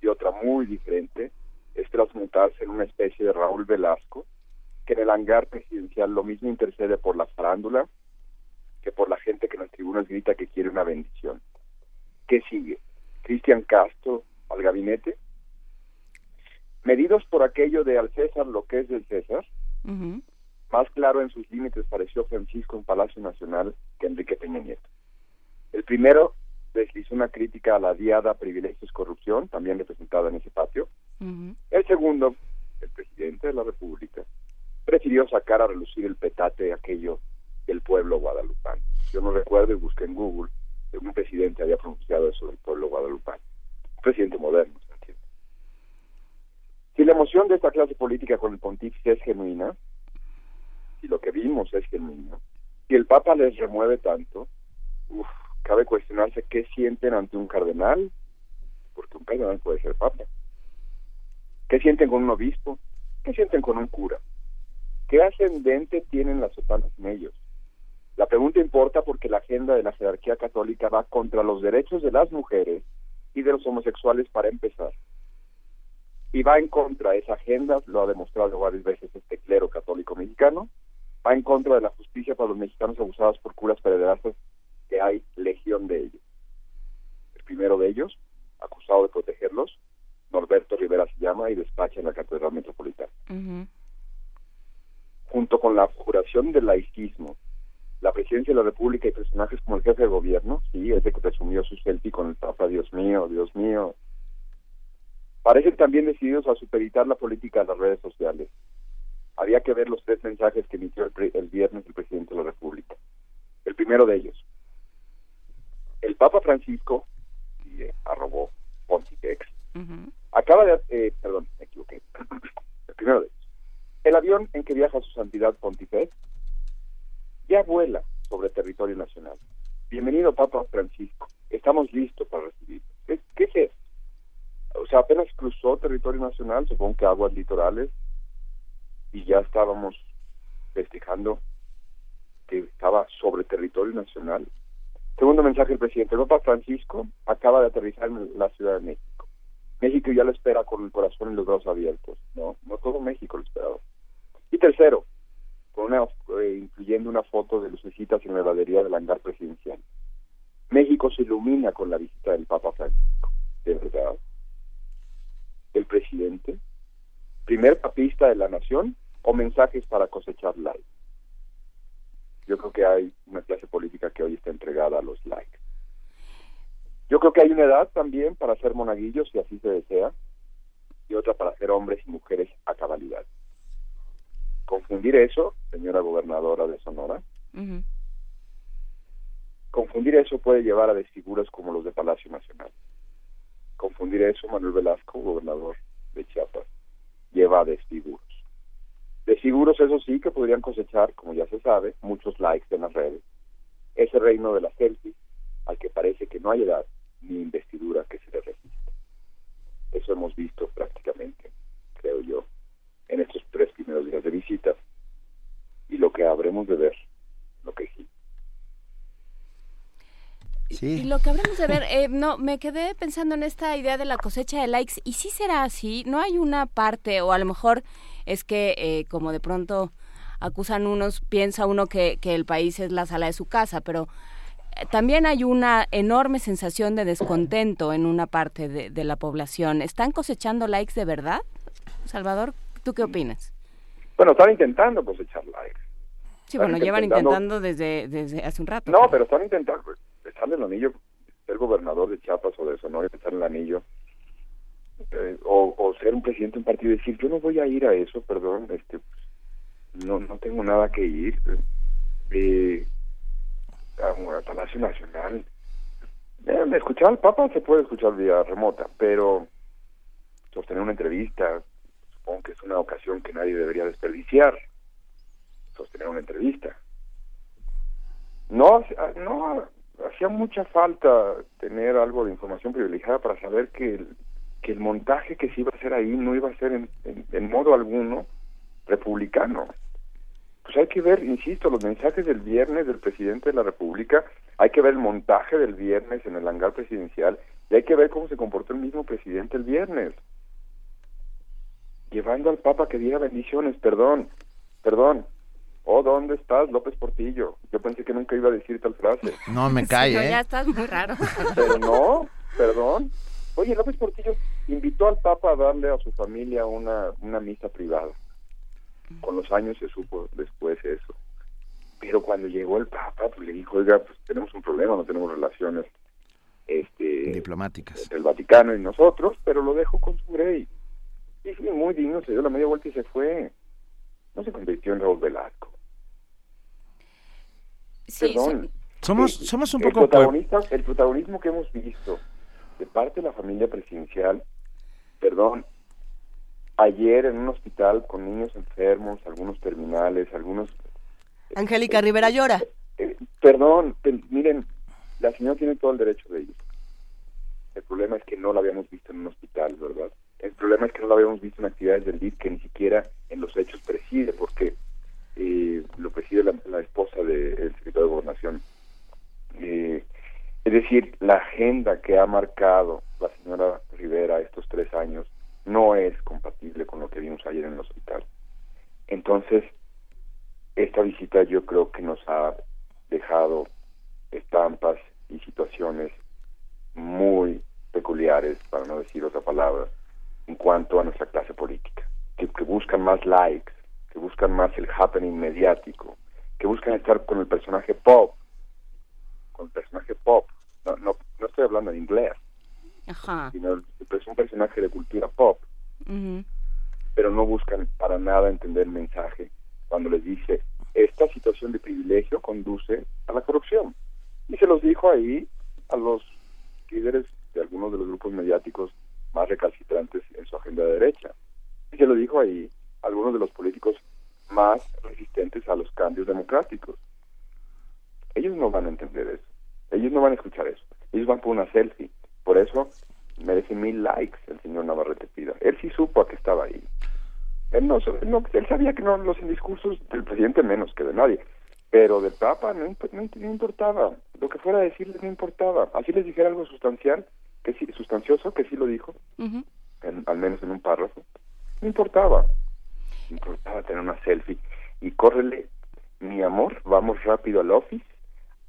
y otra muy diferente es transmutarse en una especie de Raúl Velasco que en el hangar presidencial lo mismo intercede por la farándula que por la gente que en las tribunas grita que quiere una bendición. ¿Qué sigue? Cristian Castro al gabinete. Medidos por aquello de al César lo que es del César, más claro en sus límites pareció Francisco en Palacio Nacional que Enrique Peña Nieto. El primero deslizó una crítica a la diada privilegios corrupción, también representada en ese patio. El segundo, el presidente de la República, prefirió sacar a relucir el petate de aquello del pueblo guadalupano. Yo no recuerdo y busqué en Google que un presidente había pronunciado eso del pueblo guadalupano. Presidente moderno. Si la emoción de esta clase política con el pontífice es genuina, si lo que vimos es genuino, si el Papa les remueve tanto, uf, cabe cuestionarse qué sienten ante un cardenal, porque un cardenal puede ser Papa. ¿Qué sienten con un obispo? ¿Qué sienten con un cura? ¿Qué ascendente tienen las sotanas en ellos? La pregunta importa porque la agenda de la jerarquía católica va contra los derechos de las mujeres y de los homosexuales para empezar. Y va en contra esa agenda, lo ha demostrado varias veces este clero católico mexicano, va en contra de la justicia para los mexicanos abusados por curas pederastas, que hay legión de ellos. El primero de ellos, acusado de protegerlos, Norberto Rivera se llama, y despacha en la Catedral Metropolitana. Junto con la juración del laicismo, la presidencia de la República y personajes como el jefe de gobierno, sí, ese que presumió su selfie con el Papa, Dios mío, Dios mío, parecen también decididos a supeditar la política a las redes sociales. Había que ver los tres mensajes que emitió el, el viernes el presidente de la República. El primero de ellos, el Papa Francisco, y eh, arrobó Pontifex, acaba de, eh, perdón, me equivoqué, [CLEARS THROAT] el primero de ellos, el avión en que viaja su santidad Pontifex ya vuela sobre territorio nacional. Bienvenido Papa Francisco, estamos listos para recibir. ¿Qué, qué es eso? O sea, apenas cruzó territorio nacional, supongo que aguas litorales, y ya estábamos festejando que estaba sobre territorio nacional. Segundo mensaje del presidente. El Papa Francisco acaba de aterrizar en la Ciudad de México. México ya lo espera con el corazón y los brazos abiertos. No, no todo México lo esperaba. Y tercero, con una, eh, incluyendo una foto de lucecitas en la heladería del hangar presidencial. México se ilumina con la visita del Papa Francisco. De verdad. El presidente, primer papista de la nación, o mensajes para cosechar likes. Yo creo que hay una clase política que hoy está entregada a los likes. Yo creo que hay una edad también para ser monaguillos, si así se desea, y otra para ser hombres y mujeres a cabalidad. Confundir eso, señora gobernadora de Sonora, confundir eso puede llevar a desfiguras como los de Palacio Nacional. Confundir eso, Manuel Velasco, gobernador de Chiapas, lleva a desfiguros. Desfiguros, eso sí, que podrían cosechar, como ya se sabe, muchos likes en las redes. Ese reino de la selfie, al que parece que no hay edad ni investidura que se le resista. Eso hemos visto prácticamente, creo yo, en estos tres primeros días de visita y lo que habremos de ver, lo que sí. Y lo que habremos de ver, eh, no, me quedé pensando en esta idea de la cosecha de likes, y si será así, no hay una parte, o a lo mejor es que eh, como de pronto acusan unos, piensa uno que, que el país es la sala de su casa, pero eh, también hay una enorme sensación de descontento en una parte de, de, la población. ¿Están cosechando likes de verdad? Salvador, ¿tú qué opinas? Bueno, están intentando cosechar likes. Sí, bueno, llevan intentando desde, desde hace un rato. No, pero están intentando, están en el anillo, ser gobernador de Chiapas o de Sonora, estar en el anillo, eh, o, o, ser un presidente de un partido y decir, yo no voy a ir a eso, perdón, este no no tengo nada que ir. Eh, a, a Palacio Nacional. Eh, escuchar al Papa se puede escuchar vía remota, pero sostener una entrevista, supongo que es una ocasión que nadie debería desperdiciar, sostener una entrevista. No, no hacía mucha falta tener algo de información privilegiada para saber que el, que el montaje que se iba a hacer ahí no iba a ser en modo alguno republicano pues hay que ver, insisto, los mensajes del viernes del presidente de la República, hay que ver el montaje del viernes en el hangar presidencial y hay que ver cómo se comportó el mismo presidente el viernes. Llevando al Papa que diera bendiciones, perdón, perdón. Oh, ¿dónde estás, López Portillo? Yo pensé que nunca iba a decir tal frase. No me cae, ¿eh? Ya estás muy raro. Pero no, perdón. Oye, López Portillo invitó al Papa a darle a su familia una, una misa privada con los años se supo después eso. Pero cuando llegó el Papa, pues le dijo, oiga, pues tenemos un problema, no tenemos relaciones este, diplomáticas entre el Vaticano y nosotros, pero lo dejó con su rey. Y fue muy digno, se dio la media vuelta y se fue. No se convirtió en Raúl Velasco. Sí, Perdón. Somos, eh, somos un el poco... Protagonista, el protagonismo que hemos visto de parte de la familia presidencial, perdón, ayer en un hospital con niños enfermos, algunos terminales, algunos... Angélica Rivera llora. Eh, perdón, miren, la señora tiene todo el derecho de ello. El problema es que no la habíamos visto en un hospital, ¿verdad? El problema es que no la habíamos visto en actividades del DIF que ni siquiera en los hechos preside, porque eh, lo preside la, esposa del secretario de Gobernación. Eh, es decir, la agenda que ha marcado la señora Rivera estos tres años no es compatible con lo que vimos ayer en el hospital. Entonces, esta visita yo creo que nos ha dejado estampas y situaciones muy peculiares, para no decir otra palabra, en cuanto a nuestra clase política, que, que buscan más likes, que buscan más el happening mediático, que buscan estar con el personaje pop, con el personaje pop. No, no, no estoy hablando en inglés, Ajá. sino es un personaje de cultura pop, pero no buscan para nada entender el mensaje cuando les dice esta situación de privilegio conduce a la corrupción. Y se los dijo ahí a los líderes de algunos de los grupos mediáticos más recalcitrantes en su agenda de derecha. Y se lo dijo ahí algunos de los políticos más resistentes a los cambios democráticos. Ellos no van a entender eso. Ellos no van a escuchar eso. Ellos van por una selfie. Por eso merece mil likes el señor Navarrete Pida. Él sí supo a que estaba ahí. Él no, no- él sabía que no los discursos del presidente menos que de nadie, pero del Papa no, no, no importaba. Lo que fuera a decirles no importaba. Así les dijera algo sustancial, que sí, sustancioso, que sí lo dijo, en- al menos en un párrafo. No importaba. Importaba tener una selfie. Y córrele, mi amor, vamos rápido al office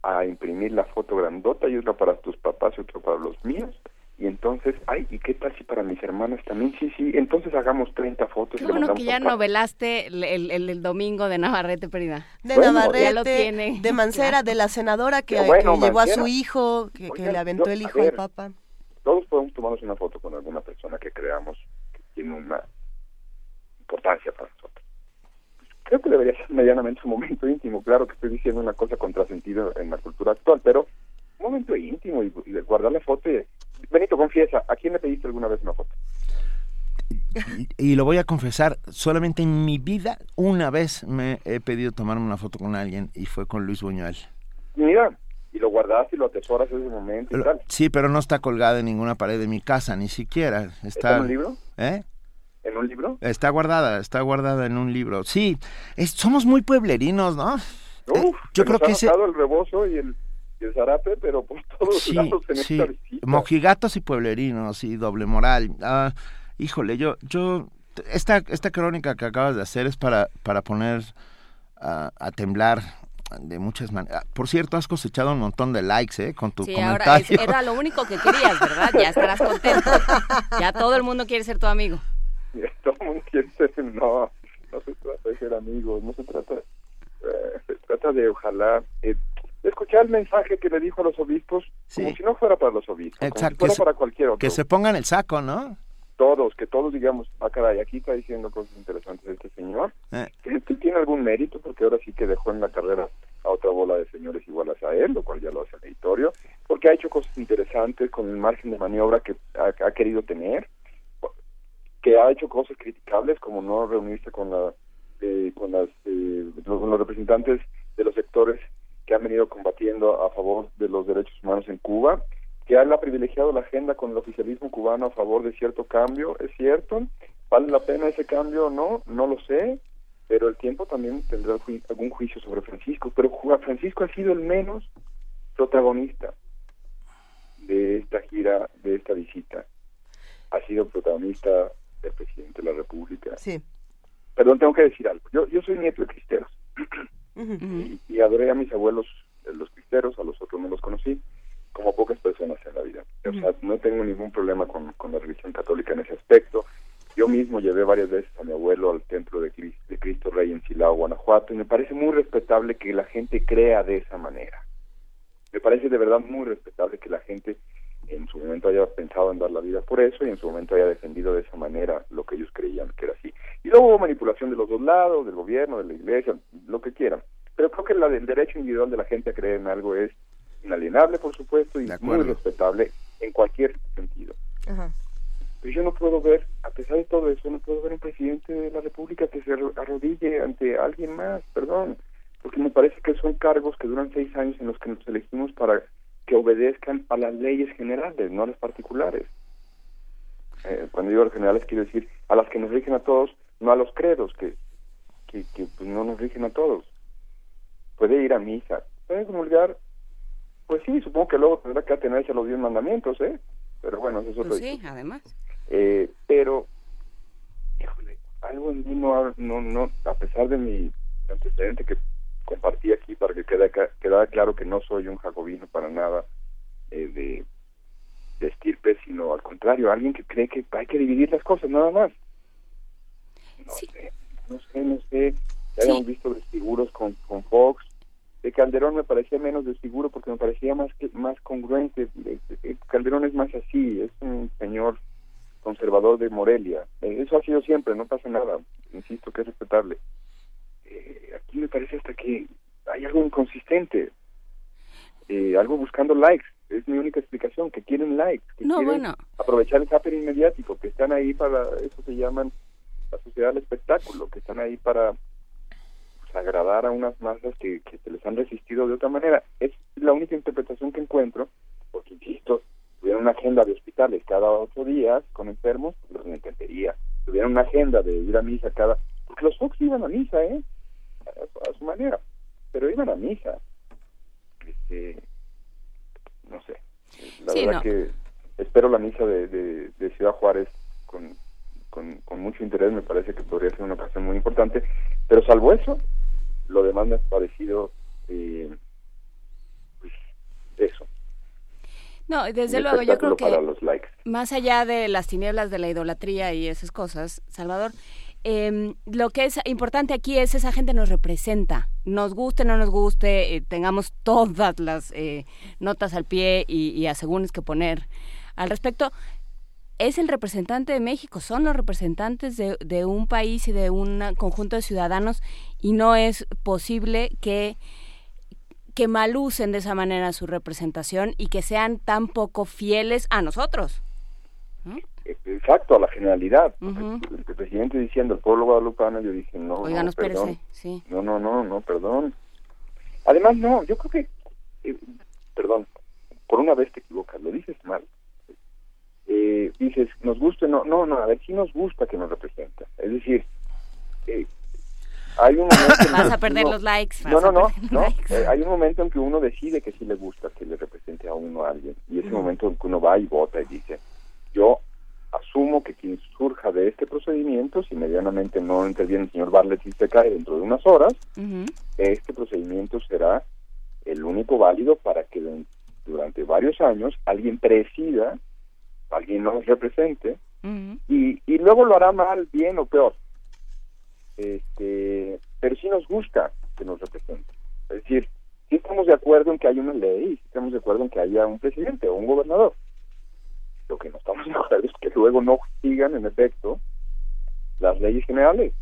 a imprimir la foto grandota y otra para tus papás y otra para los míos. Y entonces, ay, ¿y qué tal si para mis hermanas también? Sí, sí, entonces hagamos 30 fotos. Qué bueno que ya novelaste el, el, el- el domingo de Navarrete Perida. De Bueno, Navarrete, ya lo tiene. de Mancera, de la senadora que, bueno, que llevó a su hijo, que, le aventó el hijo al Papa. Todos podemos tomarnos una foto con alguna persona que creamos que tiene una importancia para nosotros. Creo que debería ser medianamente un momento íntimo. Claro que estoy diciendo una cosa contrasentido en la cultura actual, pero un momento íntimo y, y de guardar la foto. Y, Benito, confiesa, ¿a quién le pediste alguna vez una foto? Y, lo voy a confesar, solamente en mi vida una vez me he pedido tomarme una foto con alguien y fue con Luis Buñuel. Mira, y lo guardaste y lo atesoras ese momento y tal. sí, pero no está colgada en ninguna pared de mi casa, ni siquiera. Está, ¿Está en un libro? ¿Eh? ¿En un libro? Está guardada, está guardada en un libro. Sí, es- somos muy pueblerinos, ¿no? Uf, Eh, yo se creo nos que ese... el rebozo y el, y el zarape, pero por [LAUGHS] todos Sí, lados en sí, esta visita. mojigatos y pueblerinos y doble moral. Ah, híjole, yo, yo, esta, esta crónica que acabas de hacer es para, para poner a temblar de muchas maneras. Por cierto, has cosechado un montón de likes, ¿eh? Con tu Sí, ahora comentario. es- era lo único que querías, ¿verdad? Ya estarás contento. Ya todo el mundo quiere ser tu amigo. Todo el mundo quiere ser, no, no se trata de ser amigos, no se trata, eh, se trata de ojalá eh, escuchar el mensaje que le dijo a los obispos, como si no fuera para los obispos, Exacto, como que si se- fuera para cualquier otro. Que se pongan el saco, ¿no? Todos, que todos digamos, ah caray, aquí está diciendo cosas interesantes este señor, Eh, que, que tiene algún mérito, porque ahora sí que dejó en la carrera a otra bola de señores iguales a él, lo cual ya lo hace meritorio, porque ha hecho cosas interesantes con el margen de maniobra que ha, ha querido tener, que ha hecho cosas criticables como no reunirse con la eh, con las eh, los, con los representantes de los sectores que han venido combatiendo a favor de los derechos humanos en Cuba que han privilegiado la agenda con el oficialismo cubano a favor de cierto cambio es cierto vale la pena ese cambio o no no lo sé pero el tiempo también tendrá ju- algún juicio sobre Francisco pero Francisco ha sido el menos protagonista de esta gira de esta visita ha sido protagonista del presidente de la República. Sí. Perdón, tengo que decir algo. Yo, yo soy nieto de cristeros y, y adoré a mis abuelos, los cristeros, a los otros no los conocí, como pocas personas en la vida. O sea, no tengo ningún problema con, con la religión católica en ese aspecto. Yo mismo llevé varias veces a mi abuelo al templo de, Cris- de Cristo Rey en Silao, Guanajuato, y me parece muy respetable que la gente crea de esa manera. Me parece de verdad muy respetable que la gente en su momento haya pensado en dar la vida por eso y en su momento haya defendido de esa manera lo que ellos creían que era así. Y luego hubo manipulación de los dos lados, del gobierno, de la iglesia, lo que quieran. Pero creo que la del derecho individual de la gente a creer en algo es inalienable, por supuesto, y muy respetable en cualquier sentido. Pero yo no puedo ver, a pesar de todo eso, no puedo ver un presidente de la República que se arro- arrodille ante alguien más, perdón, porque me parece que son cargos que duran seis años en los que nos elegimos para que obedezcan a las leyes generales, no a las particulares. Eh, cuando digo a las generales quiero decir a las que nos rigen a todos, no a los credos que, que, que, pues, no nos rigen a todos. Puede ir a misa, puede comulgar, pues sí, supongo que luego tendrá que atenerse a los diez mandamientos, ¿eh? Pero bueno, eso es otro Pues sí, además. eh, pero, híjole, algo en mí no, no, no, a pesar de mi antecedente que compartí aquí para que quede, quedara claro que no soy un jacobino para nada, eh, de, de estirpe, sino al contrario, alguien que cree que hay que dividir las cosas, nada más. No sé, no sé, no sé. Ya habíamos visto desfiguros con, con Fox. De Calderón me parecía menos desfiguro porque me parecía más que, más congruente. De- de- de- Calderón es más así, es un señor conservador de Morelia. Eh, Eso ha sido siempre, no pasa nada. Insisto que es respetable. Eh, aquí me parece hasta que hay algo inconsistente. Eh, algo buscando likes. Es mi única explicación, que quieren likes. Que No, quieren bueno. aprovechar el happening mediático, que están ahí para, eso se llaman la sociedad del espectáculo, que están ahí para agradar a unas masas que, que se les han resistido de otra manera. Es la única interpretación que encuentro, porque insisto, tuvieran una agenda de hospitales cada ocho días con enfermos, pues me encantaría. Tuvieran una agenda de ir a misa cada... Porque los Fox iban a misa, ¿eh? A, a su manera, pero iban a misa. Este, no sé. La Sí, verdad no. que espero la misa de, de, de Ciudad Juárez con, con, con mucho interés, me parece que podría ser una ocasión muy importante, pero salvo eso, lo demás me ha parecido eh, pues, eso. No, desde luego, yo creo que los más allá de las tinieblas de la idolatría y esas cosas, Salvador, eh, lo que es importante aquí es esa gente nos representa, nos guste, no nos guste, eh, tengamos todas las eh, notas al pie y, y asegúnes que poner al respecto. Es el representante de México, son los representantes de, de un país y de un conjunto de ciudadanos y no es posible que que malucen de esa manera su representación y que sean tan poco fieles a nosotros. Exacto, a la generalidad. Ujú. El, el presidente diciendo el pueblo guadalupano, yo dije, no, Oigan, no, perdón. sí. No, no, no, no, perdón. Además, no, yo creo que, eh, perdón, por una vez te equivocas, lo dices mal. Eh, dices, nos gusta, no, no, no, a ver, sí nos gusta que nos representa. Es decir, eh, hay un momento... en [LAUGHS] Vas a perder uno- los likes. No, no, no, no. Eh, hay un momento en que uno decide que sí le gusta que le represente a uno a alguien. Y ese momento en que uno va y vota y dice, yo asumo que quien surja de este procedimiento, si medianamente no interviene el señor Bartlett y se cae dentro de unas horas, este procedimiento será el único válido para que du- durante varios años alguien presida, alguien nos represente, y, y luego lo hará mal, bien o peor. Este, pero sí nos gusta que nos represente. Es decir, sí estamos de acuerdo en que haya una ley, sí estamos de acuerdo en que haya un presidente o un gobernador. Lo que no estamos [LAUGHS] de acuerdo es que luego no sigan, en efecto, las leyes generales.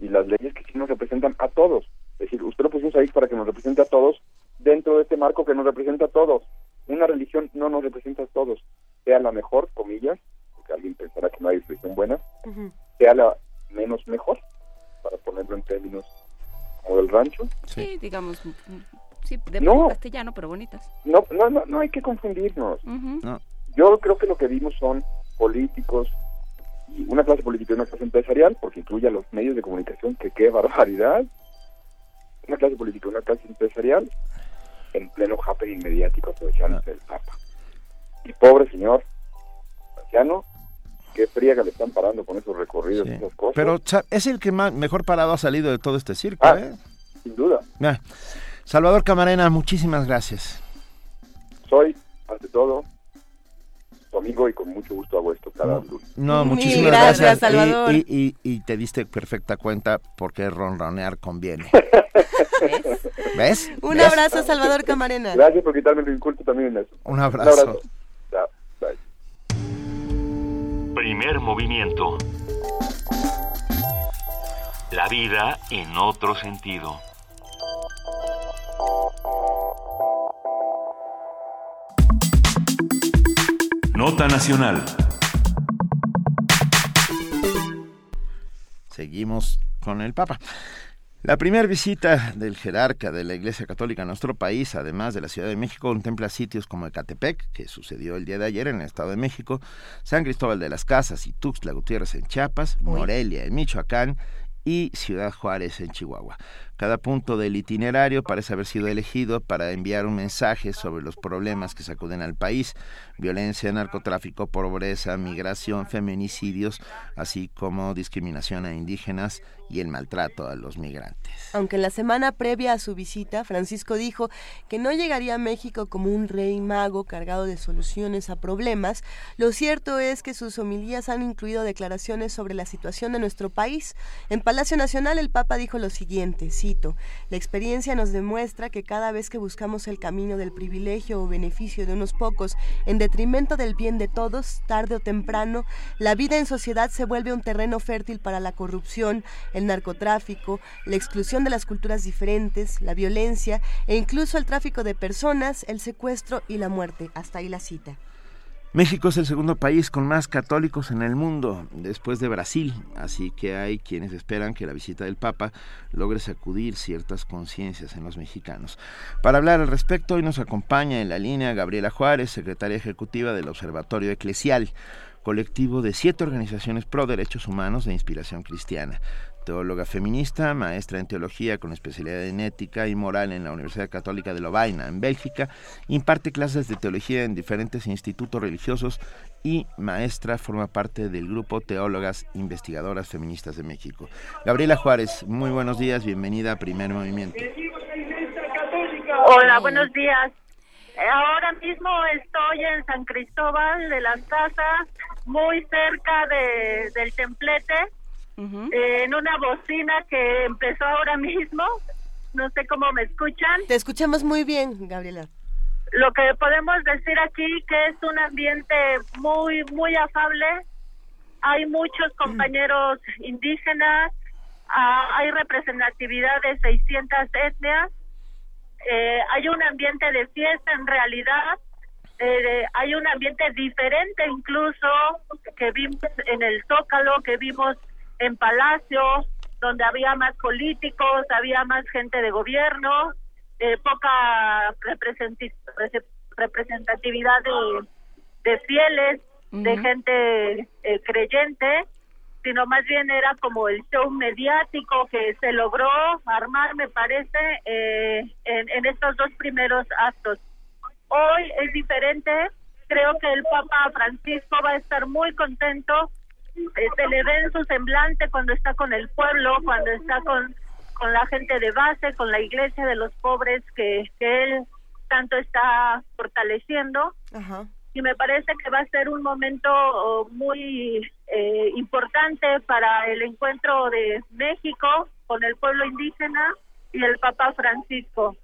Y las leyes que sí nos representan a todos. Es decir, usted lo pusimos ahí para que nos represente a todos dentro de este marco que nos representa a todos. Una religión no nos representa a todos. Sea la mejor, comillas, porque alguien pensará que no hay religión buena, sea la menos mejor, para ponerlo en términos como del rancho. Sí, digamos, mm, sí, de No. castellano, pero bonitas. No, no, no, no hay que confundirnos. Yo creo que lo que vimos son políticos, y una clase política y una clase empresarial, porque incluye a los medios de comunicación, que qué barbaridad. Una clase política y una clase empresarial en pleno happening mediático aprovechándose del Papa. Y pobre señor anciano, qué friega le están parando con esos recorridos y esas cosas. Pero es el que más, mejor parado ha salido de todo este circo, Ah, ¿eh? sin duda. Ah. Salvador Camarena, muchísimas gracias. Soy, ante todo, tu amigo y con mucho gusto hago esto cada lunes. No, muchísimas gracias, gracias. Y- Salvador. Y, y- y te diste perfecta cuenta porque ronronear conviene. [LAUGHS] ¿Ves? Un ¿Ves? abrazo, Salvador Camarena. Gracias por quitarme el inculto también en eso. Un abrazo. Chao. Bye. Primer movimiento. La vida en otro sentido. Nota nacional. Seguimos con el Papa. La primera visita del jerarca de la Iglesia Católica a nuestro país, además de la Ciudad de México, contempla sitios como Ecatepec, que sucedió el día de ayer en el Estado de México, San Cristóbal de las Casas y Tuxtla Gutiérrez en Chiapas, Morelia en Michoacán y Ciudad Juárez en Chihuahua. Cada punto del itinerario parece haber sido elegido para enviar un mensaje sobre los problemas que sacuden al país, violencia, narcotráfico, pobreza, migración, feminicidios, así como discriminación a indígenas y el maltrato a los migrantes. Aunque en la semana previa a su visita, Francisco dijo que no llegaría a México como un rey mago cargado de soluciones a problemas, lo cierto es que sus homilías han incluido declaraciones sobre la situación de nuestro país. En Palacio Nacional el Papa dijo lo siguiente, cito, la experiencia nos demuestra que cada vez que buscamos el camino del privilegio o beneficio de unos pocos en detrimento del bien de todos, tarde o temprano, la vida en sociedad se vuelve un terreno fértil para la corrupción, narcotráfico, la exclusión de las culturas diferentes, la violencia e incluso el tráfico de personas, el secuestro y la muerte. Hasta ahí la cita. México es el segundo país con más católicos en el mundo, después de Brasil, así que hay quienes esperan que la visita del Papa logre sacudir ciertas conciencias en los mexicanos. Para hablar al respecto, hoy nos acompaña en la línea Gabriela Juárez, secretaria ejecutiva del Observatorio Eclesial, colectivo de siete organizaciones pro derechos humanos de inspiración cristiana teóloga feminista, maestra en teología con especialidad en ética y moral en la Universidad Católica de Lovaina, en Bélgica, imparte clases de teología en diferentes institutos religiosos y maestra forma parte del grupo Teólogas Investigadoras Feministas de México. Gabriela Juárez, muy buenos días, bienvenida a Primer Movimiento. Hola, buenos días. Ahora mismo estoy en San Cristóbal de las Casas, muy cerca de, del templete eh, en una bocina que empezó ahora mismo. No sé cómo me escuchan. Te escuchamos muy bien, Gabriela. Lo que podemos decir aquí que es un ambiente muy muy afable. Hay muchos compañeros indígenas, ah, hay representatividad de 600 etnias. Eh, hay un ambiente de fiesta en realidad. Eh, hay un ambiente diferente incluso que vimos en el Zócalo, que vimos en Palacio, donde había más políticos, había más gente de gobierno, eh, poca representatividad de, fieles, de gente eh, creyente, sino más bien era como el show mediático que se logró armar, me parece, eh, en, en estos dos primeros actos. Hoy es diferente, creo que el Papa Francisco va a estar muy contento se le ve en su semblante cuando está con el pueblo, cuando está con, con la gente de base, con la iglesia de los pobres que, que él tanto está fortaleciendo. Y me parece que va a ser un momento oh, muy eh, importante para el encuentro de México con el pueblo indígena y el Papa Francisco.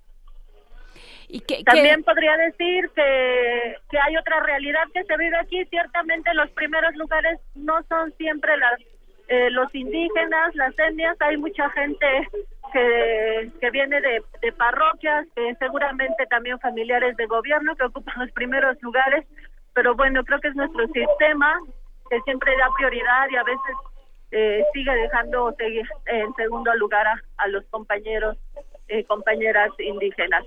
También podría decir que, que hay otra realidad que se vive aquí. Ciertamente los primeros lugares no son siempre las eh, los indígenas, las etnias. Hay mucha gente que, que viene de, de parroquias, que seguramente también familiares de gobierno que ocupan los primeros lugares. Pero bueno, creo que es nuestro sistema que siempre da prioridad y a veces eh, sigue dejando seguir en segundo lugar a, a los compañeros, eh, compañeras indígenas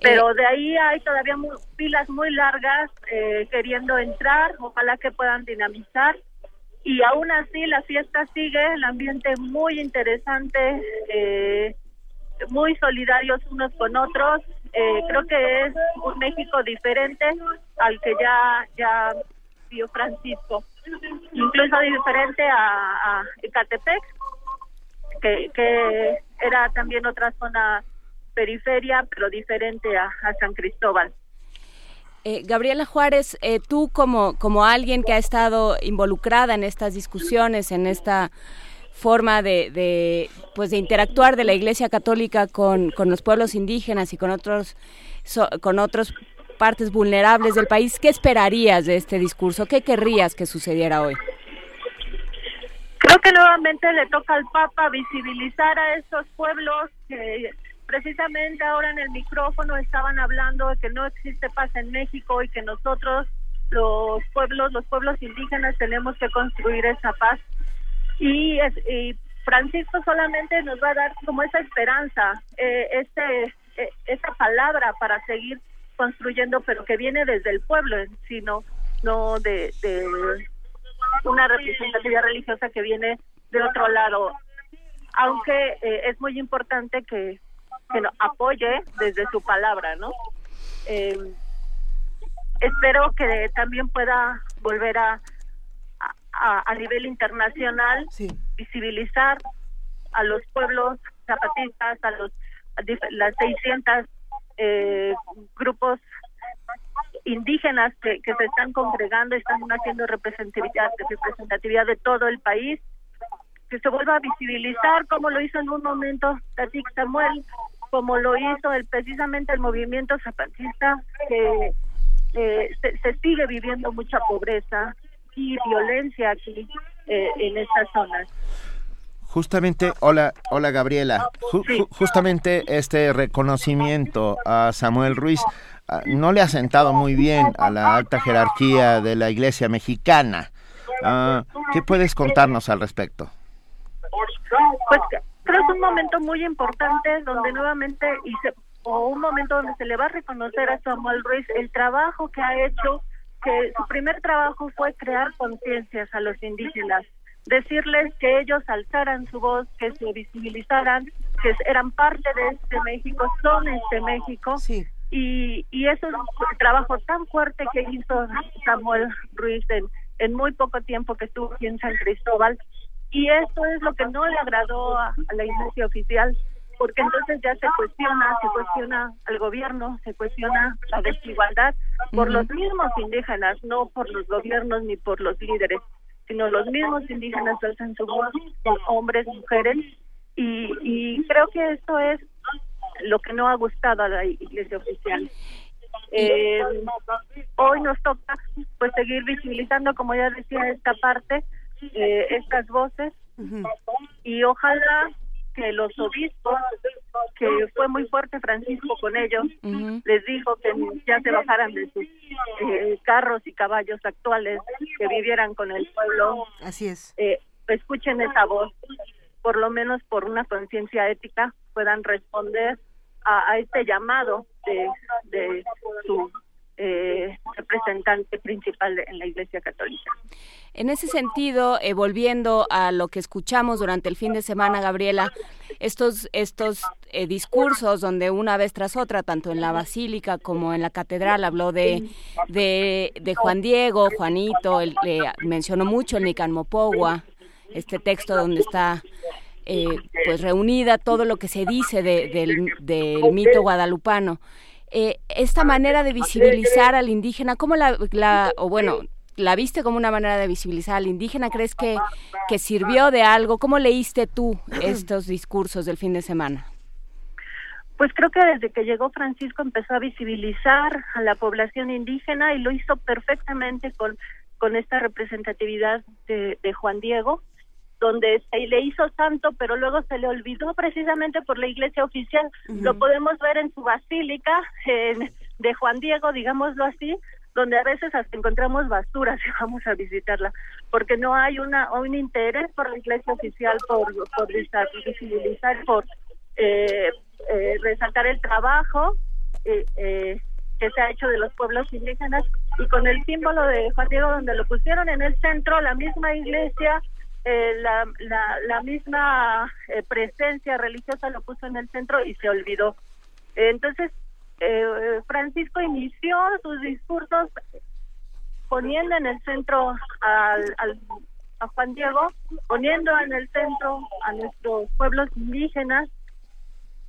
pero de ahí hay todavía muy, filas muy largas eh, queriendo entrar, ojalá que puedan dinamizar. Y aún así la fiesta sigue, el ambiente muy interesante, eh, muy solidarios unos con otros. Eh, creo que es un México diferente al que ya, ya vio Francisco, incluso diferente a, a Ecatepec, que, que era también otra zona periferia, pero diferente a, San Cristóbal. Eh, Gabriela Juárez, eh, tú como, como alguien que ha estado involucrada en estas discusiones, en esta forma de, de pues de interactuar de la Iglesia Católica con, con los pueblos indígenas y con otros con otras partes vulnerables del país, ¿qué esperarías de este discurso? ¿Qué querrías que sucediera hoy? Creo que nuevamente le toca al Papa visibilizar a esos pueblos que precisamente ahora en el micrófono estaban hablando de que no existe paz en México y que nosotros los pueblos los pueblos indígenas tenemos que construir esa paz. Y, Francisco solamente nos va a dar como esa esperanza eh, este eh, esa palabra para seguir construyendo pero que viene desde el pueblo sino no de, de una representatividad religiosa que viene de otro lado. Aunque eh, es muy importante que que apoye desde su palabra, ¿no? Eh, espero que también pueda volver a, a, nivel internacional visibilizar a los pueblos zapatistas, a los a las 600 eh, grupos indígenas que, que se están congregando, están haciendo representatividad, representatividad de todo el país, que se vuelva a visibilizar como lo hizo en un momento Tatik Samuel, como lo hizo el precisamente el movimiento zapatista, que eh, se, se sigue viviendo mucha pobreza y violencia aquí eh, en estas zonas. Justamente, hola, hola Gabriela. Ju- ju- justamente este reconocimiento a Samuel Ruiz ah, no le ha sentado muy bien a la alta jerarquía de la Iglesia mexicana. Ah, ¿Qué puedes contarnos al respecto? Pues creo que es un momento muy importante donde nuevamente y se, o un momento donde se le va a reconocer a Samuel Ruiz el trabajo que ha hecho, que su primer trabajo fue crear conciencias a los indígenas, decirles que ellos alzaran su voz, que se visibilizaran, que eran parte de este México, son este México. Y, y eso es un trabajo tan fuerte que hizo Samuel Ruiz en, en muy poco tiempo que estuvo aquí en San Cristóbal. Y esto es lo que no le agradó a, a la iglesia oficial, porque entonces ya se cuestiona, se cuestiona al gobierno, se cuestiona la desigualdad por los mismos indígenas, no por los gobiernos ni por los líderes, sino los mismos indígenas alzan su voz, hombres, mujeres, y, y creo que esto es lo que no ha gustado a la iglesia oficial. Eh, hoy nos toca pues seguir visibilizando, como ya decía, esta parte, eh, estas voces, y ojalá que los obispos, que fue muy fuerte Francisco con ellos, les dijo que ya se bajaran de sus eh, carros y caballos actuales, que vivieran con el pueblo. Así es. Eh, escuchen esa voz, por lo menos por una conciencia ética, puedan responder a, a este llamado de, de su eh, representante principal en la Iglesia Católica. En ese sentido, eh, volviendo a lo que escuchamos durante el fin de semana, Gabriela, estos, estos eh, discursos donde una vez tras otra, tanto en la basílica como en la catedral, habló de, de, de Juan Diego, Juanito, eh, mencionó mucho el Nican Mopogua, este texto donde está eh, pues reunida todo lo que se dice de- del mito guadalupano. Eh, esta manera de visibilizar al indígena, ¿cómo la, la- o bueno, la viste como una manera de visibilizar al indígena? ¿Crees que, que sirvió de algo? ¿Cómo leíste tú [CLEARS THROAT] estos discursos del fin de semana? Pues creo que desde que llegó Francisco empezó a visibilizar a la población indígena y lo hizo perfectamente con, con esta representatividad de, de Juan Diego, donde se le hizo santo, pero luego se le olvidó precisamente por la iglesia oficial. Lo podemos ver en su basílica en- de Juan Diego, digámoslo así, donde a veces hasta encontramos basura [LAUGHS] si vamos a visitarla, porque no hay una un interés por la iglesia oficial por, por visibilizar, por eh, eh, resaltar el trabajo eh, eh, que se ha hecho de los pueblos indígenas y con el símbolo de Juan Diego donde lo pusieron en el centro, la misma iglesia, eh, la, la, la misma eh, presencia religiosa lo puso en el centro y se olvidó. Entonces, eh, Francisco inició sus discursos poniendo en el centro al, al- a Juan Diego, poniendo en el centro a nuestros pueblos indígenas,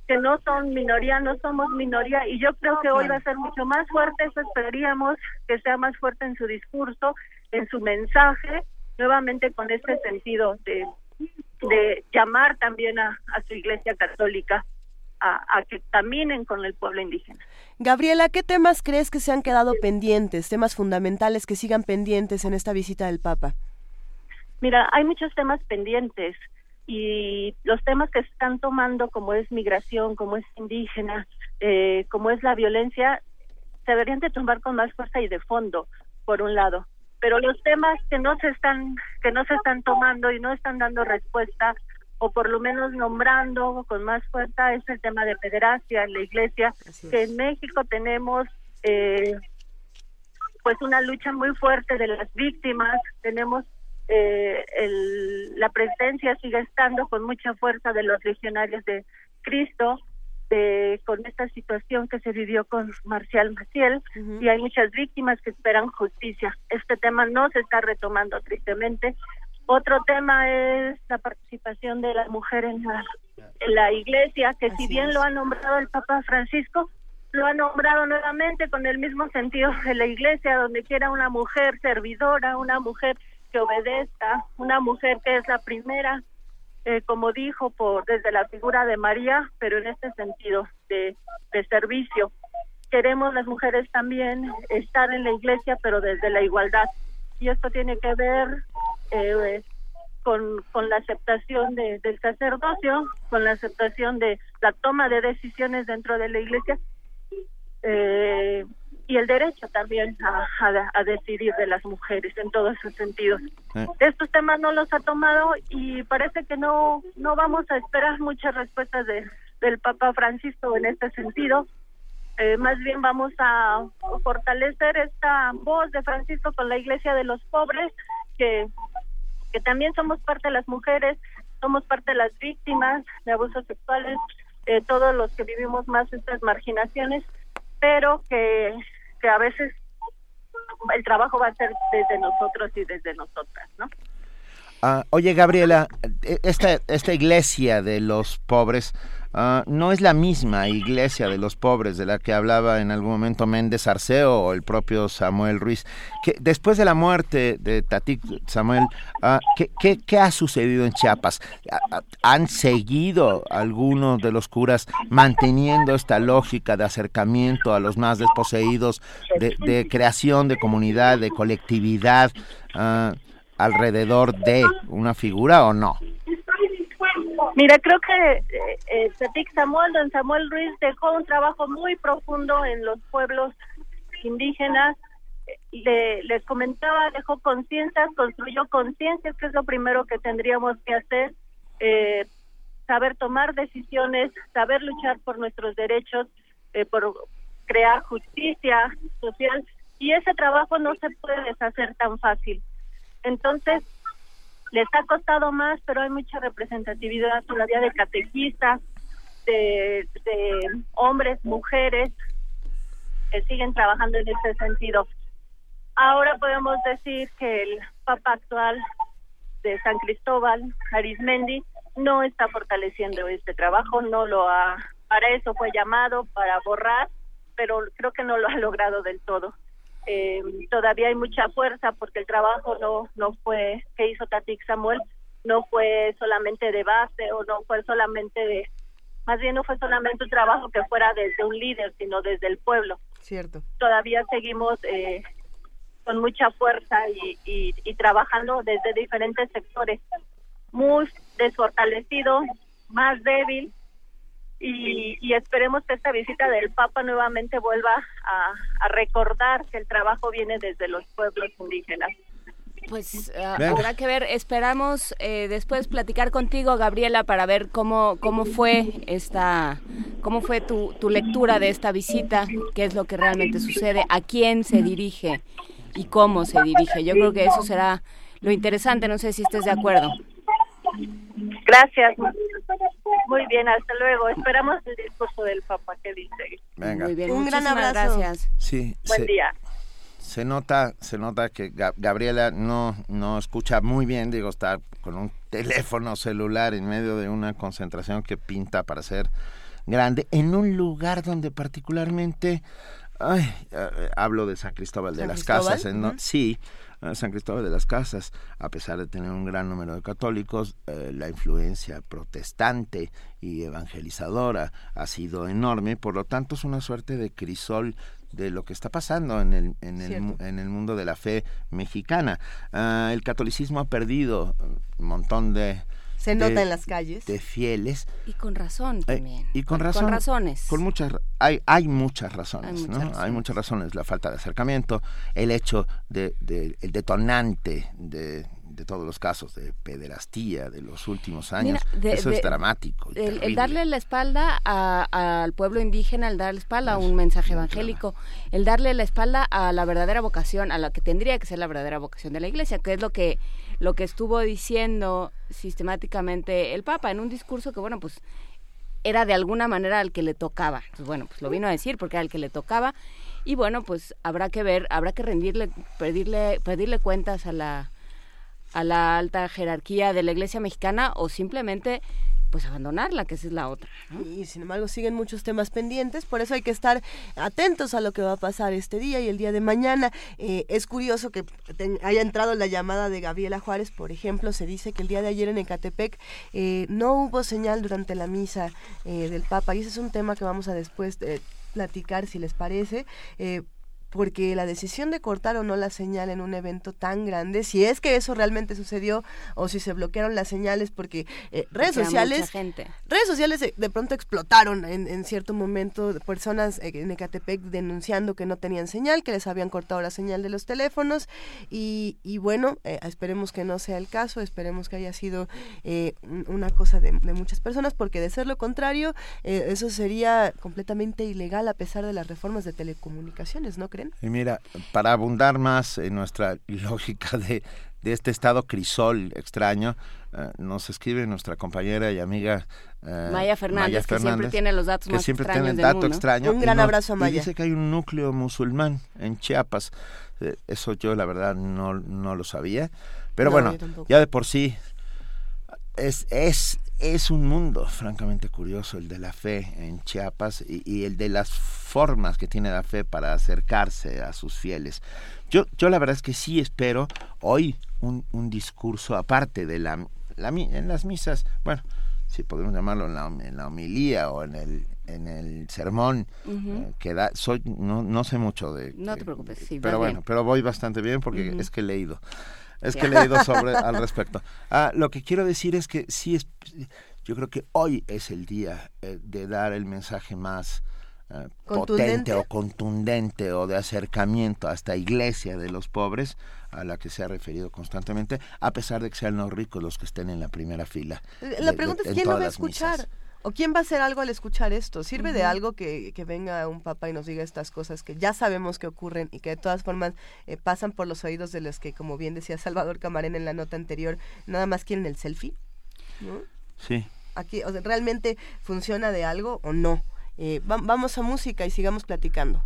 que no son minoría, no somos minoría, y yo creo que hoy va a ser mucho más fuerte, eso esperaríamos que sea más fuerte en su discurso, en su mensaje, nuevamente con este sentido de, de llamar también a, a su iglesia católica a, a que caminen con el pueblo indígena. Gabriela, ¿qué temas crees que se han quedado pendientes, temas fundamentales que sigan pendientes en esta visita del Papa? Mira, hay muchos temas pendientes y los temas que se están tomando, como es migración, como es indígena, eh, como es la violencia, se deberían de tomar con más fuerza y de fondo, por un lado. Pero los temas que no se están que no se están tomando y no están dando respuesta o por lo menos nombrando con más fuerza es el tema de pederastia en la iglesia, que en México tenemos eh, pues una lucha muy fuerte de las víctimas, tenemos eh, el- la presencia sigue estando con mucha fuerza de los legionarios de Cristo, de- con esta situación que se vivió con Marcial Maciel, y hay muchas víctimas que esperan justicia. Este tema no se está retomando tristemente. Otro tema es la participación de la mujer en la, en la iglesia, que si bien lo ha nombrado el Papa Francisco, lo ha nombrado nuevamente con el mismo sentido de la iglesia, donde quiera una mujer servidora, una mujer que obedezca, una mujer que es la primera, eh, como dijo, por desde la figura de María, pero en este sentido de, servicio. Queremos las mujeres también estar en la iglesia, pero desde la igualdad. Y esto tiene que ver eh, con, con la aceptación de, del sacerdocio, con la aceptación de la toma de decisiones dentro de la iglesia eh, y el derecho también a, a, a decidir de las mujeres en todos sus sentidos. Eh, Estos temas no los ha tomado y parece que no no vamos a esperar muchas respuestas de, del Papa Francisco en este sentido. Eh, más bien vamos a fortalecer esta voz de Francisco con la Iglesia de los Pobres, que, que también somos parte de las mujeres, somos parte de las víctimas de abusos sexuales, eh, todos los que vivimos más estas marginaciones, pero que, que a veces el trabajo va a ser desde nosotros y desde nosotras, ¿no? Ah, oye, Gabriela, e- esta, esta iglesia de los pobres ah, no es la misma iglesia de los pobres de la que hablaba en algún momento Méndez Arceo o el propio Samuel Ruiz. Que después de la muerte de Tatik Samuel, ah, ¿qué, qué, ha sucedido en Chiapas? Ah, ¿Han seguido algunos de los curas manteniendo esta lógica de acercamiento a los más desposeídos, de, de creación de comunidad, de colectividad? ah, alrededor de una figura o no? Mira, creo que eh, eh, Samuel, don Samuel Ruiz dejó un trabajo muy profundo en los pueblos indígenas. Le, les comentaba, dejó conciencias, construyó conciencias, que es lo primero que tendríamos que hacer. Eh, saber tomar decisiones, saber luchar por nuestros derechos, eh, por crear justicia social. Y ese trabajo no se puede deshacer tan fácil. Entonces, les ha costado más, pero hay mucha representatividad todavía de catequistas, de, hombres, mujeres, que siguen trabajando en ese sentido. Ahora podemos decir que el Papa actual de San Cristóbal, Arismendi, no está fortaleciendo este trabajo, no lo ha, para eso fue llamado, para borrar, pero creo que no lo ha logrado del todo eh, todavía hay mucha fuerza porque el trabajo no no fue que hizo Tatik Samuel no fue solamente de base o no fue solamente de más bien no fue solamente un trabajo que fuera desde un líder sino desde el pueblo Cierto. todavía seguimos eh, con mucha fuerza y, y, y trabajando desde diferentes sectores muy desfortalecido más débil y, y esperemos que esta visita del Papa nuevamente vuelva a, a recordar que el trabajo viene desde los pueblos indígenas. Pues Vean. habrá que ver, esperamos eh, después platicar contigo, Gabriela, para ver cómo, cómo fue esta, cómo fue tu, tu lectura de esta visita, qué es lo que realmente sucede, a quién se dirige y cómo se dirige. Yo creo que eso será lo interesante, no sé si estés de acuerdo. Gracias. Muy bien, hasta luego. Esperamos el discurso del Papa que dice. Venga. Muy bien, Un gran muchísimas abrazo. gracias. Sí, Buen se, día. se nota, se nota que Ga- Gabriela no, no escucha muy bien, digo, está con un teléfono celular en medio de una concentración que pinta para ser grande, en un lugar donde particularmente, ay, eh, hablo de San Cristóbal de ¿San las Cristóbal? Casas, en no- Ujú. sí, eh, San Cristóbal de las Casas, a pesar de tener un gran número de católicos, eh, la influencia protestante y evangelizadora ha sido enorme, por lo tanto es una suerte de crisol de lo que está pasando en el, en el, en el mundo de la fe mexicana. Ah, el catolicismo ha perdido un montón de... Se de- nota en las calles. De fieles. Y con razón Eh, también. y con Con razón. razones. Con muchas, hay, hay muchas razones, Hay muchas ¿no? Hay razones. muchas razones. La falta de acercamiento, el hecho de, de- el detonante de, de todos los casos de pederastía de los últimos años. Mira, de- Eso de- es dramático. y El, darle la espalda a- al pueblo indígena, el darle la espalda a un mensaje evangélico, el darle la espalda a la verdadera vocación, a la que tendría que ser la verdadera vocación de la iglesia, que es lo que, lo que estuvo diciendo sistemáticamente el Papa en un discurso que, bueno, pues era de alguna manera al que le tocaba. Pues bueno, pues lo vino a decir porque era al que le tocaba. Y bueno, pues habrá que ver, habrá que rendirle, pedirle, pedirle cuentas a la a la alta jerarquía de la Iglesia mexicana o simplemente pues abandonarla, que es la otra. Y sin embargo siguen muchos temas pendientes, por eso hay que estar atentos a lo que va a pasar este día y el día de mañana. Eh, es curioso que haya entrado la llamada de Gabriela Juárez, por ejemplo, se dice que el día de ayer en Ecatepec eh, no hubo señal durante la misa eh, del Papa y ese es un tema que vamos a después platicar si les parece porque la decisión de cortar o no la señal en un evento tan grande, si es que eso realmente sucedió o si se bloquearon las señales porque eh, redes sociales redes sociales de, pronto explotaron en, cierto momento personas eh, en Ecatepec denunciando que no tenían señal, que les habían cortado la señal de los teléfonos y, bueno, eh, esperemos que no sea el caso, esperemos que haya sido una cosa de, de, muchas personas porque de ser lo contrario eso sería completamente ilegal a pesar de las reformas de telecomunicaciones, ¿no creen? Y mira, para abundar más en nuestra [LAUGHS] lógica de, de este estado crisol extraño, eh, nos escribe nuestra compañera y amiga eh, Maya, Fernández, que siempre tiene los datos que siempre tiene el dato extraño. Un gran abrazo a Maya. Y dice que hay un núcleo musulmán en Chiapas. Eh, eso yo la verdad no, no lo sabía. Pero bueno, ya de por sí es, es es un mundo francamente curioso el de la fe en Chiapas y, el de las formas que tiene la fe para acercarse a sus fieles. Yo, yo la verdad es que sí espero hoy un, un discurso aparte de la, la, en las misas, bueno, si podemos llamarlo en la, en la homilía o en el en el sermón eh, que da soy no, no sé mucho de no te preocupes sí, pero bueno pero voy bastante bien porque es que he leído es que he leído sobre al respecto. Ah, lo que quiero decir es que sí es, yo creo que hoy es el día eh, de dar el mensaje más eh, potente o contundente o de acercamiento a esta iglesia de los pobres a la que se ha referido constantemente, a pesar de que sean los ricos los que estén en la primera fila. La pregunta es quién lo va a escuchar. ¿O quién va a hacer algo al escuchar esto? ¿Sirve de algo que, que, venga un papa y nos diga estas cosas que ya sabemos que ocurren y que de todas formas eh, pasan por los oídos de los que, como bien decía Salvador Camarén en la nota anterior, nada más quieren el selfie? Sí. Aquí, o ¿Realmente funciona de algo o no? Eh, vamos a música y sigamos platicando.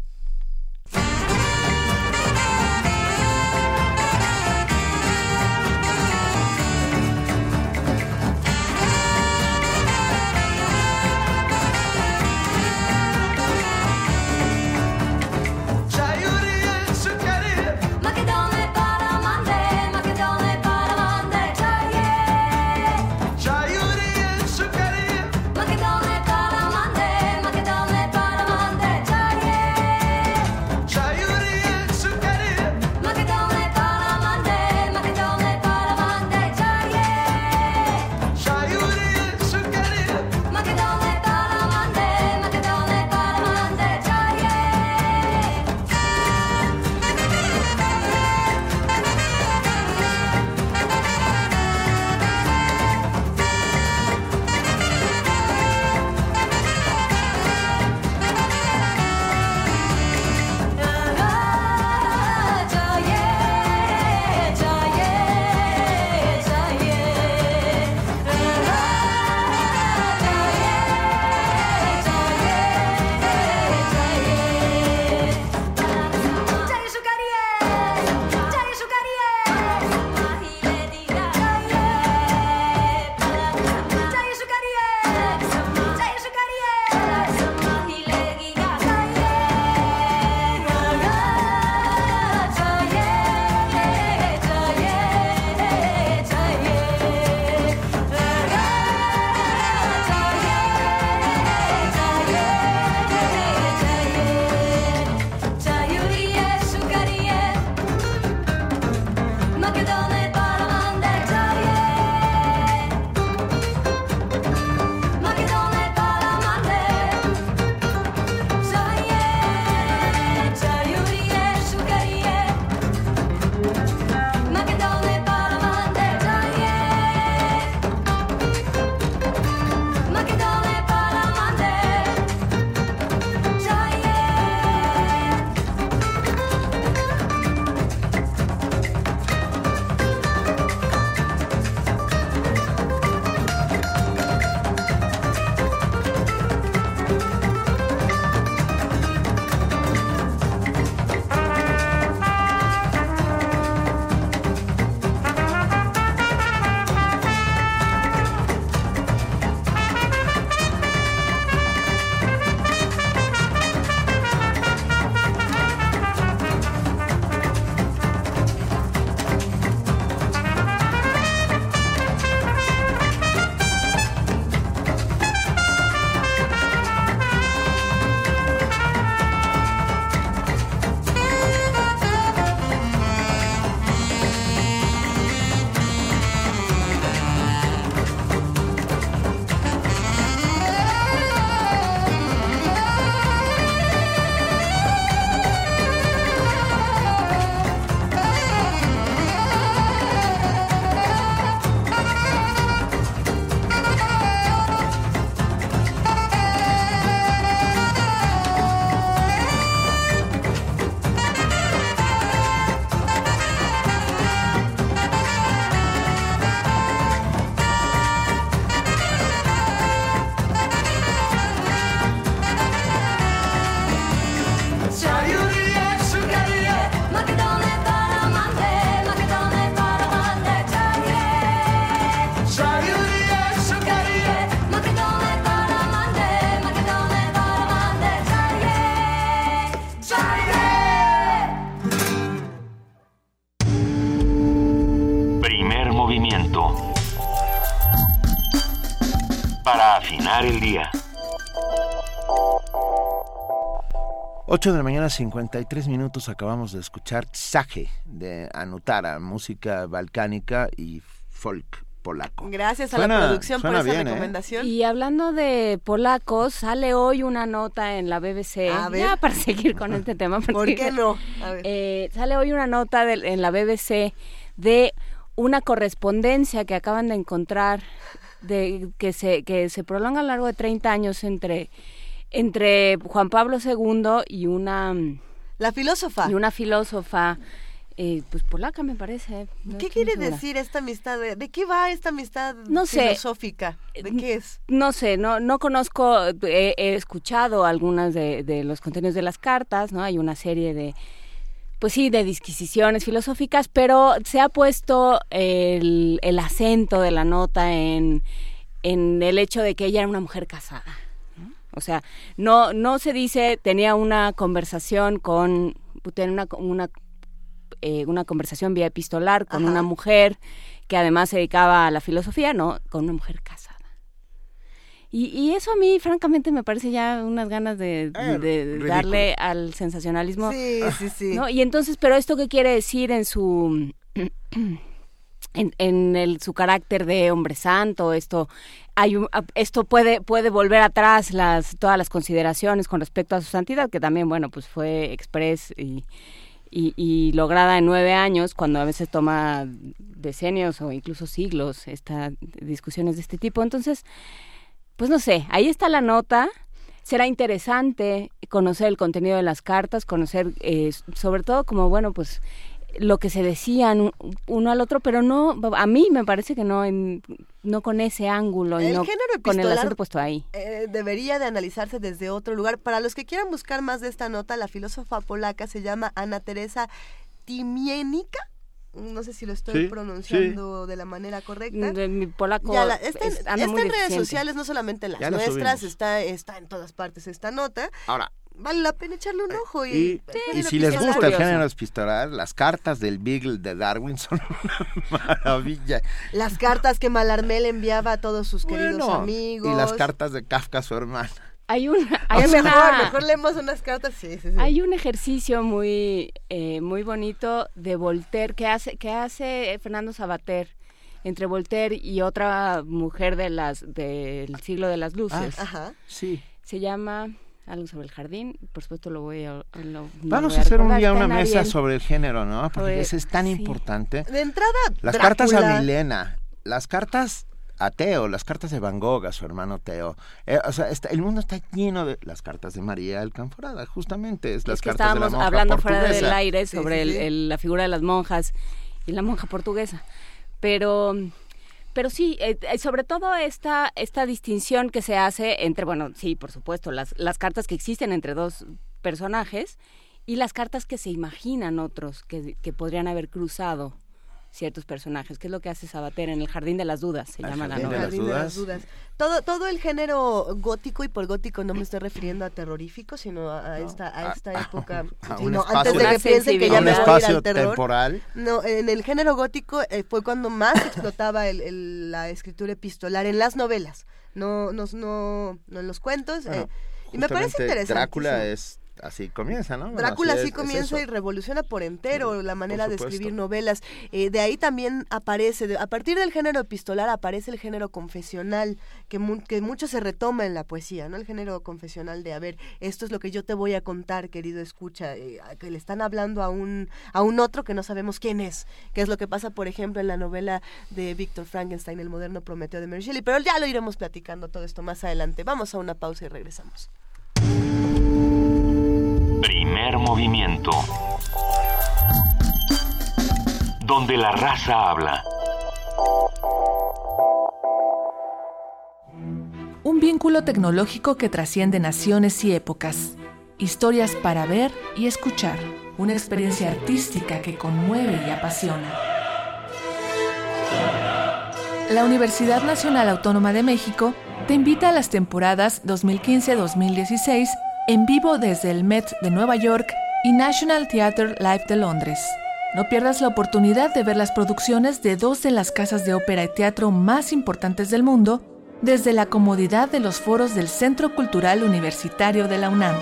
8 de la mañana, 53 minutos. Acabamos de escuchar Tsaje de Anutara, música balcánica y folk polaco. Gracias a Suena- la producción por esa bien, ¿eh? recomendación. Y hablando de polacos, sale hoy una nota en la BBC. A ver. Ya para seguir con este tema. ¿Por qué no? A ver. eh, sale hoy una nota en la BBC de una correspondencia que acaban de encontrar de que se que se prolonga a lo largo de 30 años entre entre Juan Pablo II y una la filósofa y una filósofa eh, pues polaca me parece no ¿Qué quiere segura. decir esta amistad? ¿De, de qué va esta amistad No sé. filosófica? ¿De qué es? No sé, no, no conozco, he, he escuchado algunas de, de los contenidos de las cartas, ¿no? Hay una serie de, pues sí, de disquisiciones filosóficas, pero se ha puesto el, el acento de la nota en, en el hecho de que ella era una mujer casada. O sea, no, no se dice, tenía una conversación con, una, una, eh, una conversación vía epistolar con Ajá. una mujer que además se dedicaba a la filosofía, no, con una mujer casada. Y, y eso a mí, francamente, me parece ya unas ganas de, Eh, de darle al sensacionalismo. Sí, sí, sí. ¿no? Y entonces, pero esto qué quiere decir en su en, en el, su carácter de hombre santo, esto hay un- esto puede puede volver atrás las todas las consideraciones con respecto a su santidad, que también bueno pues fue express y y, y lograda en nueve años, cuando a veces toma decenios o incluso siglos estas discusiones de este tipo. Entonces, pues no sé, ahí está la nota. Será interesante conocer el contenido de las cartas, conocer eh, sobre todo como, bueno, pues lo que se decían un- uno al otro, pero no, a mí me parece que no, en- no con ese ángulo y El no género con el acento puesto ahí. eh, debería de analizarse desde otro lugar. Para los que quieran buscar más de esta nota, la filósofa polaca se llama Ana Teresa Timienica. No sé si lo estoy Sí, pronunciando de la manera correcta. De mi polaco Ya la- está en, está muy en redes sociales, no solamente las Ya la nuestras, está, está en todas partes esta nota. Ahora, Vale la pena echarle un ojo. Y, y, si les gusta el género epistolar, las cartas del Beagle de Darwin son una [LAUGHS] maravilla. Las cartas que Malarmé le enviaba a todos sus queridos Bueno, amigos. Y las cartas de Kafka a su hermana. Hay un, Ay, [LAUGHS] hay mejor, una- mejor leemos unas cartas, sí, sí, sí. Hay un ejercicio muy eh, muy bonito de Voltaire que hace que hace Fernando Sabater entre Voltaire y otra mujer de las del siglo de las luces. Ah, ajá. Sí. Se llama algo sobre el jardín, por supuesto lo voy a lo- Vamos voy a hacer un día una mesa sobre el género, ¿no? Porque eso es tan sí. importante. De entrada, Las Drácula. cartas a Milena, las cartas a Teo, las cartas de Van Gogh, a su hermano Teo. Eh, o sea, está- el mundo está lleno de las cartas de María Alcanforada, justamente. Es las Es que cartas de la estábamos monja hablando fuera del aire sobre Sí, sí, el- el- la figura de las monjas y la monja portuguesa. Pero, pero sí, eh, eh, sobre todo esta, esta distinción que se hace entre, bueno, sí, por supuesto, las, las cartas que existen entre dos personajes y las cartas que se imaginan otros que, que podrían haber cruzado ciertos personajes, que es lo que hace Sabater en el Jardín de las Dudas, se El llama la Jardín de novela. las de las dudas. Todo, todo el género gótico, y por gótico no me estoy refiriendo a terrorífico, sino a, a esta, a esta época. [LAUGHS] a sí, un no, espacio- antes de que piensen que ya me voy a ir espacio al terror. temporal. No, en el género gótico eh, fue cuando más explotaba el- el- la escritura epistolar en las novelas, no, no, no, no en los cuentos. Bueno, eh, y me parece interesante. Drácula es así comienza, ¿no? Bueno, Drácula así es- comienza y revoluciona por entero la manera de escribir novelas. Eh, de ahí también aparece, de- a partir del género epistolar aparece el género confesional, que, mu- que mucho se retoma en la poesía, ¿no? El género confesional de, a ver, esto es lo que yo te voy a contar, querido escucha, eh, que le están hablando a un, a un otro que no sabemos quién es, que es lo que pasa, por ejemplo, en la novela de Víctor Frankenstein, El moderno Prometeo de Mary Shelley. Pero ya lo iremos platicando todo esto más adelante. Vamos a una pausa y regresamos. Primer movimiento. Donde la raza habla. Un vínculo tecnológico que trasciende naciones y épocas. Historias para ver y escuchar. Una experiencia artística que conmueve y apasiona. La Universidad Nacional Autónoma de México te invita a las temporadas 2015-2016 en vivo desde el Met de Nueva York y National Theatre Live de Londres. No pierdas la oportunidad de ver las producciones de dos de las casas de ópera y teatro más importantes del mundo desde la comodidad de los foros del Centro Cultural Universitario de la UNAM.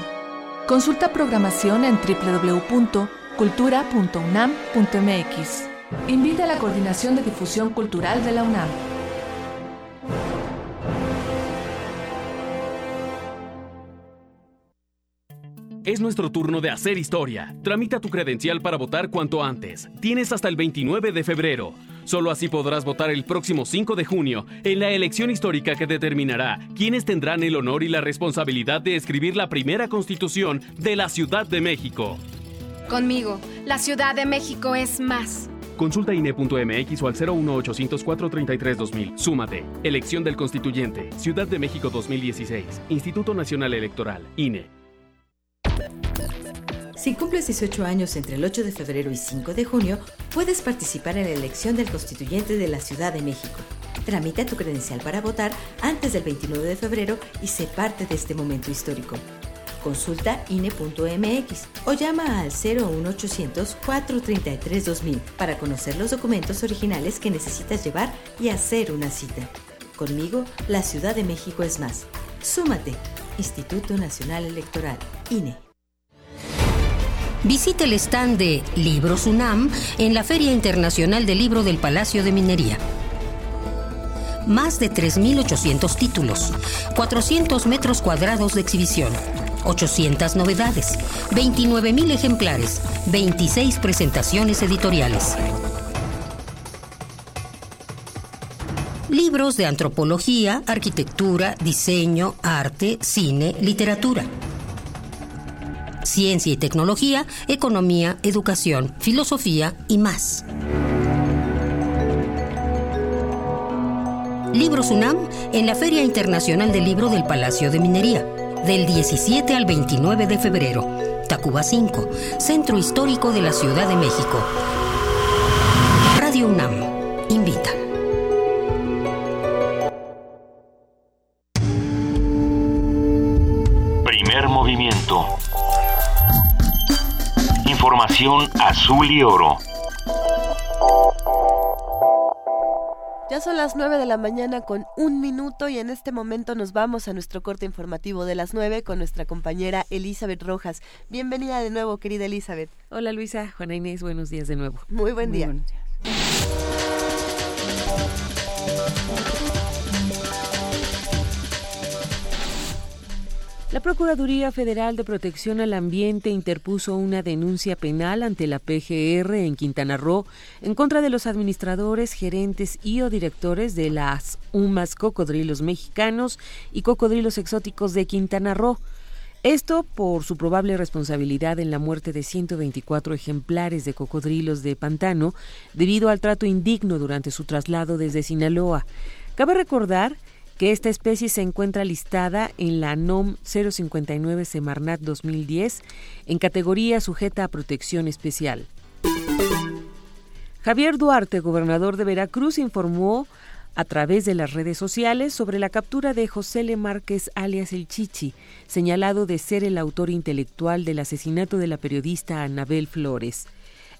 Consulta programación en www.cultura.unam.mx. Invita a la Coordinación de Difusión Cultural de la UNAM. Es nuestro turno de hacer historia. Tramita tu credencial para votar cuanto antes. Tienes hasta el 29 de febrero. Solo así podrás votar el próximo 5 de junio en la elección histórica que determinará quiénes tendrán el honor y la responsabilidad de escribir la primera constitución de la Ciudad de México. Conmigo, la Ciudad de México es más. Consulta INE.mx o al 01800-433-2000. Súmate. Elección del Constituyente. Ciudad de México 2016. Instituto Nacional Electoral. INE. Si cumples 18 años entre el 8 de febrero y 5 de junio, puedes participar en la elección del constituyente de la Ciudad de México. Tramita tu credencial para votar antes del 29 de febrero y sé parte de este momento histórico. Consulta INE.mx o llama al 01800 433 2000 para conocer los documentos originales que necesitas llevar y hacer una cita. Conmigo, la Ciudad de México es más. Súmate. Instituto Nacional Electoral, INE. Visite el stand de Libros UNAM en la Feria Internacional del Libro del Palacio de Minería. Más de 3.800 títulos, 400 metros cuadrados de exhibición, 800 novedades, 29.000 ejemplares, 26 presentaciones editoriales. Libros de antropología, arquitectura, diseño, arte, cine, literatura ciencia y tecnología, economía, educación, filosofía y más. Libros UNAM en la Feria Internacional del Libro del Palacio de Minería, del 17 al 29 de febrero. Tacuba 5, Centro Histórico de la Ciudad de México. Radio UNAM, Azul y oro. Ya son las 9 de la mañana con un minuto y en este momento nos vamos a nuestro corte informativo de las 9 con nuestra compañera Elizabeth Rojas. Bienvenida de nuevo, querida Elizabeth. Hola Luisa, Juana Inés, buenos días de nuevo. Muy buen día. La Procuraduría Federal de Protección al Ambiente interpuso una denuncia penal ante la PGR en Quintana Roo en contra de los administradores, gerentes y o directores de las UMAS Cocodrilos Mexicanos y Cocodrilos Exóticos de Quintana Roo. Esto por su probable responsabilidad en la muerte de 124 ejemplares de cocodrilos de pantano debido al trato indigno durante su traslado desde Sinaloa. Cabe recordar que esta especie se encuentra listada en la NOM 059 Semarnat 2010 en categoría sujeta a protección especial. Javier Duarte, gobernador de Veracruz, informó a través de las redes sociales sobre la captura de José Le Márquez alias El Chichi, señalado de ser el autor intelectual del asesinato de la periodista Anabel Flores.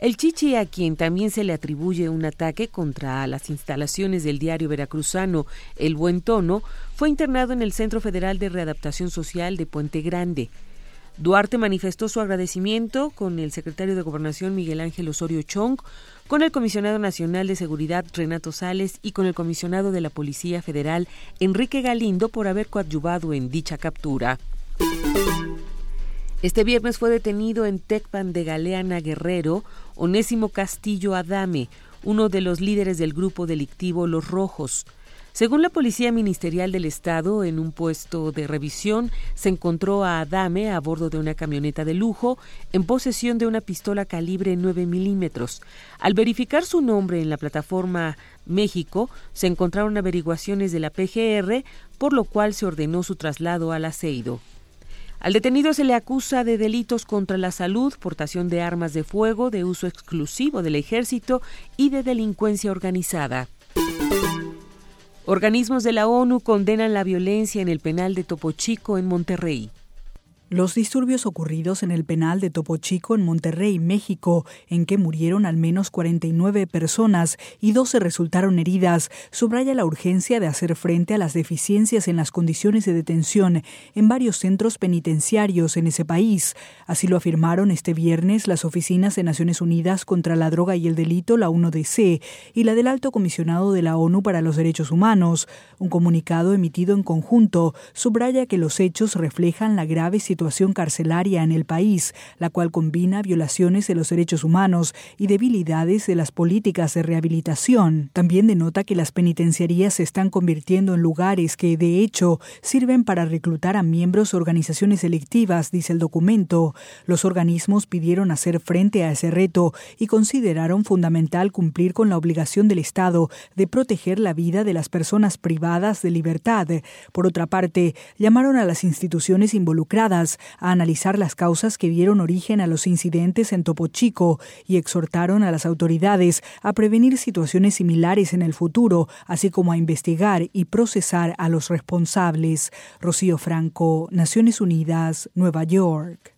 El Chichi, a quien también se le atribuye un ataque contra las instalaciones del diario veracruzano El Buen Tono, fue internado en el Centro Federal de Readaptación Social de Puente Grande. Duarte manifestó su agradecimiento con el secretario de Gobernación Miguel Ángel Osorio Chong, con el comisionado nacional de seguridad Renato Sales y con el comisionado de la Policía Federal Enrique Galindo por haber coadyuvado en dicha captura. Este viernes fue detenido en Tecpan de Galeana Guerrero Onésimo Castillo Adame, uno de los líderes del grupo delictivo Los Rojos. Según la Policía Ministerial del Estado, en un puesto de revisión se encontró a Adame a bordo de una camioneta de lujo en posesión de una pistola calibre 9 milímetros. Al verificar su nombre en la plataforma México, se encontraron averiguaciones de la PGR, por lo cual se ordenó su traslado al aceido. Al detenido se le acusa de delitos contra la salud, portación de armas de fuego, de uso exclusivo del ejército y de delincuencia organizada. Organismos de la ONU condenan la violencia en el penal de Topo Chico en Monterrey. Los disturbios ocurridos en el penal de Topo Chico en Monterrey, México, en que murieron al menos 49 personas y 12 resultaron heridas, subraya la urgencia de hacer frente a las deficiencias en las condiciones de detención en varios centros penitenciarios en ese país. Así lo afirmaron este viernes las oficinas de Naciones Unidas contra la Droga y el Delito, la 1DC, y la del Alto Comisionado de la ONU para los Derechos Humanos. Un comunicado emitido en conjunto subraya que los hechos reflejan la grave situación situación carcelaria en el país, la cual combina violaciones de los derechos humanos y debilidades de las políticas de rehabilitación. También denota que las penitenciarías se están convirtiendo en lugares que, de hecho, sirven para reclutar a miembros de organizaciones selectivas, dice el documento. Los organismos pidieron hacer frente a ese reto y consideraron fundamental cumplir con la obligación del Estado de proteger la vida de las personas privadas de libertad. Por otra parte, llamaron a las instituciones involucradas a analizar las causas que dieron origen a los incidentes en Topo Chico y exhortaron a las autoridades a prevenir situaciones similares en el futuro, así como a investigar y procesar a los responsables. Rocío Franco, Naciones Unidas, Nueva York.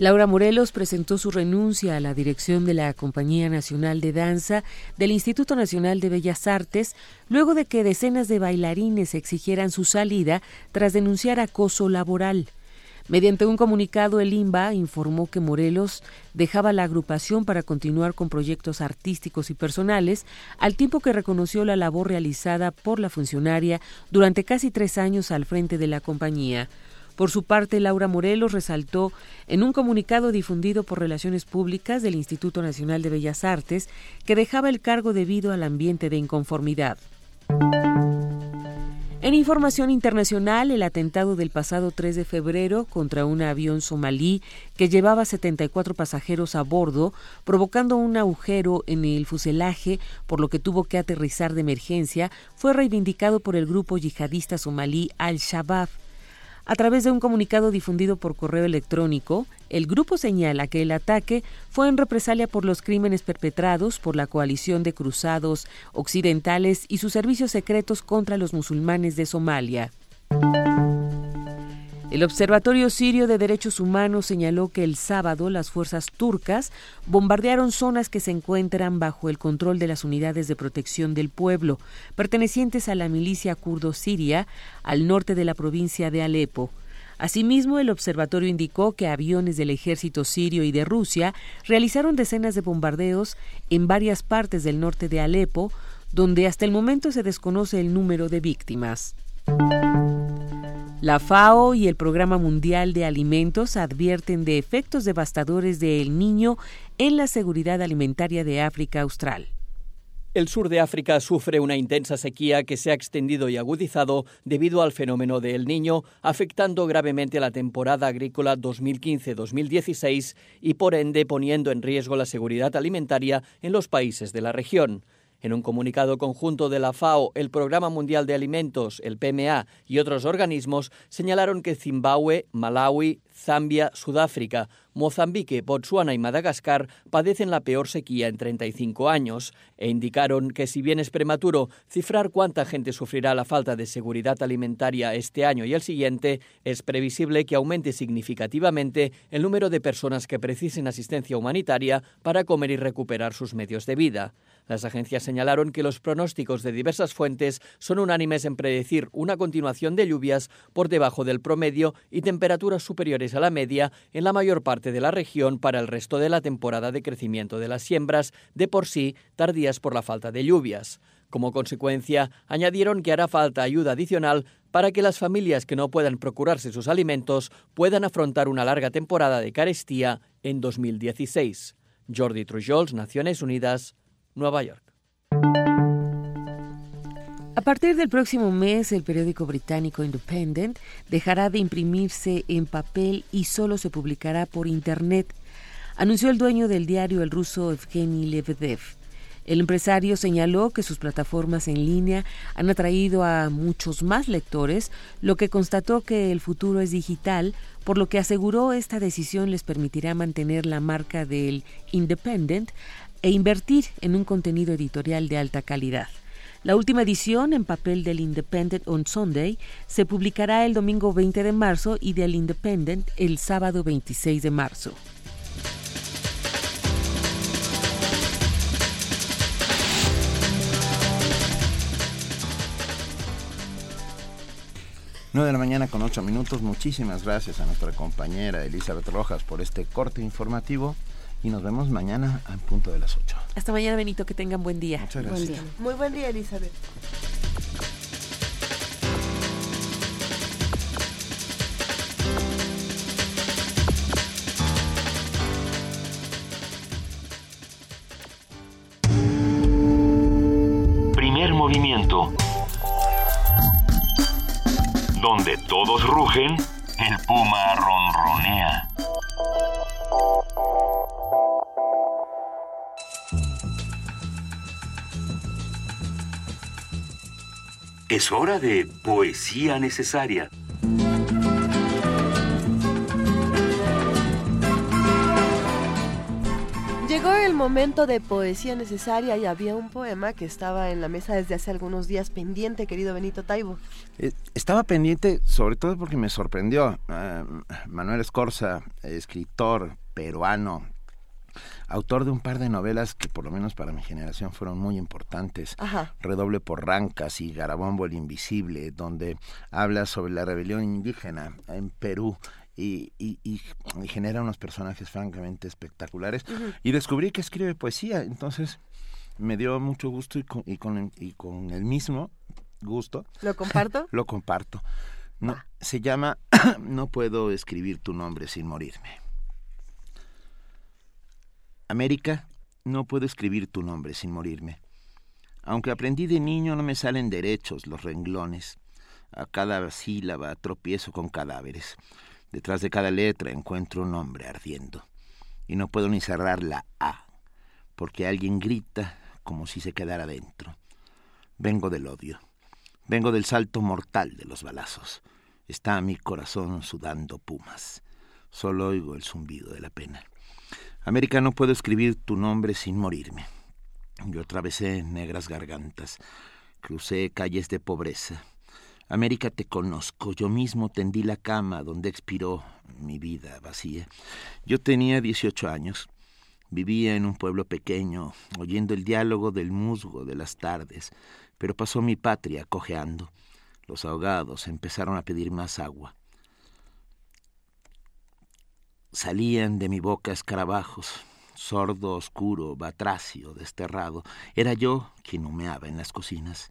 Laura Morelos presentó su renuncia a la dirección de la Compañía Nacional de Danza del Instituto Nacional de Bellas Artes luego de que decenas de bailarines exigieran su salida tras denunciar acoso laboral. Mediante un comunicado, el IMBA informó que Morelos dejaba la agrupación para continuar con proyectos artísticos y personales, al tiempo que reconoció la labor realizada por la funcionaria durante casi tres años al frente de la compañía. Por su parte, Laura Morelos resaltó en un comunicado difundido por Relaciones Públicas del Instituto Nacional de Bellas Artes que dejaba el cargo debido al ambiente de inconformidad. En información internacional, el atentado del pasado 3 de febrero contra un avión somalí que llevaba 74 pasajeros a bordo, provocando un agujero en el fuselaje, por lo que tuvo que aterrizar de emergencia, fue reivindicado por el grupo yihadista somalí Al-Shabaab. A través de un comunicado difundido por correo electrónico, el grupo señala que el ataque fue en represalia por los crímenes perpetrados por la coalición de cruzados occidentales y sus servicios secretos contra los musulmanes de Somalia. El Observatorio Sirio de Derechos Humanos señaló que el sábado las fuerzas turcas bombardearon zonas que se encuentran bajo el control de las unidades de protección del pueblo, pertenecientes a la milicia kurdo siria al norte de la provincia de Alepo. Asimismo, el observatorio indicó que aviones del ejército sirio y de Rusia realizaron decenas de bombardeos en varias partes del norte de Alepo, donde hasta el momento se desconoce el número de víctimas. La FAO y el Programa Mundial de Alimentos advierten de efectos devastadores del niño en la seguridad alimentaria de África Austral. El sur de África sufre una intensa sequía que se ha extendido y agudizado debido al fenómeno del Niño, afectando gravemente la temporada agrícola 2015-2016 y por ende poniendo en riesgo la seguridad alimentaria en los países de la región. En un comunicado conjunto de la FAO, el Programa Mundial de Alimentos, el PMA y otros organismos señalaron que Zimbabue, Malawi, Zambia, Sudáfrica, Mozambique, Botsuana y Madagascar padecen la peor sequía en 35 años e indicaron que si bien es prematuro cifrar cuánta gente sufrirá la falta de seguridad alimentaria este año y el siguiente, es previsible que aumente significativamente el número de personas que precisen asistencia humanitaria para comer y recuperar sus medios de vida. Las agencias señalaron que los pronósticos de diversas fuentes son unánimes en predecir una continuación de lluvias por debajo del promedio y temperaturas superiores a la media en la mayor parte de la región para el resto de la temporada de crecimiento de las siembras, de por sí tardías por la falta de lluvias. Como consecuencia, añadieron que hará falta ayuda adicional para que las familias que no puedan procurarse sus alimentos puedan afrontar una larga temporada de carestía en 2016. Jordi Trujols, Naciones Unidas, Nueva York. A partir del próximo mes, el periódico británico Independent dejará de imprimirse en papel y solo se publicará por Internet, anunció el dueño del diario, el ruso Evgeny Lebedev. El empresario señaló que sus plataformas en línea han atraído a muchos más lectores, lo que constató que el futuro es digital, por lo que aseguró esta decisión les permitirá mantener la marca del Independent e invertir en un contenido editorial de alta calidad. La última edición en papel del Independent on Sunday se publicará el domingo 20 de marzo y del Independent el sábado 26 de marzo. 9 de la mañana con 8 minutos. Muchísimas gracias a nuestra compañera Elizabeth Rojas por este corte informativo y nos vemos mañana al punto de las 8. Hasta mañana, Benito, que tengan buen día. Muchas gracias. Muy buen día, Elizabeth. Primer movimiento. Donde todos rugen, el puma ronronea. Es hora de poesía necesaria. Llegó el momento de poesía necesaria y había un poema que estaba en la mesa desde hace algunos días pendiente, querido Benito Taibo. Eh, Estaba pendiente, sobre todo porque me sorprendió. eh, Manuel Escorza, escritor peruano, autor de un par de novelas que por lo menos para mi generación fueron muy importantes. Ajá. Redoble por Rancas y Garabombo el Invisible, donde habla sobre la rebelión indígena en Perú. Y, y- y- y genera unos personajes francamente espectaculares. Y descubrí que escribe poesía, entonces me dio mucho gusto y con, y con, y con el mismo gusto ¿Lo comparto? [LAUGHS] lo comparto. No, se llama [CLEARS THROAT] No puedo escribir tu nombre sin morirme. América, no puedo escribir tu nombre sin morirme. Aunque aprendí de niño no me salen derechos los renglones. A cada sílaba tropiezo con cadáveres. Detrás de cada letra encuentro un nombre ardiendo. Y no puedo ni cerrar la A, porque alguien grita como si se quedara dentro. Vengo del odio. Vengo del salto mortal de los balazos. Está mi corazón sudando pumas. Solo oigo el zumbido de la pena. América, no puedo escribir tu nombre sin morirme. Yo atravesé negras gargantas, crucé calles de pobreza. América, te conozco. Yo mismo tendí la cama donde expiró mi vida vacía. Yo tenía 18 años. Vivía en un pueblo pequeño, oyendo el diálogo del musgo de las tardes, pero pasó mi patria cojeando. Los ahogados empezaron a pedir más agua. Salían de mi boca escarabajos, sordo, oscuro, batracio, desterrado. Era yo quien humeaba en las cocinas.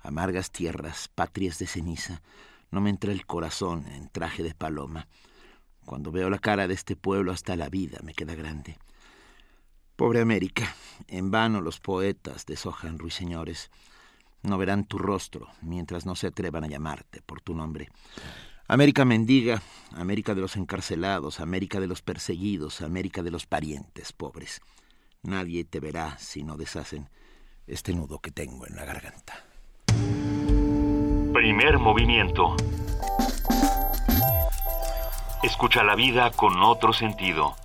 Amargas tierras, patrias de ceniza, no me entra el corazón en traje de paloma. Cuando veo la cara de este pueblo hasta la vida me queda grande. Pobre América, en vano los poetas deshojan ruiseñores. No verán tu rostro mientras no se atrevan a llamarte por tu nombre. América mendiga, América de los encarcelados, América de los perseguidos, América de los parientes pobres. Nadie te verá si no deshacen este nudo que tengo en la garganta. Primer movimiento. Escucha la vida con otro sentido.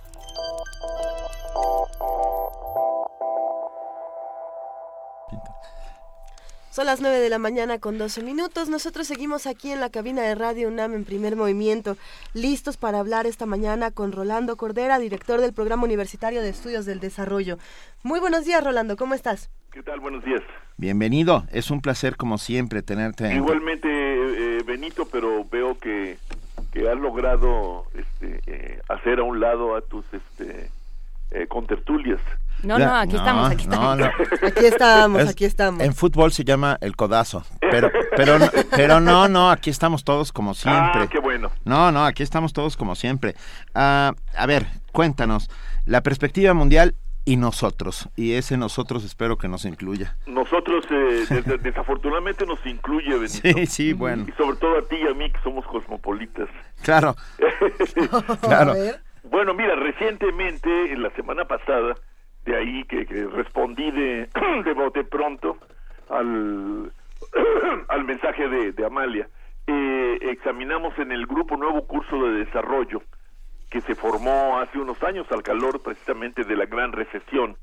Son las 9 de la mañana con 12 minutos. Nosotros seguimos aquí en la cabina de Radio UNAM en primer movimiento, listos para hablar esta mañana con Rolando Cordera, director del Programa Universitario de Estudios del Desarrollo. Muy buenos días, Rolando, ¿cómo estás? ¿Qué tal? Buenos días. Bienvenido, es un placer como siempre tenerte. en- Igualmente, eh, Benito, pero veo que, que has logrado este, eh, hacer a un lado a tus este, eh, contertulias. No, no, aquí estamos, aquí estamos. no. [LAUGHS] Aquí estamos, Es- aquí estamos. En fútbol se llama el codazo, pero, pero, no- pero no, no, aquí estamos todos como siempre. Ah, qué bueno. No, no, aquí estamos todos como siempre. Ah, a ver, cuéntanos, la perspectiva mundial y nosotros, y ese nosotros espero que nos incluya. Nosotros, eh, [LAUGHS] des- desafortunadamente, nos incluye, Benito. Sí, sí, bueno. Y sobre todo a ti y a mí, que somos cosmopolitas. Claro, [LAUGHS] claro. Bueno, mira, recientemente, en la semana pasada, de ahí que, que respondí de, [CLEARS THROAT] de bote pronto al, [CLEARS THROAT] al mensaje de, de Amalia, eh, examinamos en el grupo Nuevo Curso de Desarrollo, que se formó hace unos años al calor precisamente de la gran recesión,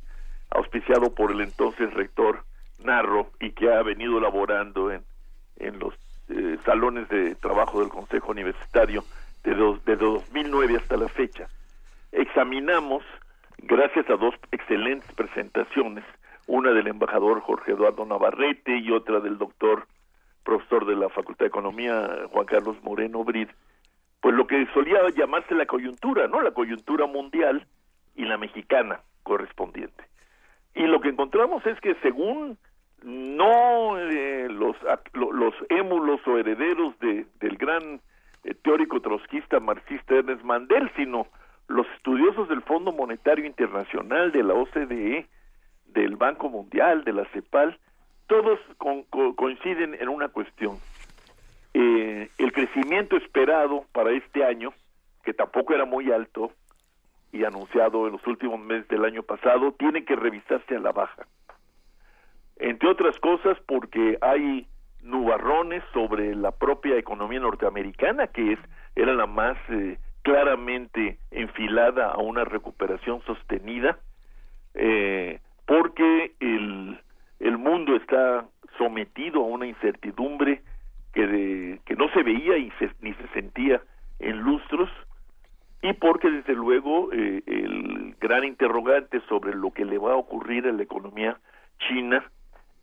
auspiciado por el entonces rector narro y que ha venido laborando en, en los eh, salones de trabajo del Consejo Universitario de, dos, de 2009 hasta la fecha. Examinamos, gracias a dos excelentes presentaciones, una del embajador Jorge Eduardo Navarrete y otra del doctor profesor de la Facultad de Economía Juan Carlos Moreno Brid, pues lo que solía llamarse la coyuntura, ¿no? La coyuntura mundial y la mexicana correspondiente. Y lo que encontramos es que según no eh, los, los émulos o herederos de, del gran teórico trotskista marxista Ernest Mandel, sino los estudiosos del Fondo Monetario Internacional, de la OCDE, del Banco Mundial, de la CEPAL, todos coinciden en una cuestión. Eh, el crecimiento esperado para este año, que tampoco era muy alto y anunciado en los últimos meses del año pasado, tiene que revisarse a la baja. Entre otras cosas porque hay nubarrones sobre la propia economía norteamericana, que es era la más eh, claramente enfilada a una recuperación sostenida, eh, porque el, el mundo está sometido a una incertidumbre que, que no se veía y ni se sentía en lustros, y porque desde luego eh, el gran interrogante sobre lo que le va a ocurrir a la economía china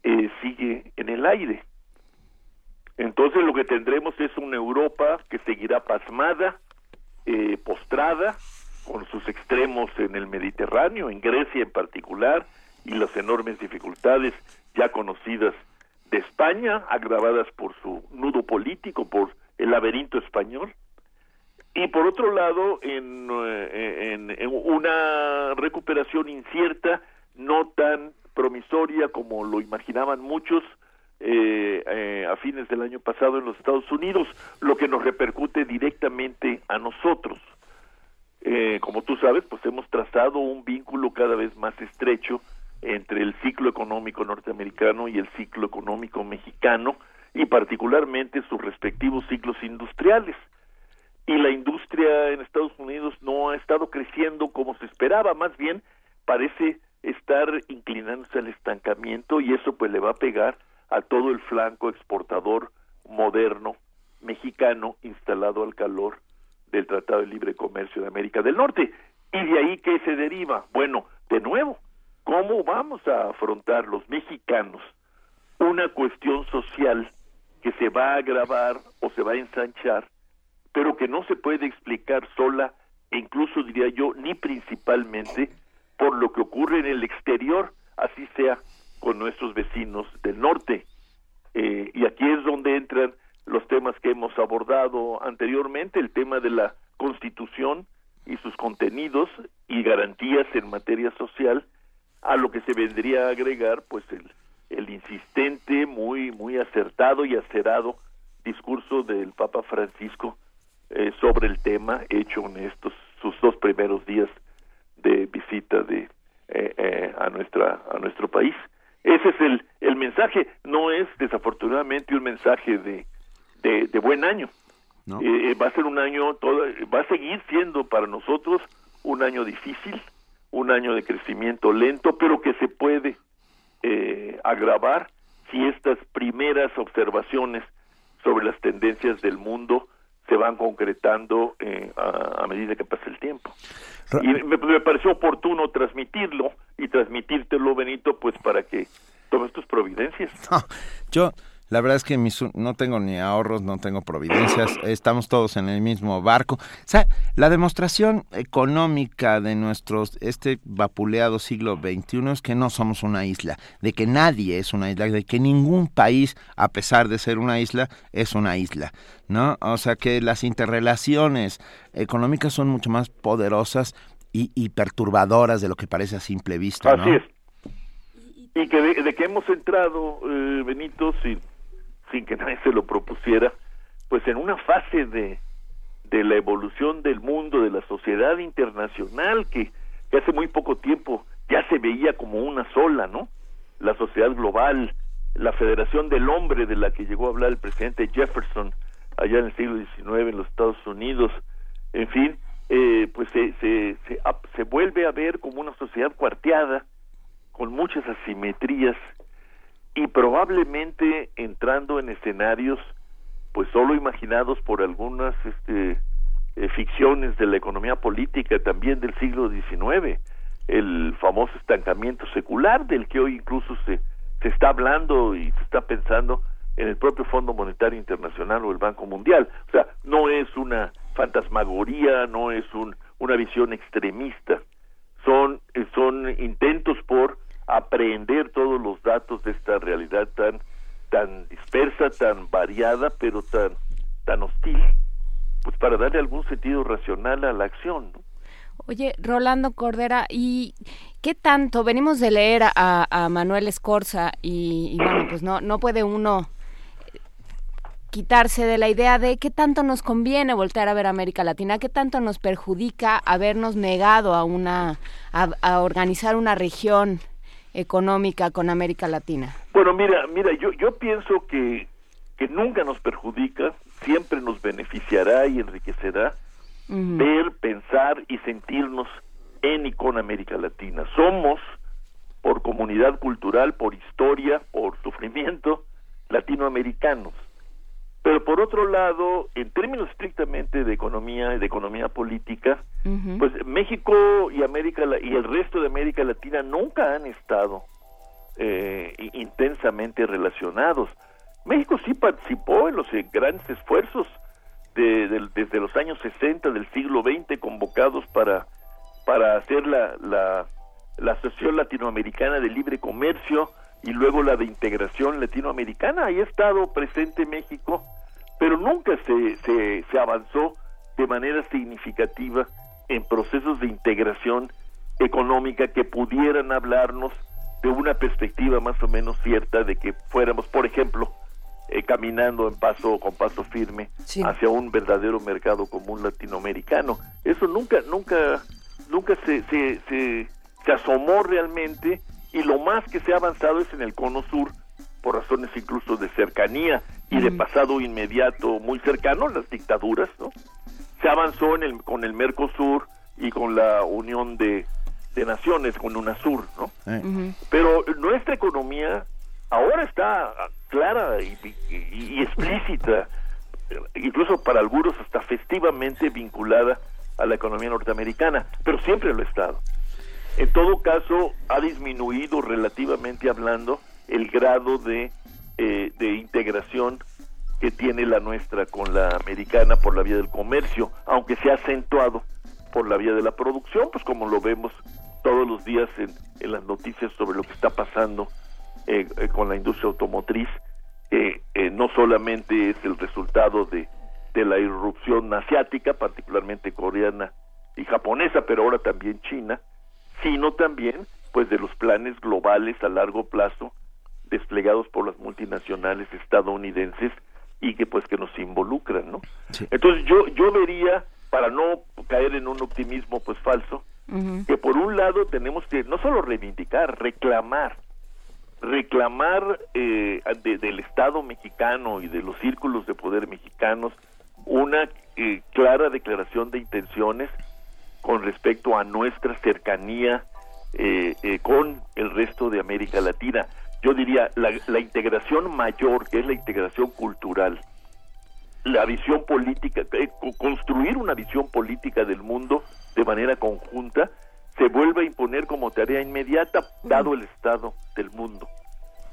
eh, sigue en el aire. Entonces lo que tendremos es una Europa que seguirá pasmada, eh, postrada, con sus extremos en el Mediterráneo, en Grecia en particular, y las enormes dificultades ya conocidas de España, agravadas por su nudo político, por el laberinto español, y por otro lado, en, eh, en una recuperación incierta, no tan promisoria como lo imaginaban muchos eh, eh, a fines del año pasado en los Estados Unidos, lo que nos repercute directamente a nosotros. Eh, como tú sabes, pues hemos trazado un vínculo cada vez más estrecho entre el ciclo económico norteamericano y el ciclo económico mexicano y particularmente sus respectivos ciclos industriales. Y la industria en Estados Unidos no ha estado creciendo como se esperaba, más bien parece estar inclinándose al estancamiento y eso pues le va a pegar a todo el flanco exportador moderno mexicano instalado al calor del Tratado de Libre Comercio de América del Norte. ¿Y de ahí qué se deriva? Bueno, de nuevo, ¿cómo vamos a afrontar los mexicanos una cuestión social que se va a agravar o se va a ensanchar, pero que no se puede explicar sola e incluso diría yo ni principalmente por lo que ocurre en el exterior, así sea con nuestros vecinos del norte. Eh, y aquí es donde entran los temas que hemos abordado anteriormente, el tema de la constitución y sus contenidos y garantías en materia social, a lo que se vendría a agregar pues el, el insistente, muy, muy acertado y acerado discurso del Papa Francisco eh, sobre el tema hecho en estos sus dos primeros días de visita de eh, eh, a nuestra a nuestro país ese es el el mensaje. No es desafortunadamente un mensaje de de, buen año. Eh, va a ser un año todo va a seguir siendo para nosotros un año difícil un año de crecimiento lento pero que se puede agravar si estas primeras observaciones sobre las tendencias del mundo se van concretando a, medida que pasa el tiempo. Y me, pareció oportuno transmitirlo y transmitírtelo, Benito, pues para que tomes tus providencias. [LAUGHS] yo, la verdad es que no tengo ni ahorros, no tengo providencias, [COUGHS] estamos todos en el mismo barco. O sea, la demostración económica de nuestro, este vapuleado siglo XXI es que no somos una isla, de que nadie es una isla, de que ningún país, a pesar de ser una isla, es una isla, ¿no? O sea, que las interrelaciones económicas son mucho más poderosas y, perturbadoras de lo que parece a simple vista, ¿no? Así es. Y que de, que hemos entrado, eh, Benito, sin sin que nadie se lo propusiera, pues en una fase de, de la evolución del mundo, de la sociedad internacional, que, hace muy poco tiempo ya se veía como una sola, ¿no? La sociedad global, la Federación del Hombre de la que llegó a hablar el presidente Jefferson allá en el siglo XIX en los Estados Unidos, en fin, eh, pues se, se, se, se vuelve a ver como una sociedad cuarteada, con muchas asimetrías, y probablemente entrando en escenarios pues solo imaginados por algunas este, eh, ficciones de la economía política también del siglo XIX, el famoso estancamiento secular del que hoy incluso se, se está hablando y se está pensando en el propio Fondo Monetario Internacional o el Banco Mundial. O sea, no es una fantasmagoría, no es un, una visión extremista, son, eh, son intentos por aprender todos los datos de esta realidad tan tan dispersa, tan variada, pero tan tan hostil, pues para darle algún sentido racional a la acción. Oye, Rolando Cordera, ¿y qué tanto? Venimos de leer a, Manuel Escorza y, bueno, pues no, no puede uno quitarse de la idea de qué tanto nos conviene voltear a ver América Latina, qué tanto nos perjudica habernos negado a una a organizar una región económica con América Latina. Bueno, mira, mira, yo yo pienso que que nunca nos perjudica, siempre nos beneficiará y enriquecerá uh -huh. ver, pensar y sentirnos en y con América Latina. Somos por comunidad cultural, por historia, por sufrimiento latinoamericanos pero por otro lado, en términos estrictamente de economía y de economía política, uh -huh. pues México y América y el resto de América Latina nunca han estado eh, intensamente relacionados. México sí participó en los eh, grandes esfuerzos de, de, desde los años 60 del siglo XX convocados para para hacer la, la, la Asociación Latinoamericana de Libre Comercio, y luego la de integración latinoamericana. Ahí ha estado presente México, pero nunca se, se, se avanzó de manera significativa en procesos de integración económica que pudieran hablarnos de una perspectiva más o menos cierta de que fuéramos, por ejemplo, eh, caminando en paso con paso firme sí. hacia un verdadero mercado común latinoamericano. Eso nunca, nunca, nunca se, se, se, se asomó realmente y lo más que se ha avanzado es en el cono sur, por razones incluso de cercanía y de pasado inmediato muy cercano, las dictaduras, ¿no? Se avanzó en el, con el Mercosur y con la Unión de, de Naciones, con UNASUR, ¿no? Uh -huh. Pero nuestra economía ahora está clara y, y, y explícita, incluso para algunos hasta festivamente vinculada a la economía norteamericana, pero siempre lo ha estado. En todo caso, ha disminuido relativamente hablando el grado de, eh, de integración que tiene la nuestra con la americana por la vía del comercio, aunque se ha acentuado por la vía de la producción, pues como lo vemos todos los días en, en las noticias sobre lo que está pasando eh, eh, con la industria automotriz, que no solamente es el resultado de, de la irrupción asiática, particularmente coreana y japonesa, pero ahora también china, sino también pues de los planes globales a largo plazo desplegados por las multinacionales estadounidenses y que pues que nos involucran, ¿no? Sí. Entonces yo yo vería para no caer en un optimismo pues falso uh -huh. que por un lado tenemos que no solo reivindicar, reclamar reclamar eh, de, del Estado mexicano y de los círculos de poder mexicanos una eh, clara declaración de intenciones con respecto a nuestra cercanía eh, eh, con el resto de América Latina. Yo diría la, la, integración mayor, que es la integración cultural, la visión política, eh, construir una visión política del mundo de manera conjunta, se vuelve a imponer como tarea inmediata, dado el estado del mundo.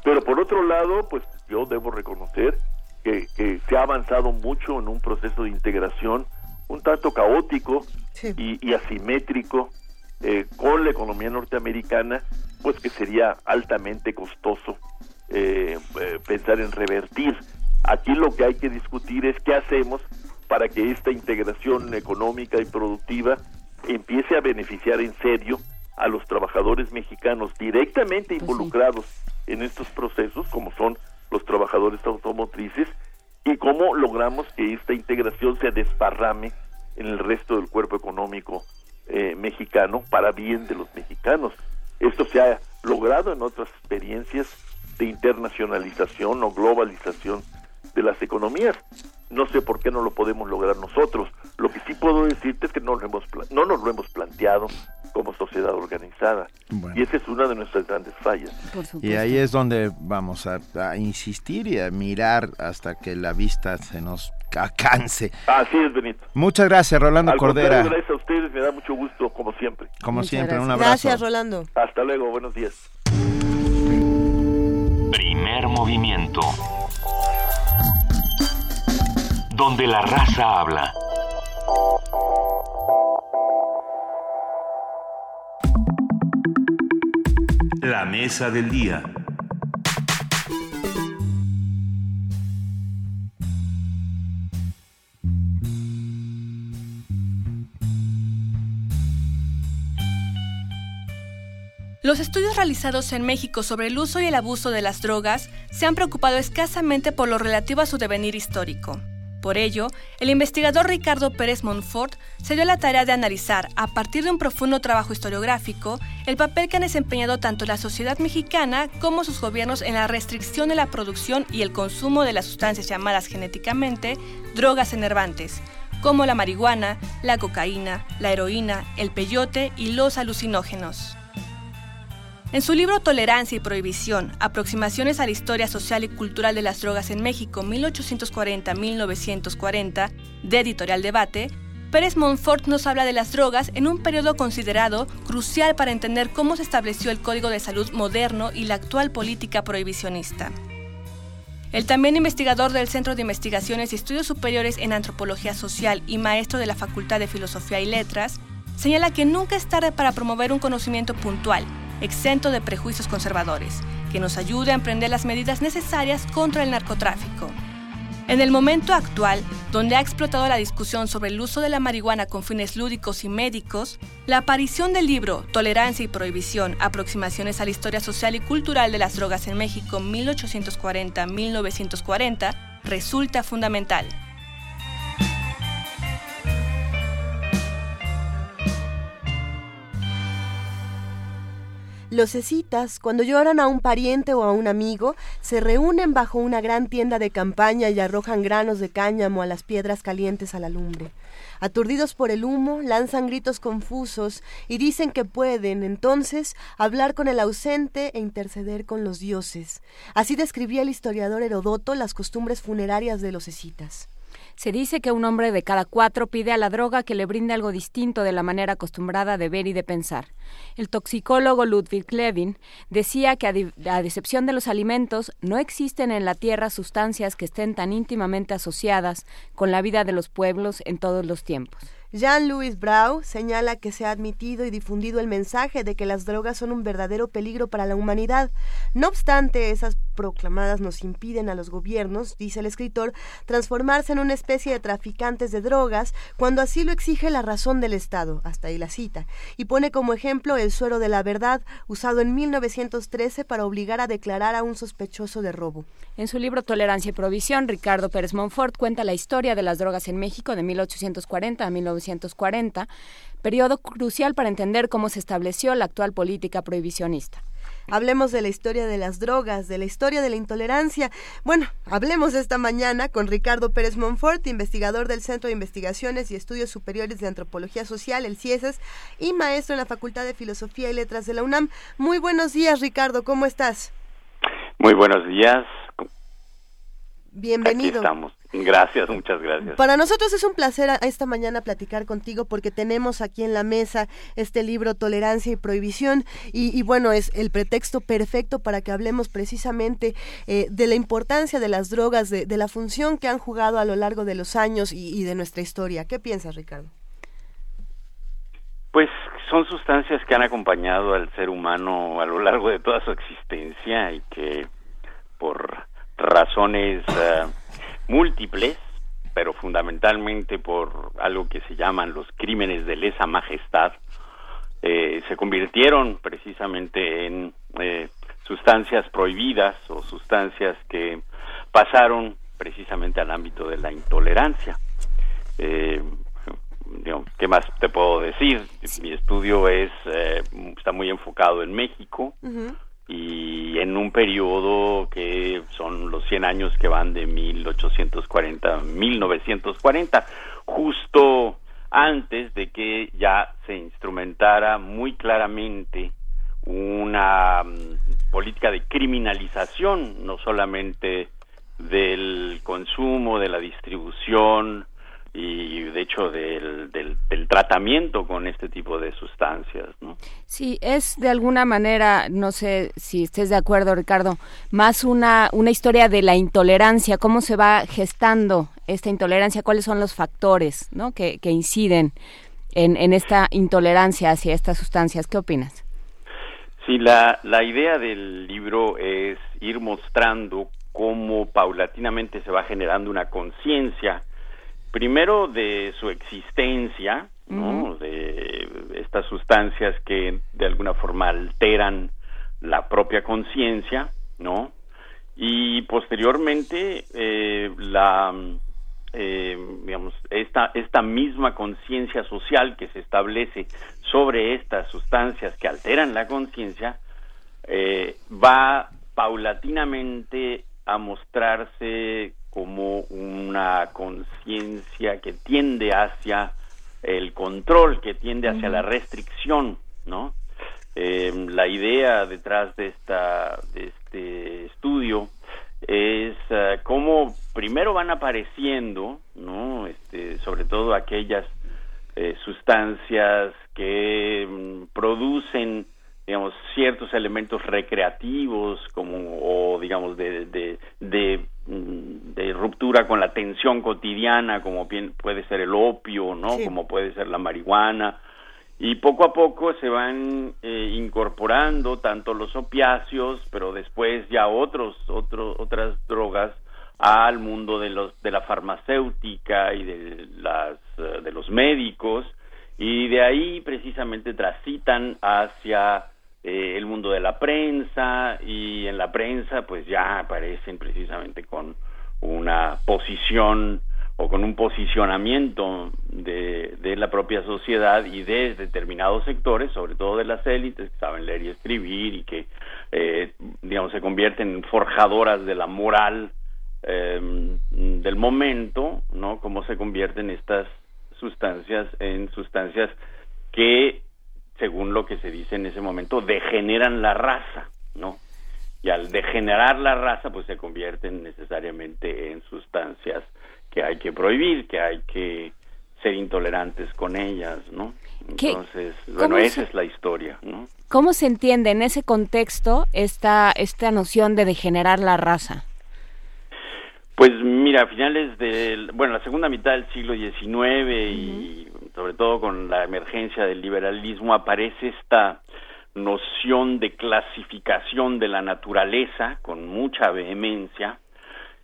Pero por otro lado, pues yo debo reconocer que, que se ha avanzado mucho en un proceso de integración un tanto caótico sí. y, y, asimétrico eh, con la economía norteamericana, pues que sería altamente costoso eh, eh, pensar en revertir. Aquí lo que hay que discutir es qué hacemos para que esta integración económica y productiva empiece a beneficiar en serio a los trabajadores mexicanos directamente involucrados en estos procesos, como son los trabajadores automotrices, y cómo logramos que esta integración se desparrame en el resto del cuerpo económico eh, mexicano para bien de los mexicanos. Esto se ha logrado en otras experiencias de internacionalización o globalización de las economías. No sé por qué no lo podemos lograr nosotros. Lo que sí puedo decirte es que no, lo hemos, no nos lo hemos planteado, como sociedad organizada. Bueno. Y esa es una de nuestras grandes fallas. Y ahí es donde vamos a, a insistir y a mirar hasta que la vista se nos alcance. Así es, Benito. Muchas gracias, Rolando Al Cordera. gracias a ustedes, me da mucho gusto, como siempre. Como siempre, un abrazo. Gracias, Rolando. Hasta luego, buenos días. Primer movimiento. Donde la raza habla. La mesa del día. Los estudios realizados en México sobre el uso y el abuso de las drogas se han preocupado escasamente por lo relativo a su devenir histórico. Por ello, el investigador Ricardo Pérez Monfort se dio la tarea de analizar, a partir de un profundo trabajo historiográfico, el papel que han desempeñado tanto la sociedad mexicana como sus gobiernos en la restricción de la producción y el consumo de las sustancias llamadas genéticamente drogas enervantes, como la marihuana, la cocaína, la heroína, el peyote y los alucinógenos. En su libro Tolerancia y Prohibición, Aproximaciones a la Historia Social y Cultural de las Drogas en México 1840-1940, de Editorial Debate, Pérez Monfort nos habla de las drogas en un periodo considerado crucial para entender cómo se estableció el Código de Salud moderno y la actual política prohibicionista. El también investigador del Centro de Investigaciones y Estudios Superiores en Antropología Social y maestro de la Facultad de Filosofía y Letras, señala que nunca es tarde para promover un conocimiento puntual, exento de prejuicios conservadores, que nos ayude a emprender las medidas necesarias contra el narcotráfico. En el momento actual, donde ha explotado la discusión sobre el uso de la marihuana con fines lúdicos y médicos, la aparición del libro Tolerancia y Prohibición, Aproximaciones a la Historia Social y Cultural de las Drogas en México 1840-1940 resulta fundamental. Los escitas, cuando lloran a un pariente o a un amigo, se reúnen bajo una gran tienda de campaña y arrojan granos de cáñamo a las piedras calientes a la lumbre. Aturdidos por el humo, lanzan gritos confusos y dicen que pueden, entonces, hablar con el ausente e interceder con los dioses. Así describía el historiador Herodoto las costumbres funerarias de los escitas. Se dice que un hombre de cada cuatro pide a la droga que le brinde algo distinto de la manera acostumbrada de ver y de pensar. El toxicólogo Ludwig Levin decía que, a, a decepción de los alimentos, no existen en la tierra sustancias que estén tan íntimamente asociadas con la vida de los pueblos en todos los tiempos. Jean-Louis Brau señala que se ha admitido y difundido el mensaje de que las drogas son un verdadero peligro para la humanidad. No obstante, esas proclamadas nos impiden a los gobiernos, dice el escritor, transformarse en una especie de traficantes de drogas cuando así lo exige la razón del Estado, hasta ahí la cita, y pone como ejemplo el suero de la verdad, usado en 1913 para obligar a declarar a un sospechoso de robo. En su libro Tolerancia y Provisión, Ricardo Pérez Monfort cuenta la historia de las drogas en México de 1840 a 1940, periodo crucial para entender cómo se estableció la actual política prohibicionista. Hablemos de la historia de las drogas, de la historia de la intolerancia. Bueno, hablemos esta mañana con Ricardo Pérez Monfort, investigador del Centro de Investigaciones y Estudios Superiores de Antropología Social, el CIESES, y maestro en la Facultad de Filosofía y Letras de la UNAM. Muy buenos días, Ricardo, ¿cómo estás? Muy buenos días. Bienvenido. Aquí estamos. Gracias, muchas gracias. Para nosotros es un placer esta mañana platicar contigo porque tenemos aquí en la mesa este libro Tolerancia y Prohibición y, y bueno, es el pretexto perfecto para que hablemos precisamente eh, de la importancia de las drogas, de, de, la función que han jugado a lo largo de los años y, y de nuestra historia. ¿Qué piensas, Ricardo? Pues son sustancias que han acompañado al ser humano a lo largo de toda su existencia y que por razones uh, múltiples, pero fundamentalmente por algo que se llaman los crímenes de lesa majestad, eh, se convirtieron precisamente en eh, sustancias prohibidas o sustancias que pasaron precisamente al ámbito de la intolerancia. Eh, ¿Qué más te puedo decir? Mi estudio es está muy enfocado en México. Uh y en un periodo que son los 100 años que van de 1840 a 1940, justo antes de que ya se instrumentara muy claramente una mm, política de criminalización, no solamente del consumo, de la distribución y de hecho del, del, tratamiento con este tipo de sustancias. ¿no? Sí, es de alguna manera, no sé si estés de acuerdo Ricardo, más una, una historia de la intolerancia, cómo se va gestando esta intolerancia, cuáles son los factores ¿no? que, que inciden en, en esta intolerancia hacia estas sustancias. ¿Qué opinas? Sí, la, la idea del libro es ir mostrando cómo paulatinamente se va generando una conciencia, primero de su existencia, ¿no? De estas sustancias que de alguna forma alteran la propia conciencia, ¿no? Y posteriormente eh, la eh, digamos esta esta misma conciencia social que se establece sobre estas sustancias que alteran la conciencia eh, va paulatinamente a mostrarse como una conciencia que tiende hacia el control, que tiende hacia la restricción, ¿no? Eh, la idea detrás de esta de este estudio es uh, cómo primero van apareciendo, ¿no? Este, sobre todo aquellas eh, sustancias que mm, producen digamos ciertos elementos recreativos como o digamos de, de, de, mm, de ruptura con la tensión cotidiana como bien puede ser el opio no como puede ser la marihuana. Y poco a poco se van eh, incorporando tanto los opiáceos pero después ya otros otros otras drogas al mundo de los de la farmacéutica y de las eh, de los médicos. Y de ahí precisamente transitan hacia eh, el mundo de la prensa y en la prensa pues ya aparecen precisamente con una posición o con un posicionamiento de, de la propia sociedad y de determinados sectores, sobre todo de las élites que saben leer y escribir y que, eh, digamos, se convierten en forjadoras de la moral eh, del momento, ¿no? Cómo se convierten estas sustancias en sustancias que según lo que se dice en ese momento, degeneran la raza, ¿no? Y al degenerar la raza, pues se convierten necesariamente en sustancias que hay que prohibir, que hay que ser intolerantes con ellas, ¿no? Entonces, bueno, esa es la historia, ¿no? ¿Cómo se entiende en ese contexto esta, esta noción de degenerar la raza? Pues mira, a finales del, bueno, la segunda mitad del siglo XIX y sobre todo con la emergencia del liberalismo, aparece esta noción de clasificación de la naturaleza con mucha vehemencia.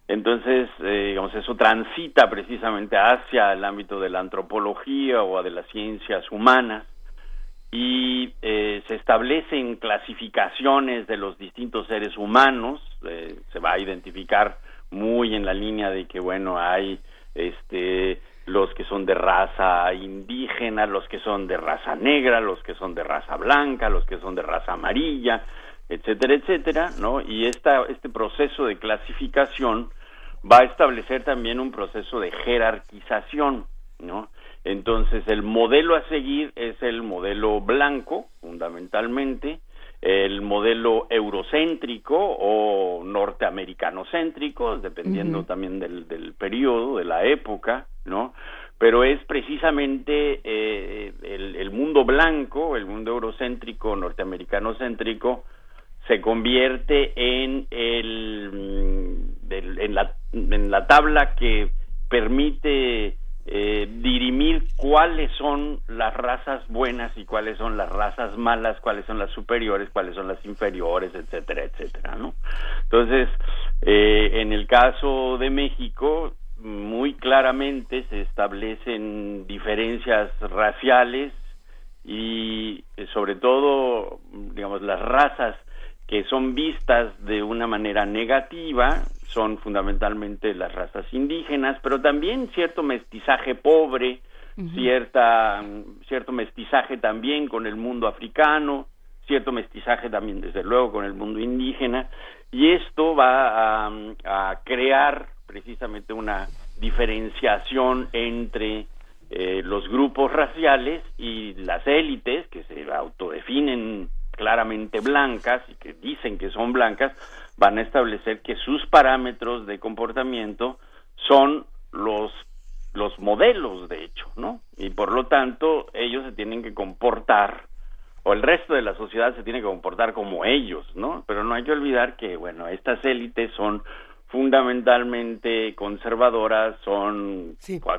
Entonces, eh, digamos, eso transita precisamente hacia el ámbito de la antropología o de las ciencias humanas y eh, se establecen clasificaciones de los distintos seres humanos, eh, se va a identificar muy en la línea de que, bueno, hay este los que son de raza indígena, los que son de raza negra, los que son de raza blanca, los que son de raza amarilla, etcétera, etcétera, ¿no? Y esta, este proceso de clasificación va a establecer también un proceso de jerarquización, ¿no? Entonces, el modelo a seguir es el modelo blanco, fundamentalmente, el modelo eurocéntrico o norteamericanocéntrico, dependiendo también del, del periodo, de la época, ¿no? Pero es precisamente eh, el, mundo blanco, el mundo eurocéntrico, norteamericanocéntrico, se convierte en el, mm, en la en la tabla que permite eh, dirimir cuáles son las razas buenas y cuáles son las razas malas, cuáles son las superiores, cuáles son las inferiores, etcétera, etcétera, ¿no? Entonces, eh, en el caso de México, muy claramente se establecen diferencias raciales y eh, sobre todo, digamos, las razas que son vistas de una manera negativa son fundamentalmente las razas indígenas, pero también cierto mestizaje pobre, cierta, cierto mestizaje también con el mundo africano, cierto mestizaje también desde luego con el mundo indígena, y esto va a, crear precisamente una diferenciación entre eh, los grupos raciales y las élites que se autodefinen claramente blancas y que dicen que son blancas van a establecer que sus parámetros de comportamiento son los los modelos de hecho, ¿no? Y por lo tanto ellos se tienen que comportar o el resto de la sociedad se tiene que comportar como ellos, ¿no? Pero no hay que olvidar que bueno, estas élites son fundamentalmente conservadoras, son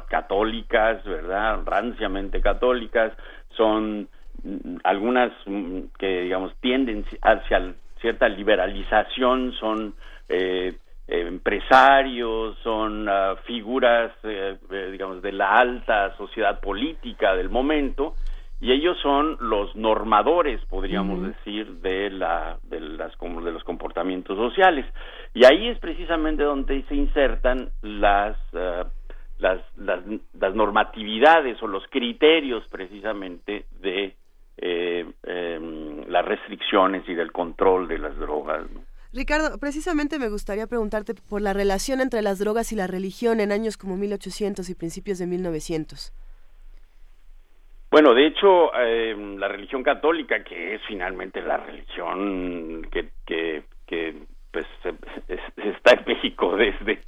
católicas, ¿verdad? Ranciamente católicas, son mm, algunas mm, que digamos tienden hacia cierta liberalización, son eh, empresarios, son ah, figuras, eh, eh, digamos, de la alta sociedad política del momento, y ellos son los normadores, podríamos decir, de la de las de los comportamientos sociales. Y ahí es precisamente donde se insertan las ah, las, las, normatividades o los criterios precisamente de eh, em, las restricciones y del control de las drogas. Ricardo, precisamente me gustaría preguntarte por la relación entre las drogas y la religión en años como 1800 y principios de 1900. Bueno, de hecho, em, la religión católica, que es finalmente la religión que, que, que pues está en México desde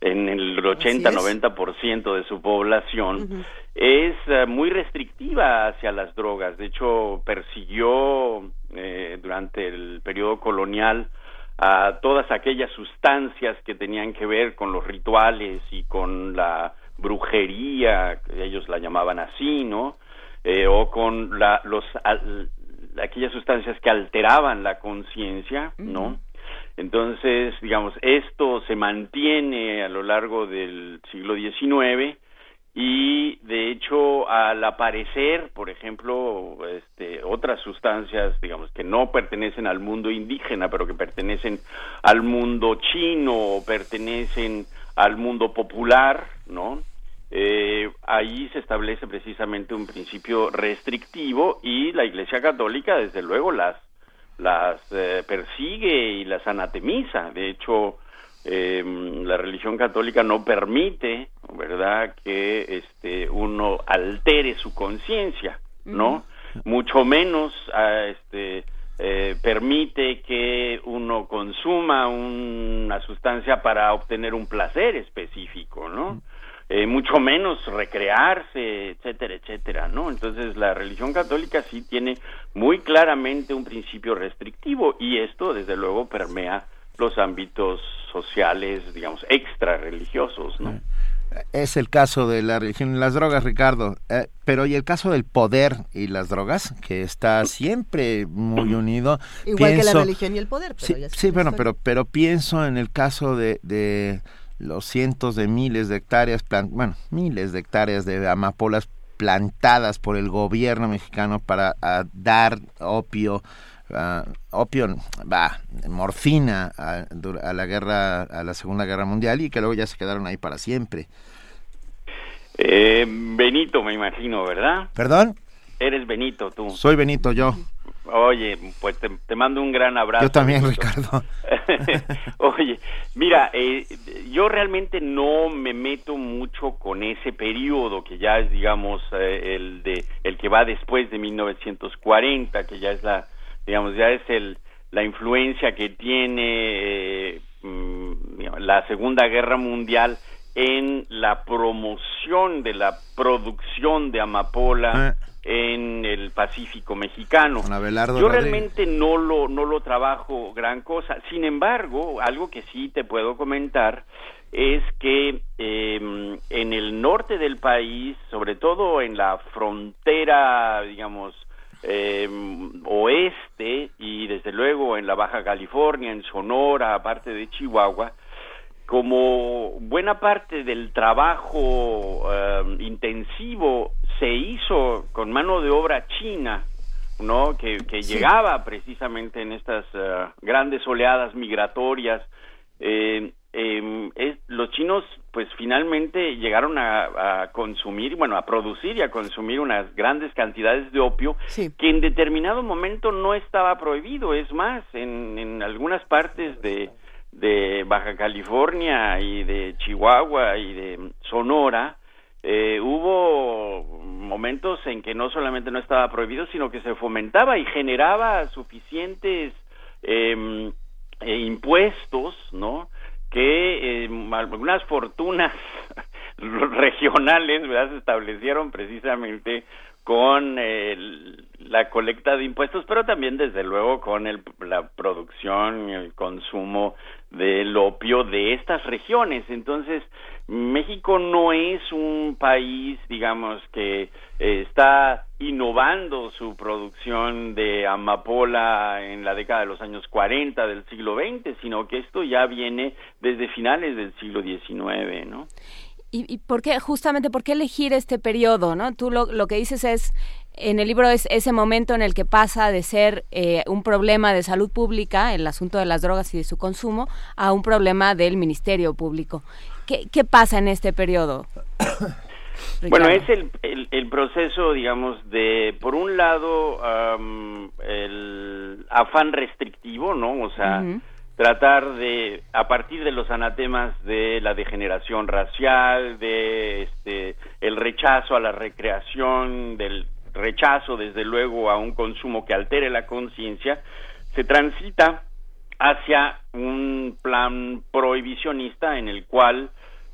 en el 80-90% de su población, es eh, muy restrictiva hacia las drogas. De hecho, persiguió eh, durante el periodo colonial a todas aquellas sustancias que tenían que ver con los rituales y con la brujería, ellos la llamaban así, ¿no? Eh, o con la, los, aquellas sustancias que alteraban la conciencia, ¿no? Entonces, digamos, esto se mantiene a lo largo del siglo XIX y de hecho al aparecer, por ejemplo, este, otras sustancias, digamos, que no pertenecen al mundo indígena, pero que pertenecen al mundo chino o pertenecen al mundo popular, ¿no? Eh, ahí se establece precisamente un principio restrictivo y la Iglesia Católica, desde luego, las las eh, persigue y las anatemiza. De hecho, eh, la religión católica no permite, ¿verdad?, que este uno altere su conciencia, ¿no? Mucho menos ah, este eh, permite que uno consuma una sustancia para obtener un placer específico, ¿no? Eh, mucho menos recrearse, etcétera, etcétera, ¿no? Entonces la religión católica sí tiene muy claramente un principio restrictivo y esto desde luego permea los ámbitos sociales, digamos, extra religiosos, ¿no? Es el caso de la religión y las drogas, Ricardo. Eh, pero ¿y el caso del poder y las drogas? Que está siempre muy unido. Igual que la religión y el poder. Pero sí, sí bueno, pero, pero pienso en el caso de, de los cientos de miles de hectáreas, bueno, miles de hectáreas de amapolas plantadas por el gobierno mexicano para dar opio, opio, va, morfina a, la guerra, a la Segunda Guerra Mundial y que luego ya se quedaron ahí para siempre. Eh, Benito, me imagino, ¿verdad? ¿Perdón? Eres Benito, tú. Soy Benito, yo. Oye, pues te, mando un gran abrazo. Yo también, Ricardo. [LAUGHS] Oye, mira, eh, yo realmente no me meto mucho con ese periodo que ya es, digamos, eh, el de el que va después de 1940, que ya es la, digamos, ya es el la influencia que tiene eh, mm, la Segunda Guerra Mundial en la promoción de la producción de amapola en el Pacífico mexicano. Yo realmente no lo, no lo trabajo gran cosa. Sin embargo, algo que sí te puedo comentar es que em, en el norte del país, sobre todo en la frontera, digamos, em, oeste y desde luego en la Baja California, en Sonora, aparte de Chihuahua, como buena parte del trabajo em, intensivo se hizo con mano de obra china, ¿no? Que, llegaba precisamente en estas eh, grandes oleadas migratorias. Eh, em, los chinos, pues finalmente llegaron a, consumir, bueno, a producir y a consumir unas grandes cantidades de opio que en determinado momento no estaba prohibido. Es más, en, en algunas partes de, de Baja California y de Chihuahua y de Sonora, eh, hubo momentos en que no solamente no estaba prohibido, sino que se fomentaba y generaba suficientes em, eh, impuestos, ¿no? Que em, algunas fortunas [LAUGHS] regionales. Se establecieron precisamente con la colecta de impuestos, pero también desde luego con el, la producción y el consumo del opio de estas regiones. Entonces, México no es un país, digamos, que eh, está innovando su producción de amapola en la década de los años 40 del siglo XX, sino que esto ya viene desde finales del siglo XIX, ¿no? ¿Y, por qué, justamente, por qué elegir este periodo, no? Tú lo, lo que dices es, en el libro es ese momento en el que pasa de ser eh, un problema de salud pública, el asunto de las drogas y de su consumo, a un problema del Ministerio Público. ¿Qué, qué pasa en este periodo? [COUGHS] Bueno, es el, el, proceso, digamos, de, por un lado, el afán restrictivo, ¿no? O sea, tratar de, a partir de los anatemas de la degeneración racial, de este, el rechazo a la recreación, del rechazo, desde luego, a un consumo que altere la conciencia, se transita hacia un plan prohibicionista en el cual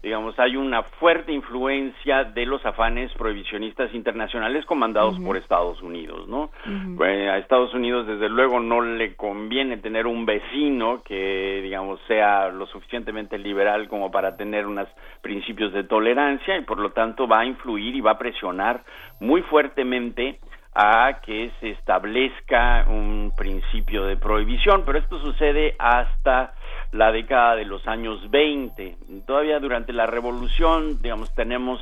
digamos, hay una fuerte influencia de los afanes prohibicionistas internacionales comandados por Estados Unidos, ¿no? Pues, a Estados Unidos, desde luego, no le conviene tener un vecino que, digamos, sea lo suficientemente liberal como para tener unos principios de tolerancia y, por lo tanto, va a influir y va a presionar muy fuertemente a que se establezca un principio de prohibición, pero esto sucede hasta la década de los años 20. Todavía durante la revolución, digamos, tenemos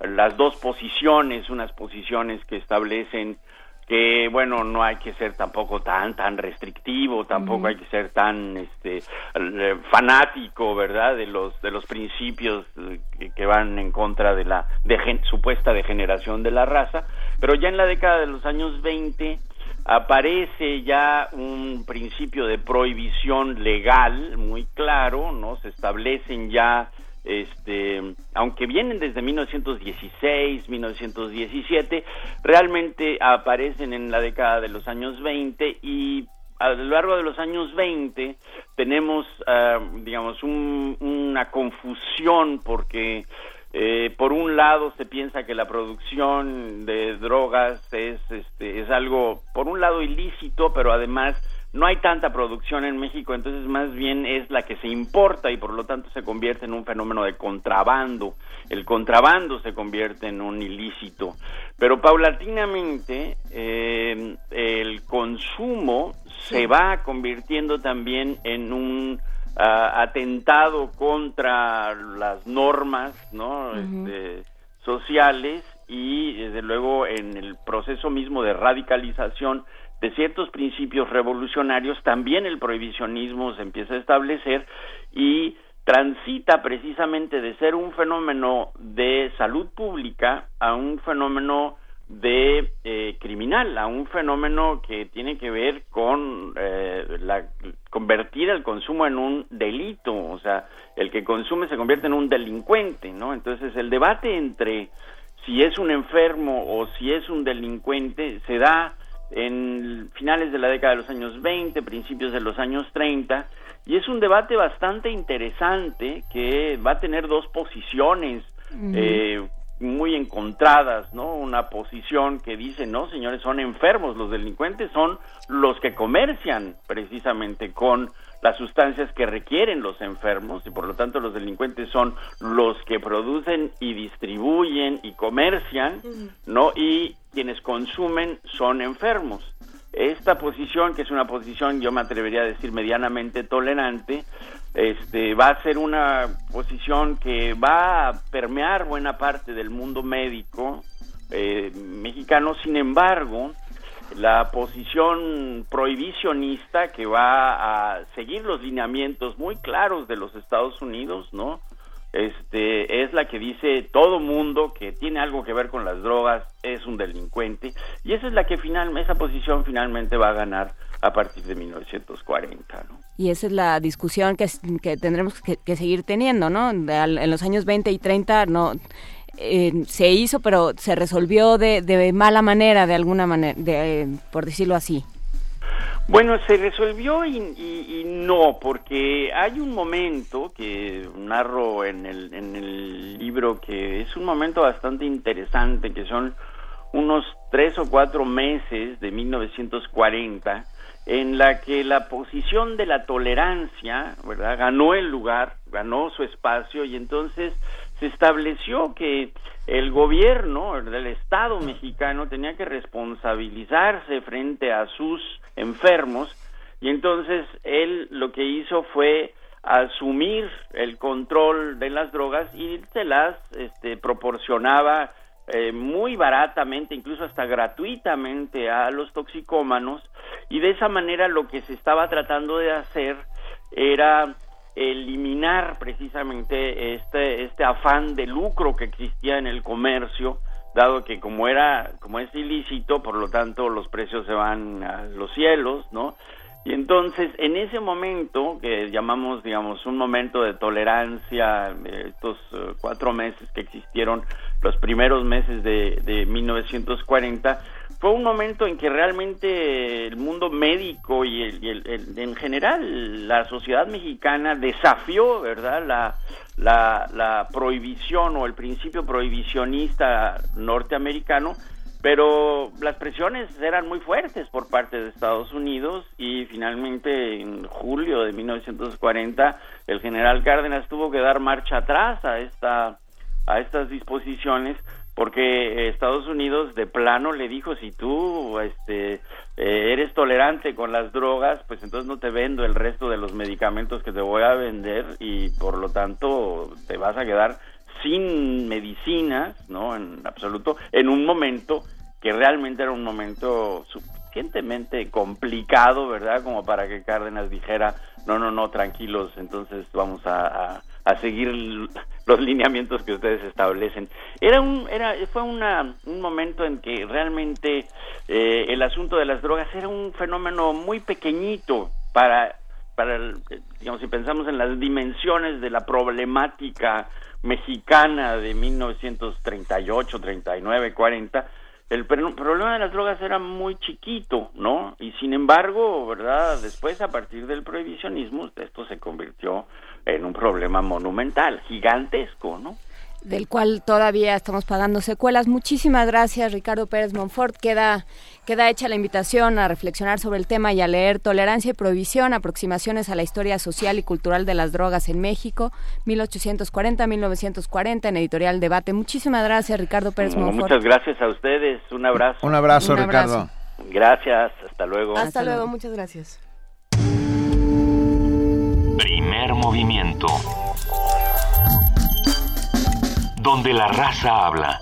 las dos posiciones, unas posiciones que establecen que bueno no hay que ser tampoco tan tan restrictivo tampoco hay que ser tan este eh, fanático verdad de los de los principios que, van en contra de la supuesta degeneración de la raza. Pero ya en la década de los años 20 aparece ya un principio de prohibición legal muy claro no se establecen ya este, aunque vienen desde 1916, 1917, realmente aparecen en la década de los años 20 y a lo largo de los años 20 tenemos, ah, digamos, una confusión porque eh, por un lado se piensa que la producción de drogas es, este, es algo, por un lado ilícito, pero además no hay tanta producción en México, entonces más bien es la que se importa y por lo tanto se convierte en un fenómeno de contrabando. El contrabando se convierte en un ilícito, pero paulatinamente eh, el consumo se va convirtiendo también en un ah, atentado contra las normas, ¿no? Este, sociales y desde luego en el proceso mismo de radicalización de ciertos principios revolucionarios, también el prohibicionismo se empieza a establecer y transita precisamente de ser un fenómeno de salud pública a un fenómeno de eh, criminal, a un fenómeno que tiene que ver con eh, la, convertir el consumo en un delito, o sea, el que consume se convierte en un delincuente, ¿no? Entonces el debate entre si es un enfermo o si es un delincuente se da en finales de la década de los años 20, principios de los años 30, y es un debate bastante interesante que va a tener dos posiciones eh, muy encontradas, ¿no? Una posición que dice, no, señores, son enfermos, los delincuentes son los que comercian precisamente con las sustancias que requieren los enfermos y por lo tanto los delincuentes son los que producen y distribuyen y comercian, ¿no? Y quienes consumen son enfermos. Esta posición, que es una posición, yo me atrevería a decir, medianamente tolerante, este, va a ser una posición que va a permear buena parte del mundo médico eh, mexicano. Sin embargo, la posición prohibicionista que va a seguir los lineamientos muy claros de los Estados Unidos, ¿no? Este es la que dice todo mundo que tiene algo que ver con las drogas es un delincuente y esa es la que final esa posición finalmente va a ganar a partir de 1940, ¿no? Y esa es la discusión que, que tendremos que, seguir teniendo, ¿no? en los años 20 y 30 no eh, se hizo, pero se resolvió de, de mala manera, de alguna manera, de, por decirlo así. Bueno, se resolvió y, y, y, no, porque hay un momento que narro en el, en el libro que es un momento bastante interesante, que son unos tres o cuatro meses de 1940, en la que la posición de la tolerancia, ¿verdad? Ganó el lugar, ganó su espacio y entonces se estableció que el gobierno del Estado mexicano tenía que responsabilizarse frente a sus enfermos y entonces él lo que hizo fue asumir el control de las drogas y se las este, proporcionaba eh, muy baratamente, incluso hasta gratuitamente a los toxicómanos y de esa manera lo que se estaba tratando de hacer era eliminar precisamente este, este afán de lucro que existía en el comercio, dado que como era, como es ilícito, por lo tanto los precios se van a los cielos, ¿no? Y entonces, en ese momento, que llamamos, digamos, un momento de tolerancia, estos uh, cuatro meses que existieron, los primeros meses de, de 1940, fue un momento en que realmente el mundo médico y, el, y el, en general la sociedad mexicana desafió, ¿verdad?, la, la, la prohibición o el principio prohibicionista norteamericano, pero las presiones eran muy fuertes por parte de Estados Unidos y finalmente en julio de 1940 el general Cárdenas tuvo que dar marcha atrás a esta a estas disposiciones porque Estados Unidos de plano le dijo si tú este eh, eres tolerante con las drogas pues entonces no te vendo el resto de los medicamentos que te voy a vender y por lo tanto te vas a quedar sin medicinas no en absoluto en un momento que realmente era un momento suficientemente complicado verdad como para que Cárdenas dijera no no no tranquilos entonces vamos a a seguir los lineamientos que ustedes establecen. Era un, era, fue una, un momento en que realmente eh, el asunto de las drogas era un fenómeno muy pequeñito para, para, digamos, si pensamos en las dimensiones de la problemática mexicana de 1938, 39, 40, el problema de las drogas era muy chiquito, ¿no? Y sin embargo, ¿verdad? Después, a partir del prohibicionismo, esto se convirtió en un problema monumental, gigantesco, ¿no? Del cual todavía estamos pagando secuelas. Muchísimas gracias, Ricardo Pérez Monfort. Queda, queda hecha la invitación a reflexionar sobre el tema y a leer Tolerancia y Prohibición, aproximaciones a la historia social y cultural de las drogas en México, 1840-1940, en Editorial Debate. Muchísimas gracias, Ricardo Pérez Monfort. Muchas gracias a ustedes. Un abrazo. Un abrazo, Un abrazo. Ricardo. Gracias. Hasta luego. Hasta, Hasta luego. Muchas gracias. Primer movimiento. Donde la raza habla.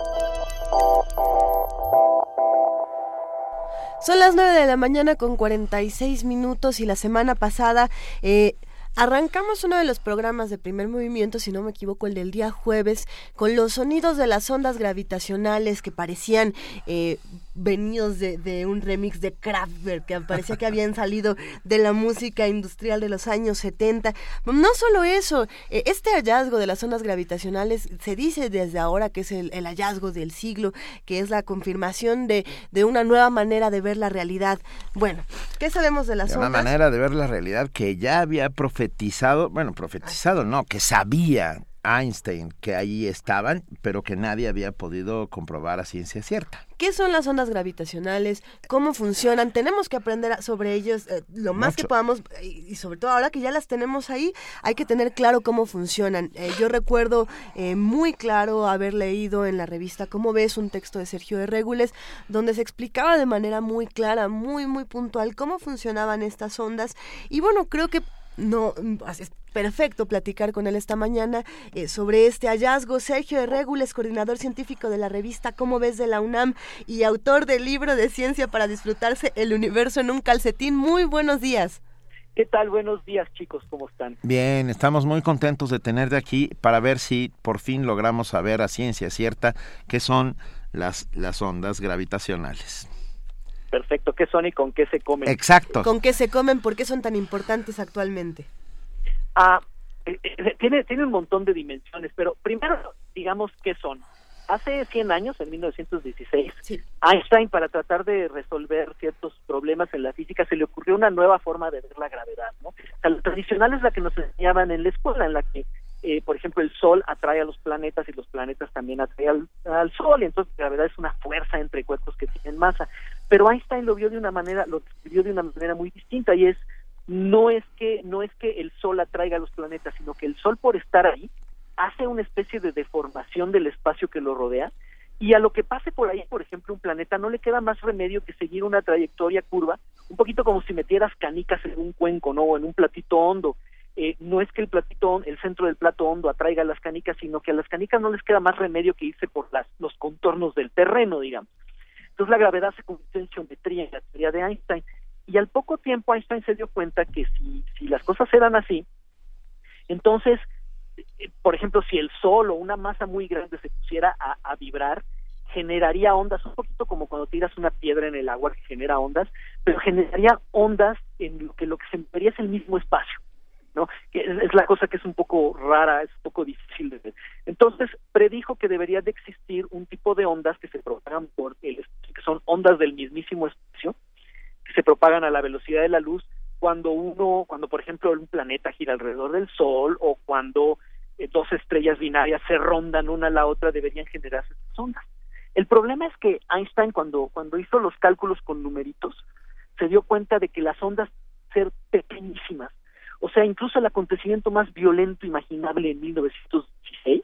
Son las 9 de la mañana con 46 minutos y la semana pasada eh, Arrancamos uno de los programas de primer movimiento, si no me equivoco, el del día jueves, con los sonidos de las ondas gravitacionales que parecían eh, venidos de, un remix de Kraftwerk, que parecía que habían salido de la música industrial de los años 70. No solo eso, eh, este hallazgo de las ondas gravitacionales se dice desde ahora que es el, hallazgo del siglo, que es la confirmación de, de, una nueva manera de ver la realidad. Bueno, ¿qué sabemos de las ondas? Una manera de ver la realidad que ya había profetizado, bueno, profetizado no, que sabía Einstein que ahí estaban, pero que nadie había podido comprobar a ciencia cierta. ¿Qué son las ondas gravitacionales? ¿Cómo funcionan? Tenemos que aprender sobre ellos eh, lo más que podamos y sobre todo ahora que ya las tenemos ahí, hay que tener claro cómo funcionan. Eh, yo recuerdo eh, muy claro haber leído en la revista Cómo ves un texto de Sergio de Regules donde se explicaba de manera muy clara, muy muy puntual cómo funcionaban estas ondas y bueno, creo que no es perfecto platicar con él esta mañana eh, sobre este hallazgo. Sergio de Regules, coordinador científico de la revista Cómo ves de la UNAM y autor del libro de ciencia para disfrutarse el universo en un calcetín. Muy buenos días. ¿Qué tal? Buenos días, chicos, ¿cómo están? Bien, estamos muy contentos de tenerte aquí para ver si por fin logramos saber a ciencia cierta qué son las, las ondas gravitacionales. Perfecto, ¿qué son y con qué se comen? Exacto. ¿Con qué se comen? ¿Por qué son tan importantes actualmente? Ah, eh, eh, tiene, tiene un montón de dimensiones, pero primero digamos qué son. hace 100 años, en 1916, Einstein, para tratar de resolver ciertos problemas en la física, se le ocurrió una nueva forma de ver la gravedad. ¿no? O sea, la tradicional es la que nos enseñaban en la escuela, en la que, eh, por ejemplo, el Sol atrae a los planetas y los planetas también atraen al, Sol, y entonces la gravedad es una fuerza entre cuerpos que tienen masa. Pero Einstein lo vio de una manera, lo describió de una manera muy distinta, y es no es que no es que el Sol atraiga a los planetas, sino que el Sol por estar ahí hace una especie de deformación del espacio que lo rodea y a lo que pase por ahí, por ejemplo, un planeta, no le queda más remedio que seguir una trayectoria curva, un poquito como si metieras canicas en un cuenco, ¿no? O en un platito hondo. Eh, no es que el platito, el centro del plato hondo atraiga las canicas, sino que a las canicas no les queda más remedio que irse por las, los contornos del terreno, digamos. Entonces la gravedad se convirtió en geometría en la teoría de Einstein. Y al poco tiempo Einstein se dio cuenta que si, si las cosas eran así, entonces eh, por ejemplo, si el sol o una masa muy grande se pusiera a, vibrar, generaría ondas, un poquito como cuando tiras una piedra en el agua que genera ondas, pero generaría ondas en lo que lo que se es el mismo espacio, ¿no? Es, la cosa que es un poco rara, es un poco difícil de ver. Entonces, predijo que debería de existir un tipo de ondas que se propagan por el que son ondas del mismísimo espacio, que se propagan a la velocidad de la luz cuando uno, cuando por ejemplo un planeta gira alrededor del Sol o cuando eh, dos estrellas binarias se rondan una a la otra, deberían generarse estas ondas. El problema es que Einstein cuando, cuando hizo los cálculos con numeritos, se dio cuenta de que las ondas ser pequeñísimas. O sea, incluso el acontecimiento más violento imaginable en 1916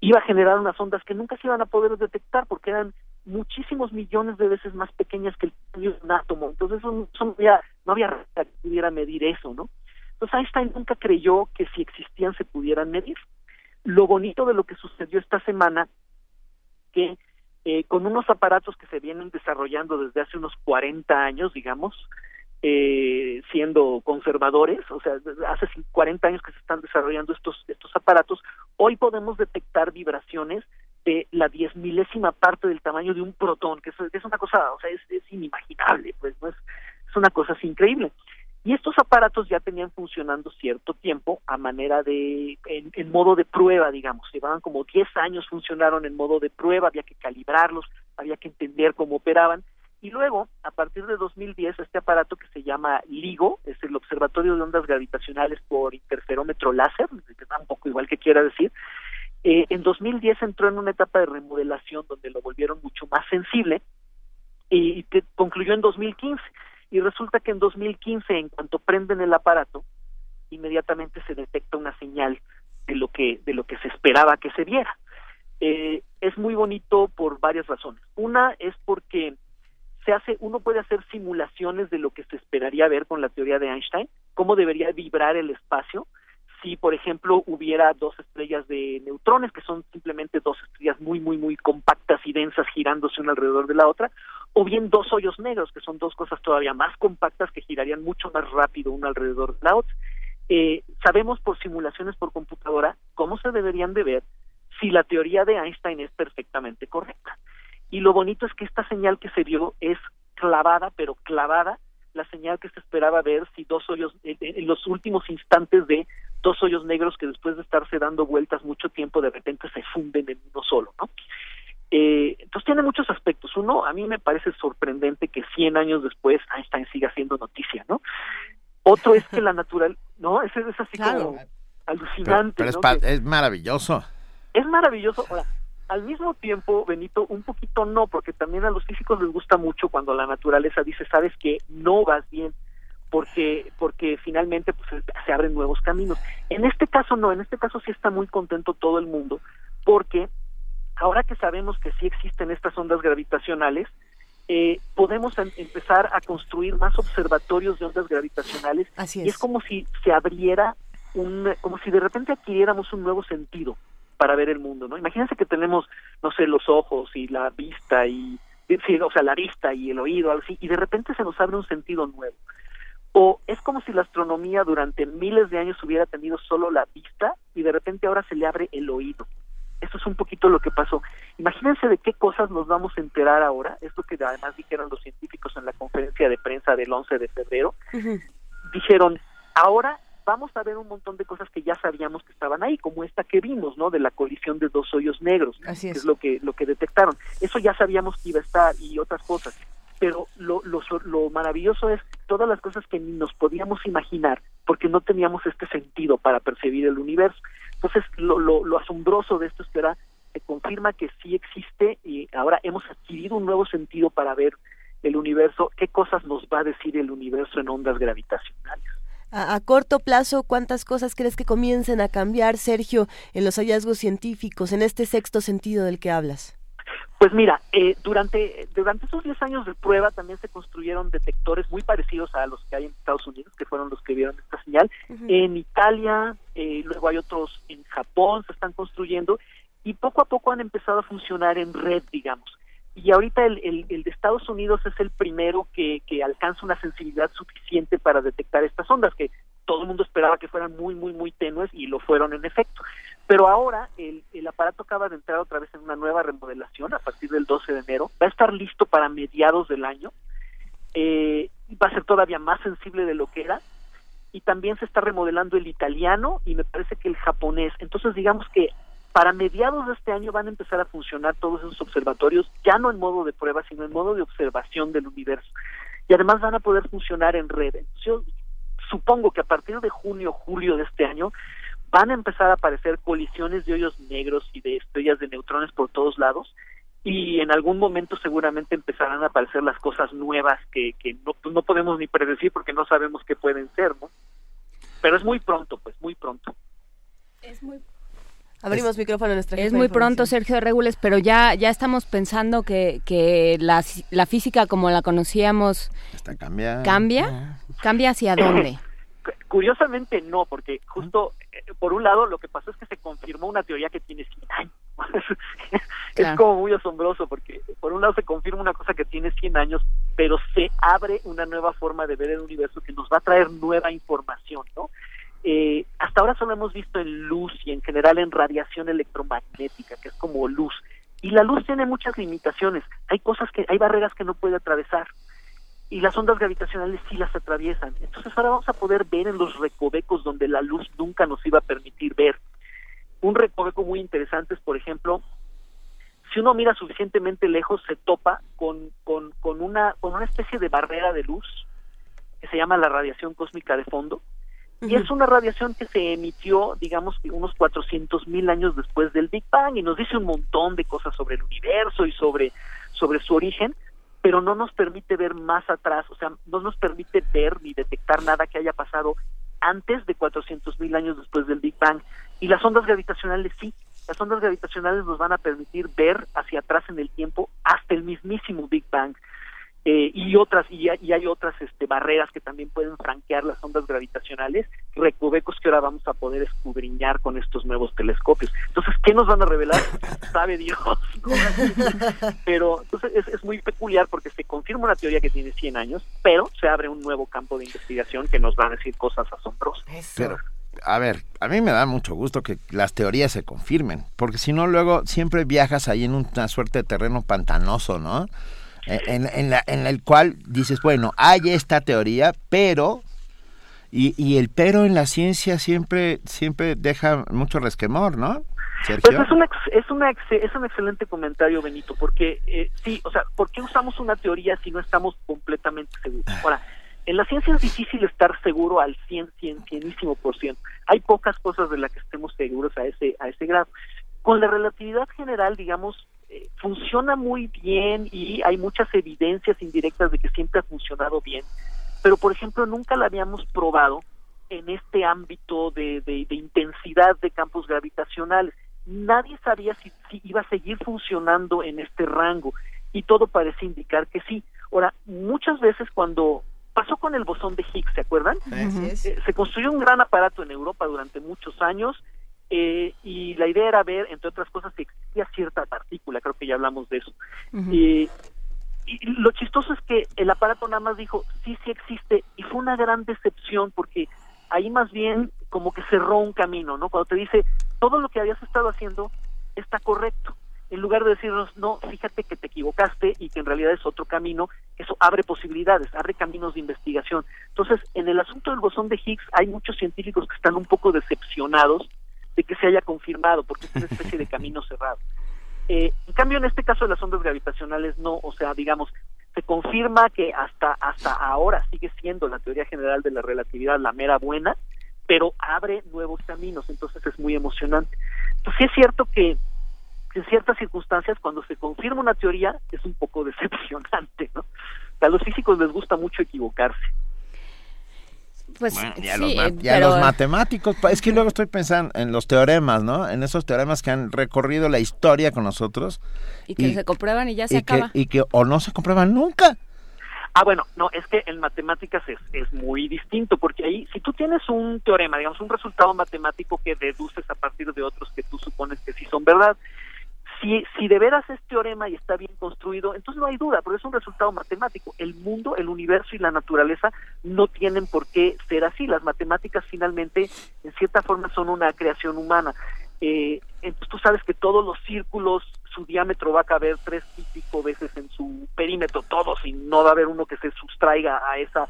iba a generar unas ondas que nunca se iban a poder detectar porque eran muchísimos millones de veces más pequeñas que el tamaño de un átomo. Entonces eso, no había, no había que pudiera medir eso, ¿no? Entonces Einstein nunca creyó que si existían se pudieran medir. Lo bonito de lo que sucedió esta semana, que eh, con unos aparatos que se vienen desarrollando desde hace unos 40 años, digamos, eh, siendo conservadores, o sea, hace 40 años que se están desarrollando estos, estos aparatos, hoy podemos detectar vibraciones de la diez milésima parte del tamaño de un protón, que es, una cosa, o sea, es, inimaginable, pues no es, es una cosa increíble. Y estos aparatos ya tenían funcionando cierto tiempo a manera de, en, en modo de prueba, digamos, llevaban como 10 años funcionaron en modo de prueba, había que calibrarlos, había que entender cómo operaban, y luego, a partir de 2010, este aparato que se llama LIGO, es el Observatorio de Ondas Gravitacionales por Interferómetro Láser, que poco igual que quiera decir, eh, en 2010 entró en una etapa de remodelación donde lo volvieron mucho más sensible y que concluyó en 2015. Y resulta que en 2015, en cuanto prenden el aparato, inmediatamente se detecta una señal de lo que de lo que se esperaba que se viera. Eh, es muy bonito por varias razones. Una es porque se hace, uno puede hacer simulaciones de lo que se esperaría ver con la teoría de Einstein, cómo debería vibrar el espacio si, por ejemplo, hubiera dos estrellas de neutrones, que son simplemente dos estrellas muy, muy, muy compactas y densas girándose una alrededor de la otra, o bien dos hoyos negros, que son dos cosas todavía más compactas que girarían mucho más rápido una alrededor de la otra. Eh, sabemos por simulaciones por computadora cómo se deberían de ver si la teoría de Einstein es perfectamente correcta. Y lo bonito es que esta señal que se vio es clavada, pero clavada la señal que se esperaba ver si dos hoyos, en los últimos instantes de dos hoyos negros que después de estarse dando vueltas mucho tiempo de repente se funden en uno solo, ¿no? Eh, entonces tiene muchos aspectos. Uno, a mí me parece sorprendente que 100 años después Einstein siga siendo noticia, ¿no? Otro es que la natural, ¿no? Ese es así como alucinante. Pero, es, es maravilloso. Es maravilloso. Ahora, al mismo tiempo, Benito, un poquito no, porque también a los físicos les gusta mucho cuando la naturaleza dice, sabes que no vas bien, porque porque finalmente pues se abren nuevos caminos. En este caso no, en este caso sí está muy contento todo el mundo, porque ahora que sabemos que sí existen estas ondas gravitacionales, eh, podemos em, empezar a construir más observatorios de ondas gravitacionales Así y es. como si se abriera un, como si de repente adquiriéramos un nuevo sentido para ver el mundo, ¿no? Imagínense que tenemos, no sé, los ojos y la vista y, sí, o sea, la vista y el oído, así, y de repente se nos abre un sentido nuevo. O es como si la astronomía durante miles de años hubiera tenido solo la vista y de repente ahora se le abre el oído. Eso es un poquito lo que pasó. Imagínense de qué cosas nos vamos a enterar ahora. Es lo que además dijeron los científicos en la conferencia de prensa del 11 de febrero. Dijeron, ahora vamos a ver un montón de cosas que ya sabíamos que estaban ahí, como esta que vimos, ¿no? De la colisión de dos hoyos negros, Así es. que es lo que lo que detectaron. Eso ya sabíamos que iba a estar y otras cosas. Pero lo, lo, lo maravilloso es todas las cosas que ni nos podíamos imaginar, porque no teníamos este sentido para percibir el universo. Entonces, lo, lo, lo asombroso de esto es que ahora se confirma que sí existe y ahora hemos adquirido un nuevo sentido para ver el universo, qué cosas nos va a decir el universo en ondas gravitacionales. A, a corto plazo, ¿cuántas cosas crees que comiencen a cambiar, Sergio, en los hallazgos científicos, en este sexto sentido del que hablas? Pues mira, eh, durante, durante esos 10 años de prueba también se construyeron detectores muy parecidos a los que hay en Estados Unidos, que fueron los que vieron esta señal. En Italia, eh, luego hay otros en Japón, se están construyendo y poco a poco han empezado a funcionar en red, digamos. Y ahorita el, el, de Estados Unidos es el primero que, que alcanza una sensibilidad suficiente para detectar estas ondas, que todo el mundo esperaba que fueran muy, muy, muy tenues y lo fueron en efecto. Pero ahora el, el aparato acaba de entrar otra vez en una nueva remodelación a partir del 12 de enero. Va a estar listo para mediados del año. Eh, va a ser todavía más sensible de lo que era. Y también se está remodelando el italiano y me parece que el japonés. Entonces digamos que para mediados de este año van a empezar a funcionar todos esos observatorios, ya no en modo de prueba, sino en modo de observación del universo. Y además van a poder funcionar en red. Yo supongo que a partir de junio, julio de este año, van a empezar a aparecer colisiones de hoyos negros y de estrellas de neutrones por todos lados y en algún momento seguramente empezarán a aparecer las cosas nuevas que, que no, pues no podemos ni predecir porque no sabemos qué pueden ser, ¿no? Pero es muy pronto, pues muy pronto. Es muy Abrimos micrófono a nuestra Es muy pronto. Sergio Regules, pero ya, ya estamos pensando que, que la, la física como la conocíamos Está cambiando. cambia. ¿Cambia hacia [COUGHS] dónde? Curiosamente no, porque justo eh, por un lado lo que pasó es que se confirmó una teoría que tiene 100 años. [LAUGHS] es Claro. como muy asombroso porque por un lado se confirma una cosa que tiene 100 años, pero se abre una nueva forma de ver el universo que nos va a traer nueva información, ¿no? Eh, hasta ahora solo hemos visto en luz y en general en radiación electromagnética, que es como luz. Y la luz tiene muchas limitaciones. Hay cosas que, hay barreras que no puede atravesar y las ondas gravitacionales sí las atraviesan. Entonces ahora vamos a poder ver en los recovecos donde la luz nunca nos iba a permitir ver. Un recoveco muy interesante es, por ejemplo, si uno mira suficientemente lejos se topa con, con, con, una, con una especie de barrera de luz que se llama la radiación cósmica de fondo. Y es una radiación que se emitió, digamos, unos 400 mil años después del Big Bang y nos dice un montón de cosas sobre el universo y sobre, sobre su origen, pero no nos permite ver más atrás, o sea, no nos permite ver ni detectar nada que haya pasado antes de 400 mil años después del Big Bang. Y las ondas gravitacionales sí, las ondas gravitacionales nos van a permitir ver hacia atrás en el tiempo hasta el mismísimo Big Bang. Eh, y otras y hay, y hay otras este, barreras que también pueden franquear las ondas gravitacionales, recovecos que ahora vamos a poder escudriñar con estos nuevos telescopios. Entonces, ¿qué nos van a revelar? [LAUGHS] Sabe Dios. pero entonces es, es muy peculiar porque se confirma una teoría que tiene 100 años, pero se abre un nuevo campo de investigación que nos va a decir cosas asombrosas. Pero, a ver, a mí me da mucho gusto que las teorías se confirmen, porque si no, luego siempre viajas ahí en una suerte de terreno pantanoso, ¿no? En, en, la, en el cual dices, bueno, hay esta teoría, pero... Y, y el pero en la ciencia siempre siempre deja mucho resquemor, ¿no? Sergio. Pues es, una, es, una es un excelente comentario, Benito, porque eh, sí, o sea, ¿por qué usamos una teoría si no estamos completamente seguros? Ahora, en la ciencia es difícil estar seguro al 100, 100, 100 por ciento. Hay pocas cosas de las que estemos seguros a ese, a ese grado. Con la relatividad general, digamos, eh, funciona muy bien y hay muchas evidencias indirectas de que siempre ha funcionado bien, pero por ejemplo nunca la habíamos probado en este ámbito de, de- de intensidad de campos gravitacionales. Nadie sabía si, si iba a seguir funcionando en este rango y todo parece indicar que sí. Ahora, muchas veces cuando pasó con el bosón de Higgs, ¿se acuerdan? Eh, se construyó un gran aparato en Europa durante muchos años eh, y la idea era ver, entre otras cosas, si existía cierta partícula, creo que ya hablamos de eso. Eh, y lo chistoso es que el aparato nada más dijo, sí, sí existe, y fue una gran decepción porque ahí más bien como que cerró un camino, ¿no? Cuando te dice, todo lo que habías estado haciendo está correcto. en lugar de decirnos, no, fíjate que te equivocaste y que en realidad es otro camino, eso abre posibilidades, abre caminos de investigación. Entonces, en el asunto del bosón de Higgs hay muchos científicos que están un poco decepcionados de que se haya confirmado, porque es una [LAUGHS] especie de camino cerrado. Eh, en cambio, en este caso de las ondas gravitacionales no, o sea, digamos, se confirma que hasta hasta ahora sigue siendo la teoría general de la relatividad la mera buena, pero abre nuevos caminos, entonces es muy emocionante. Entonces sí es cierto que en ciertas circunstancias cuando se confirma una teoría es un poco [LAUGHS] decepcionante, ¿no? A los físicos les gusta mucho equivocarse. Pues y a, sí, los, ma- eh, los matemáticos, es que luego estoy pensando en los teoremas, ¿no? En esos teoremas que han recorrido la historia con nosotros. Y que se comprueban y ya se y que, acaba. y que o no se comprueban nunca. Ah, bueno, no, es que en matemáticas es, es muy distinto, porque ahí, si tú tienes un teorema, digamos, un resultado matemático que deduces a partir de otros que tú supones que sí son verdad, si, si de veras es teorema y está bien construido, entonces no hay duda, porque es un resultado matemático. El mundo, el universo y la naturaleza no tienen por qué ser así. Las matemáticas finalmente, en cierta forma, son una creación humana. Eh, entonces tú sabes que todos los círculos, su diámetro va a caber tres y pico veces en su perímetro, todos, y no va a haber uno que se sustraiga a esa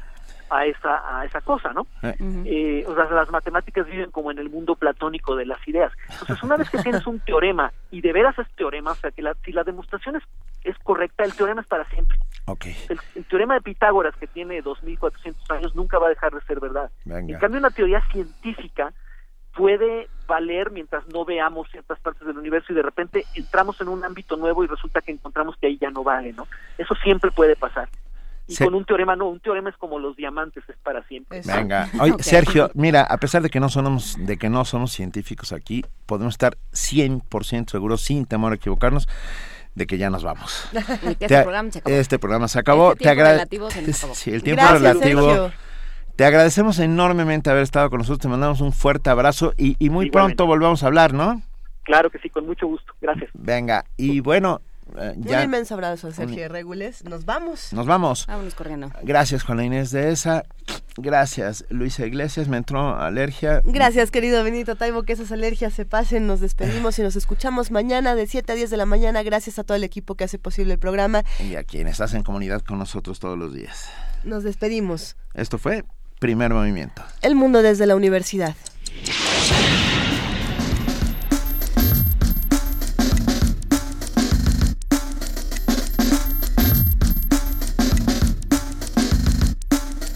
a esa a esa cosa, ¿no? Eh, o sea, las matemáticas viven como en el mundo platónico de las ideas. Entonces, una vez que tienes un teorema y de veras es teorema, o sea, que la, si la demostración es, es correcta, el teorema es para siempre. El, el teorema de Pitágoras, que tiene 2.400 años, nunca va a dejar de ser verdad. Venga. En cambio, una teoría científica puede valer mientras no veamos ciertas partes del universo y de repente entramos en un ámbito nuevo y resulta que encontramos que ahí ya no vale, ¿no? Eso siempre puede pasar. Y Se- con un teorema no, un teorema es como los diamantes, es para siempre. Venga, [LAUGHS] oye, Sergio, mira, a pesar de que no somos de que no somos científicos aquí, podemos estar 100% seguros sin temor a equivocarnos de que ya nos vamos. [LAUGHS] Te- este programa se acabó. Este programa se acabó. Este Te relativo se nos acabó. Sí, el tiempo Gracias, relativo. Sergio. Te agradecemos enormemente haber estado con nosotros. Te mandamos un fuerte abrazo y, y muy Igualmente. pronto volvamos a hablar, ¿no? Claro que sí, con mucho gusto. Gracias. Venga, y bueno, eh, Un ya inmenso abrazo, Sergio Un- Regules. Nos vamos. nos vamos. Vámonos corriendo. Gracias, Juana Inés de esa. Gracias, Luisa Iglesias. Me entró alergia. Gracias, querido Benito Taibo, que esas alergias se pasen. Nos despedimos y nos escuchamos mañana de 7 a 10 de la mañana. Gracias a todo el equipo que hace posible el programa. Y a quienes hacen comunidad con nosotros todos los días. Nos despedimos. Esto fue Primer Movimiento. El mundo desde la universidad.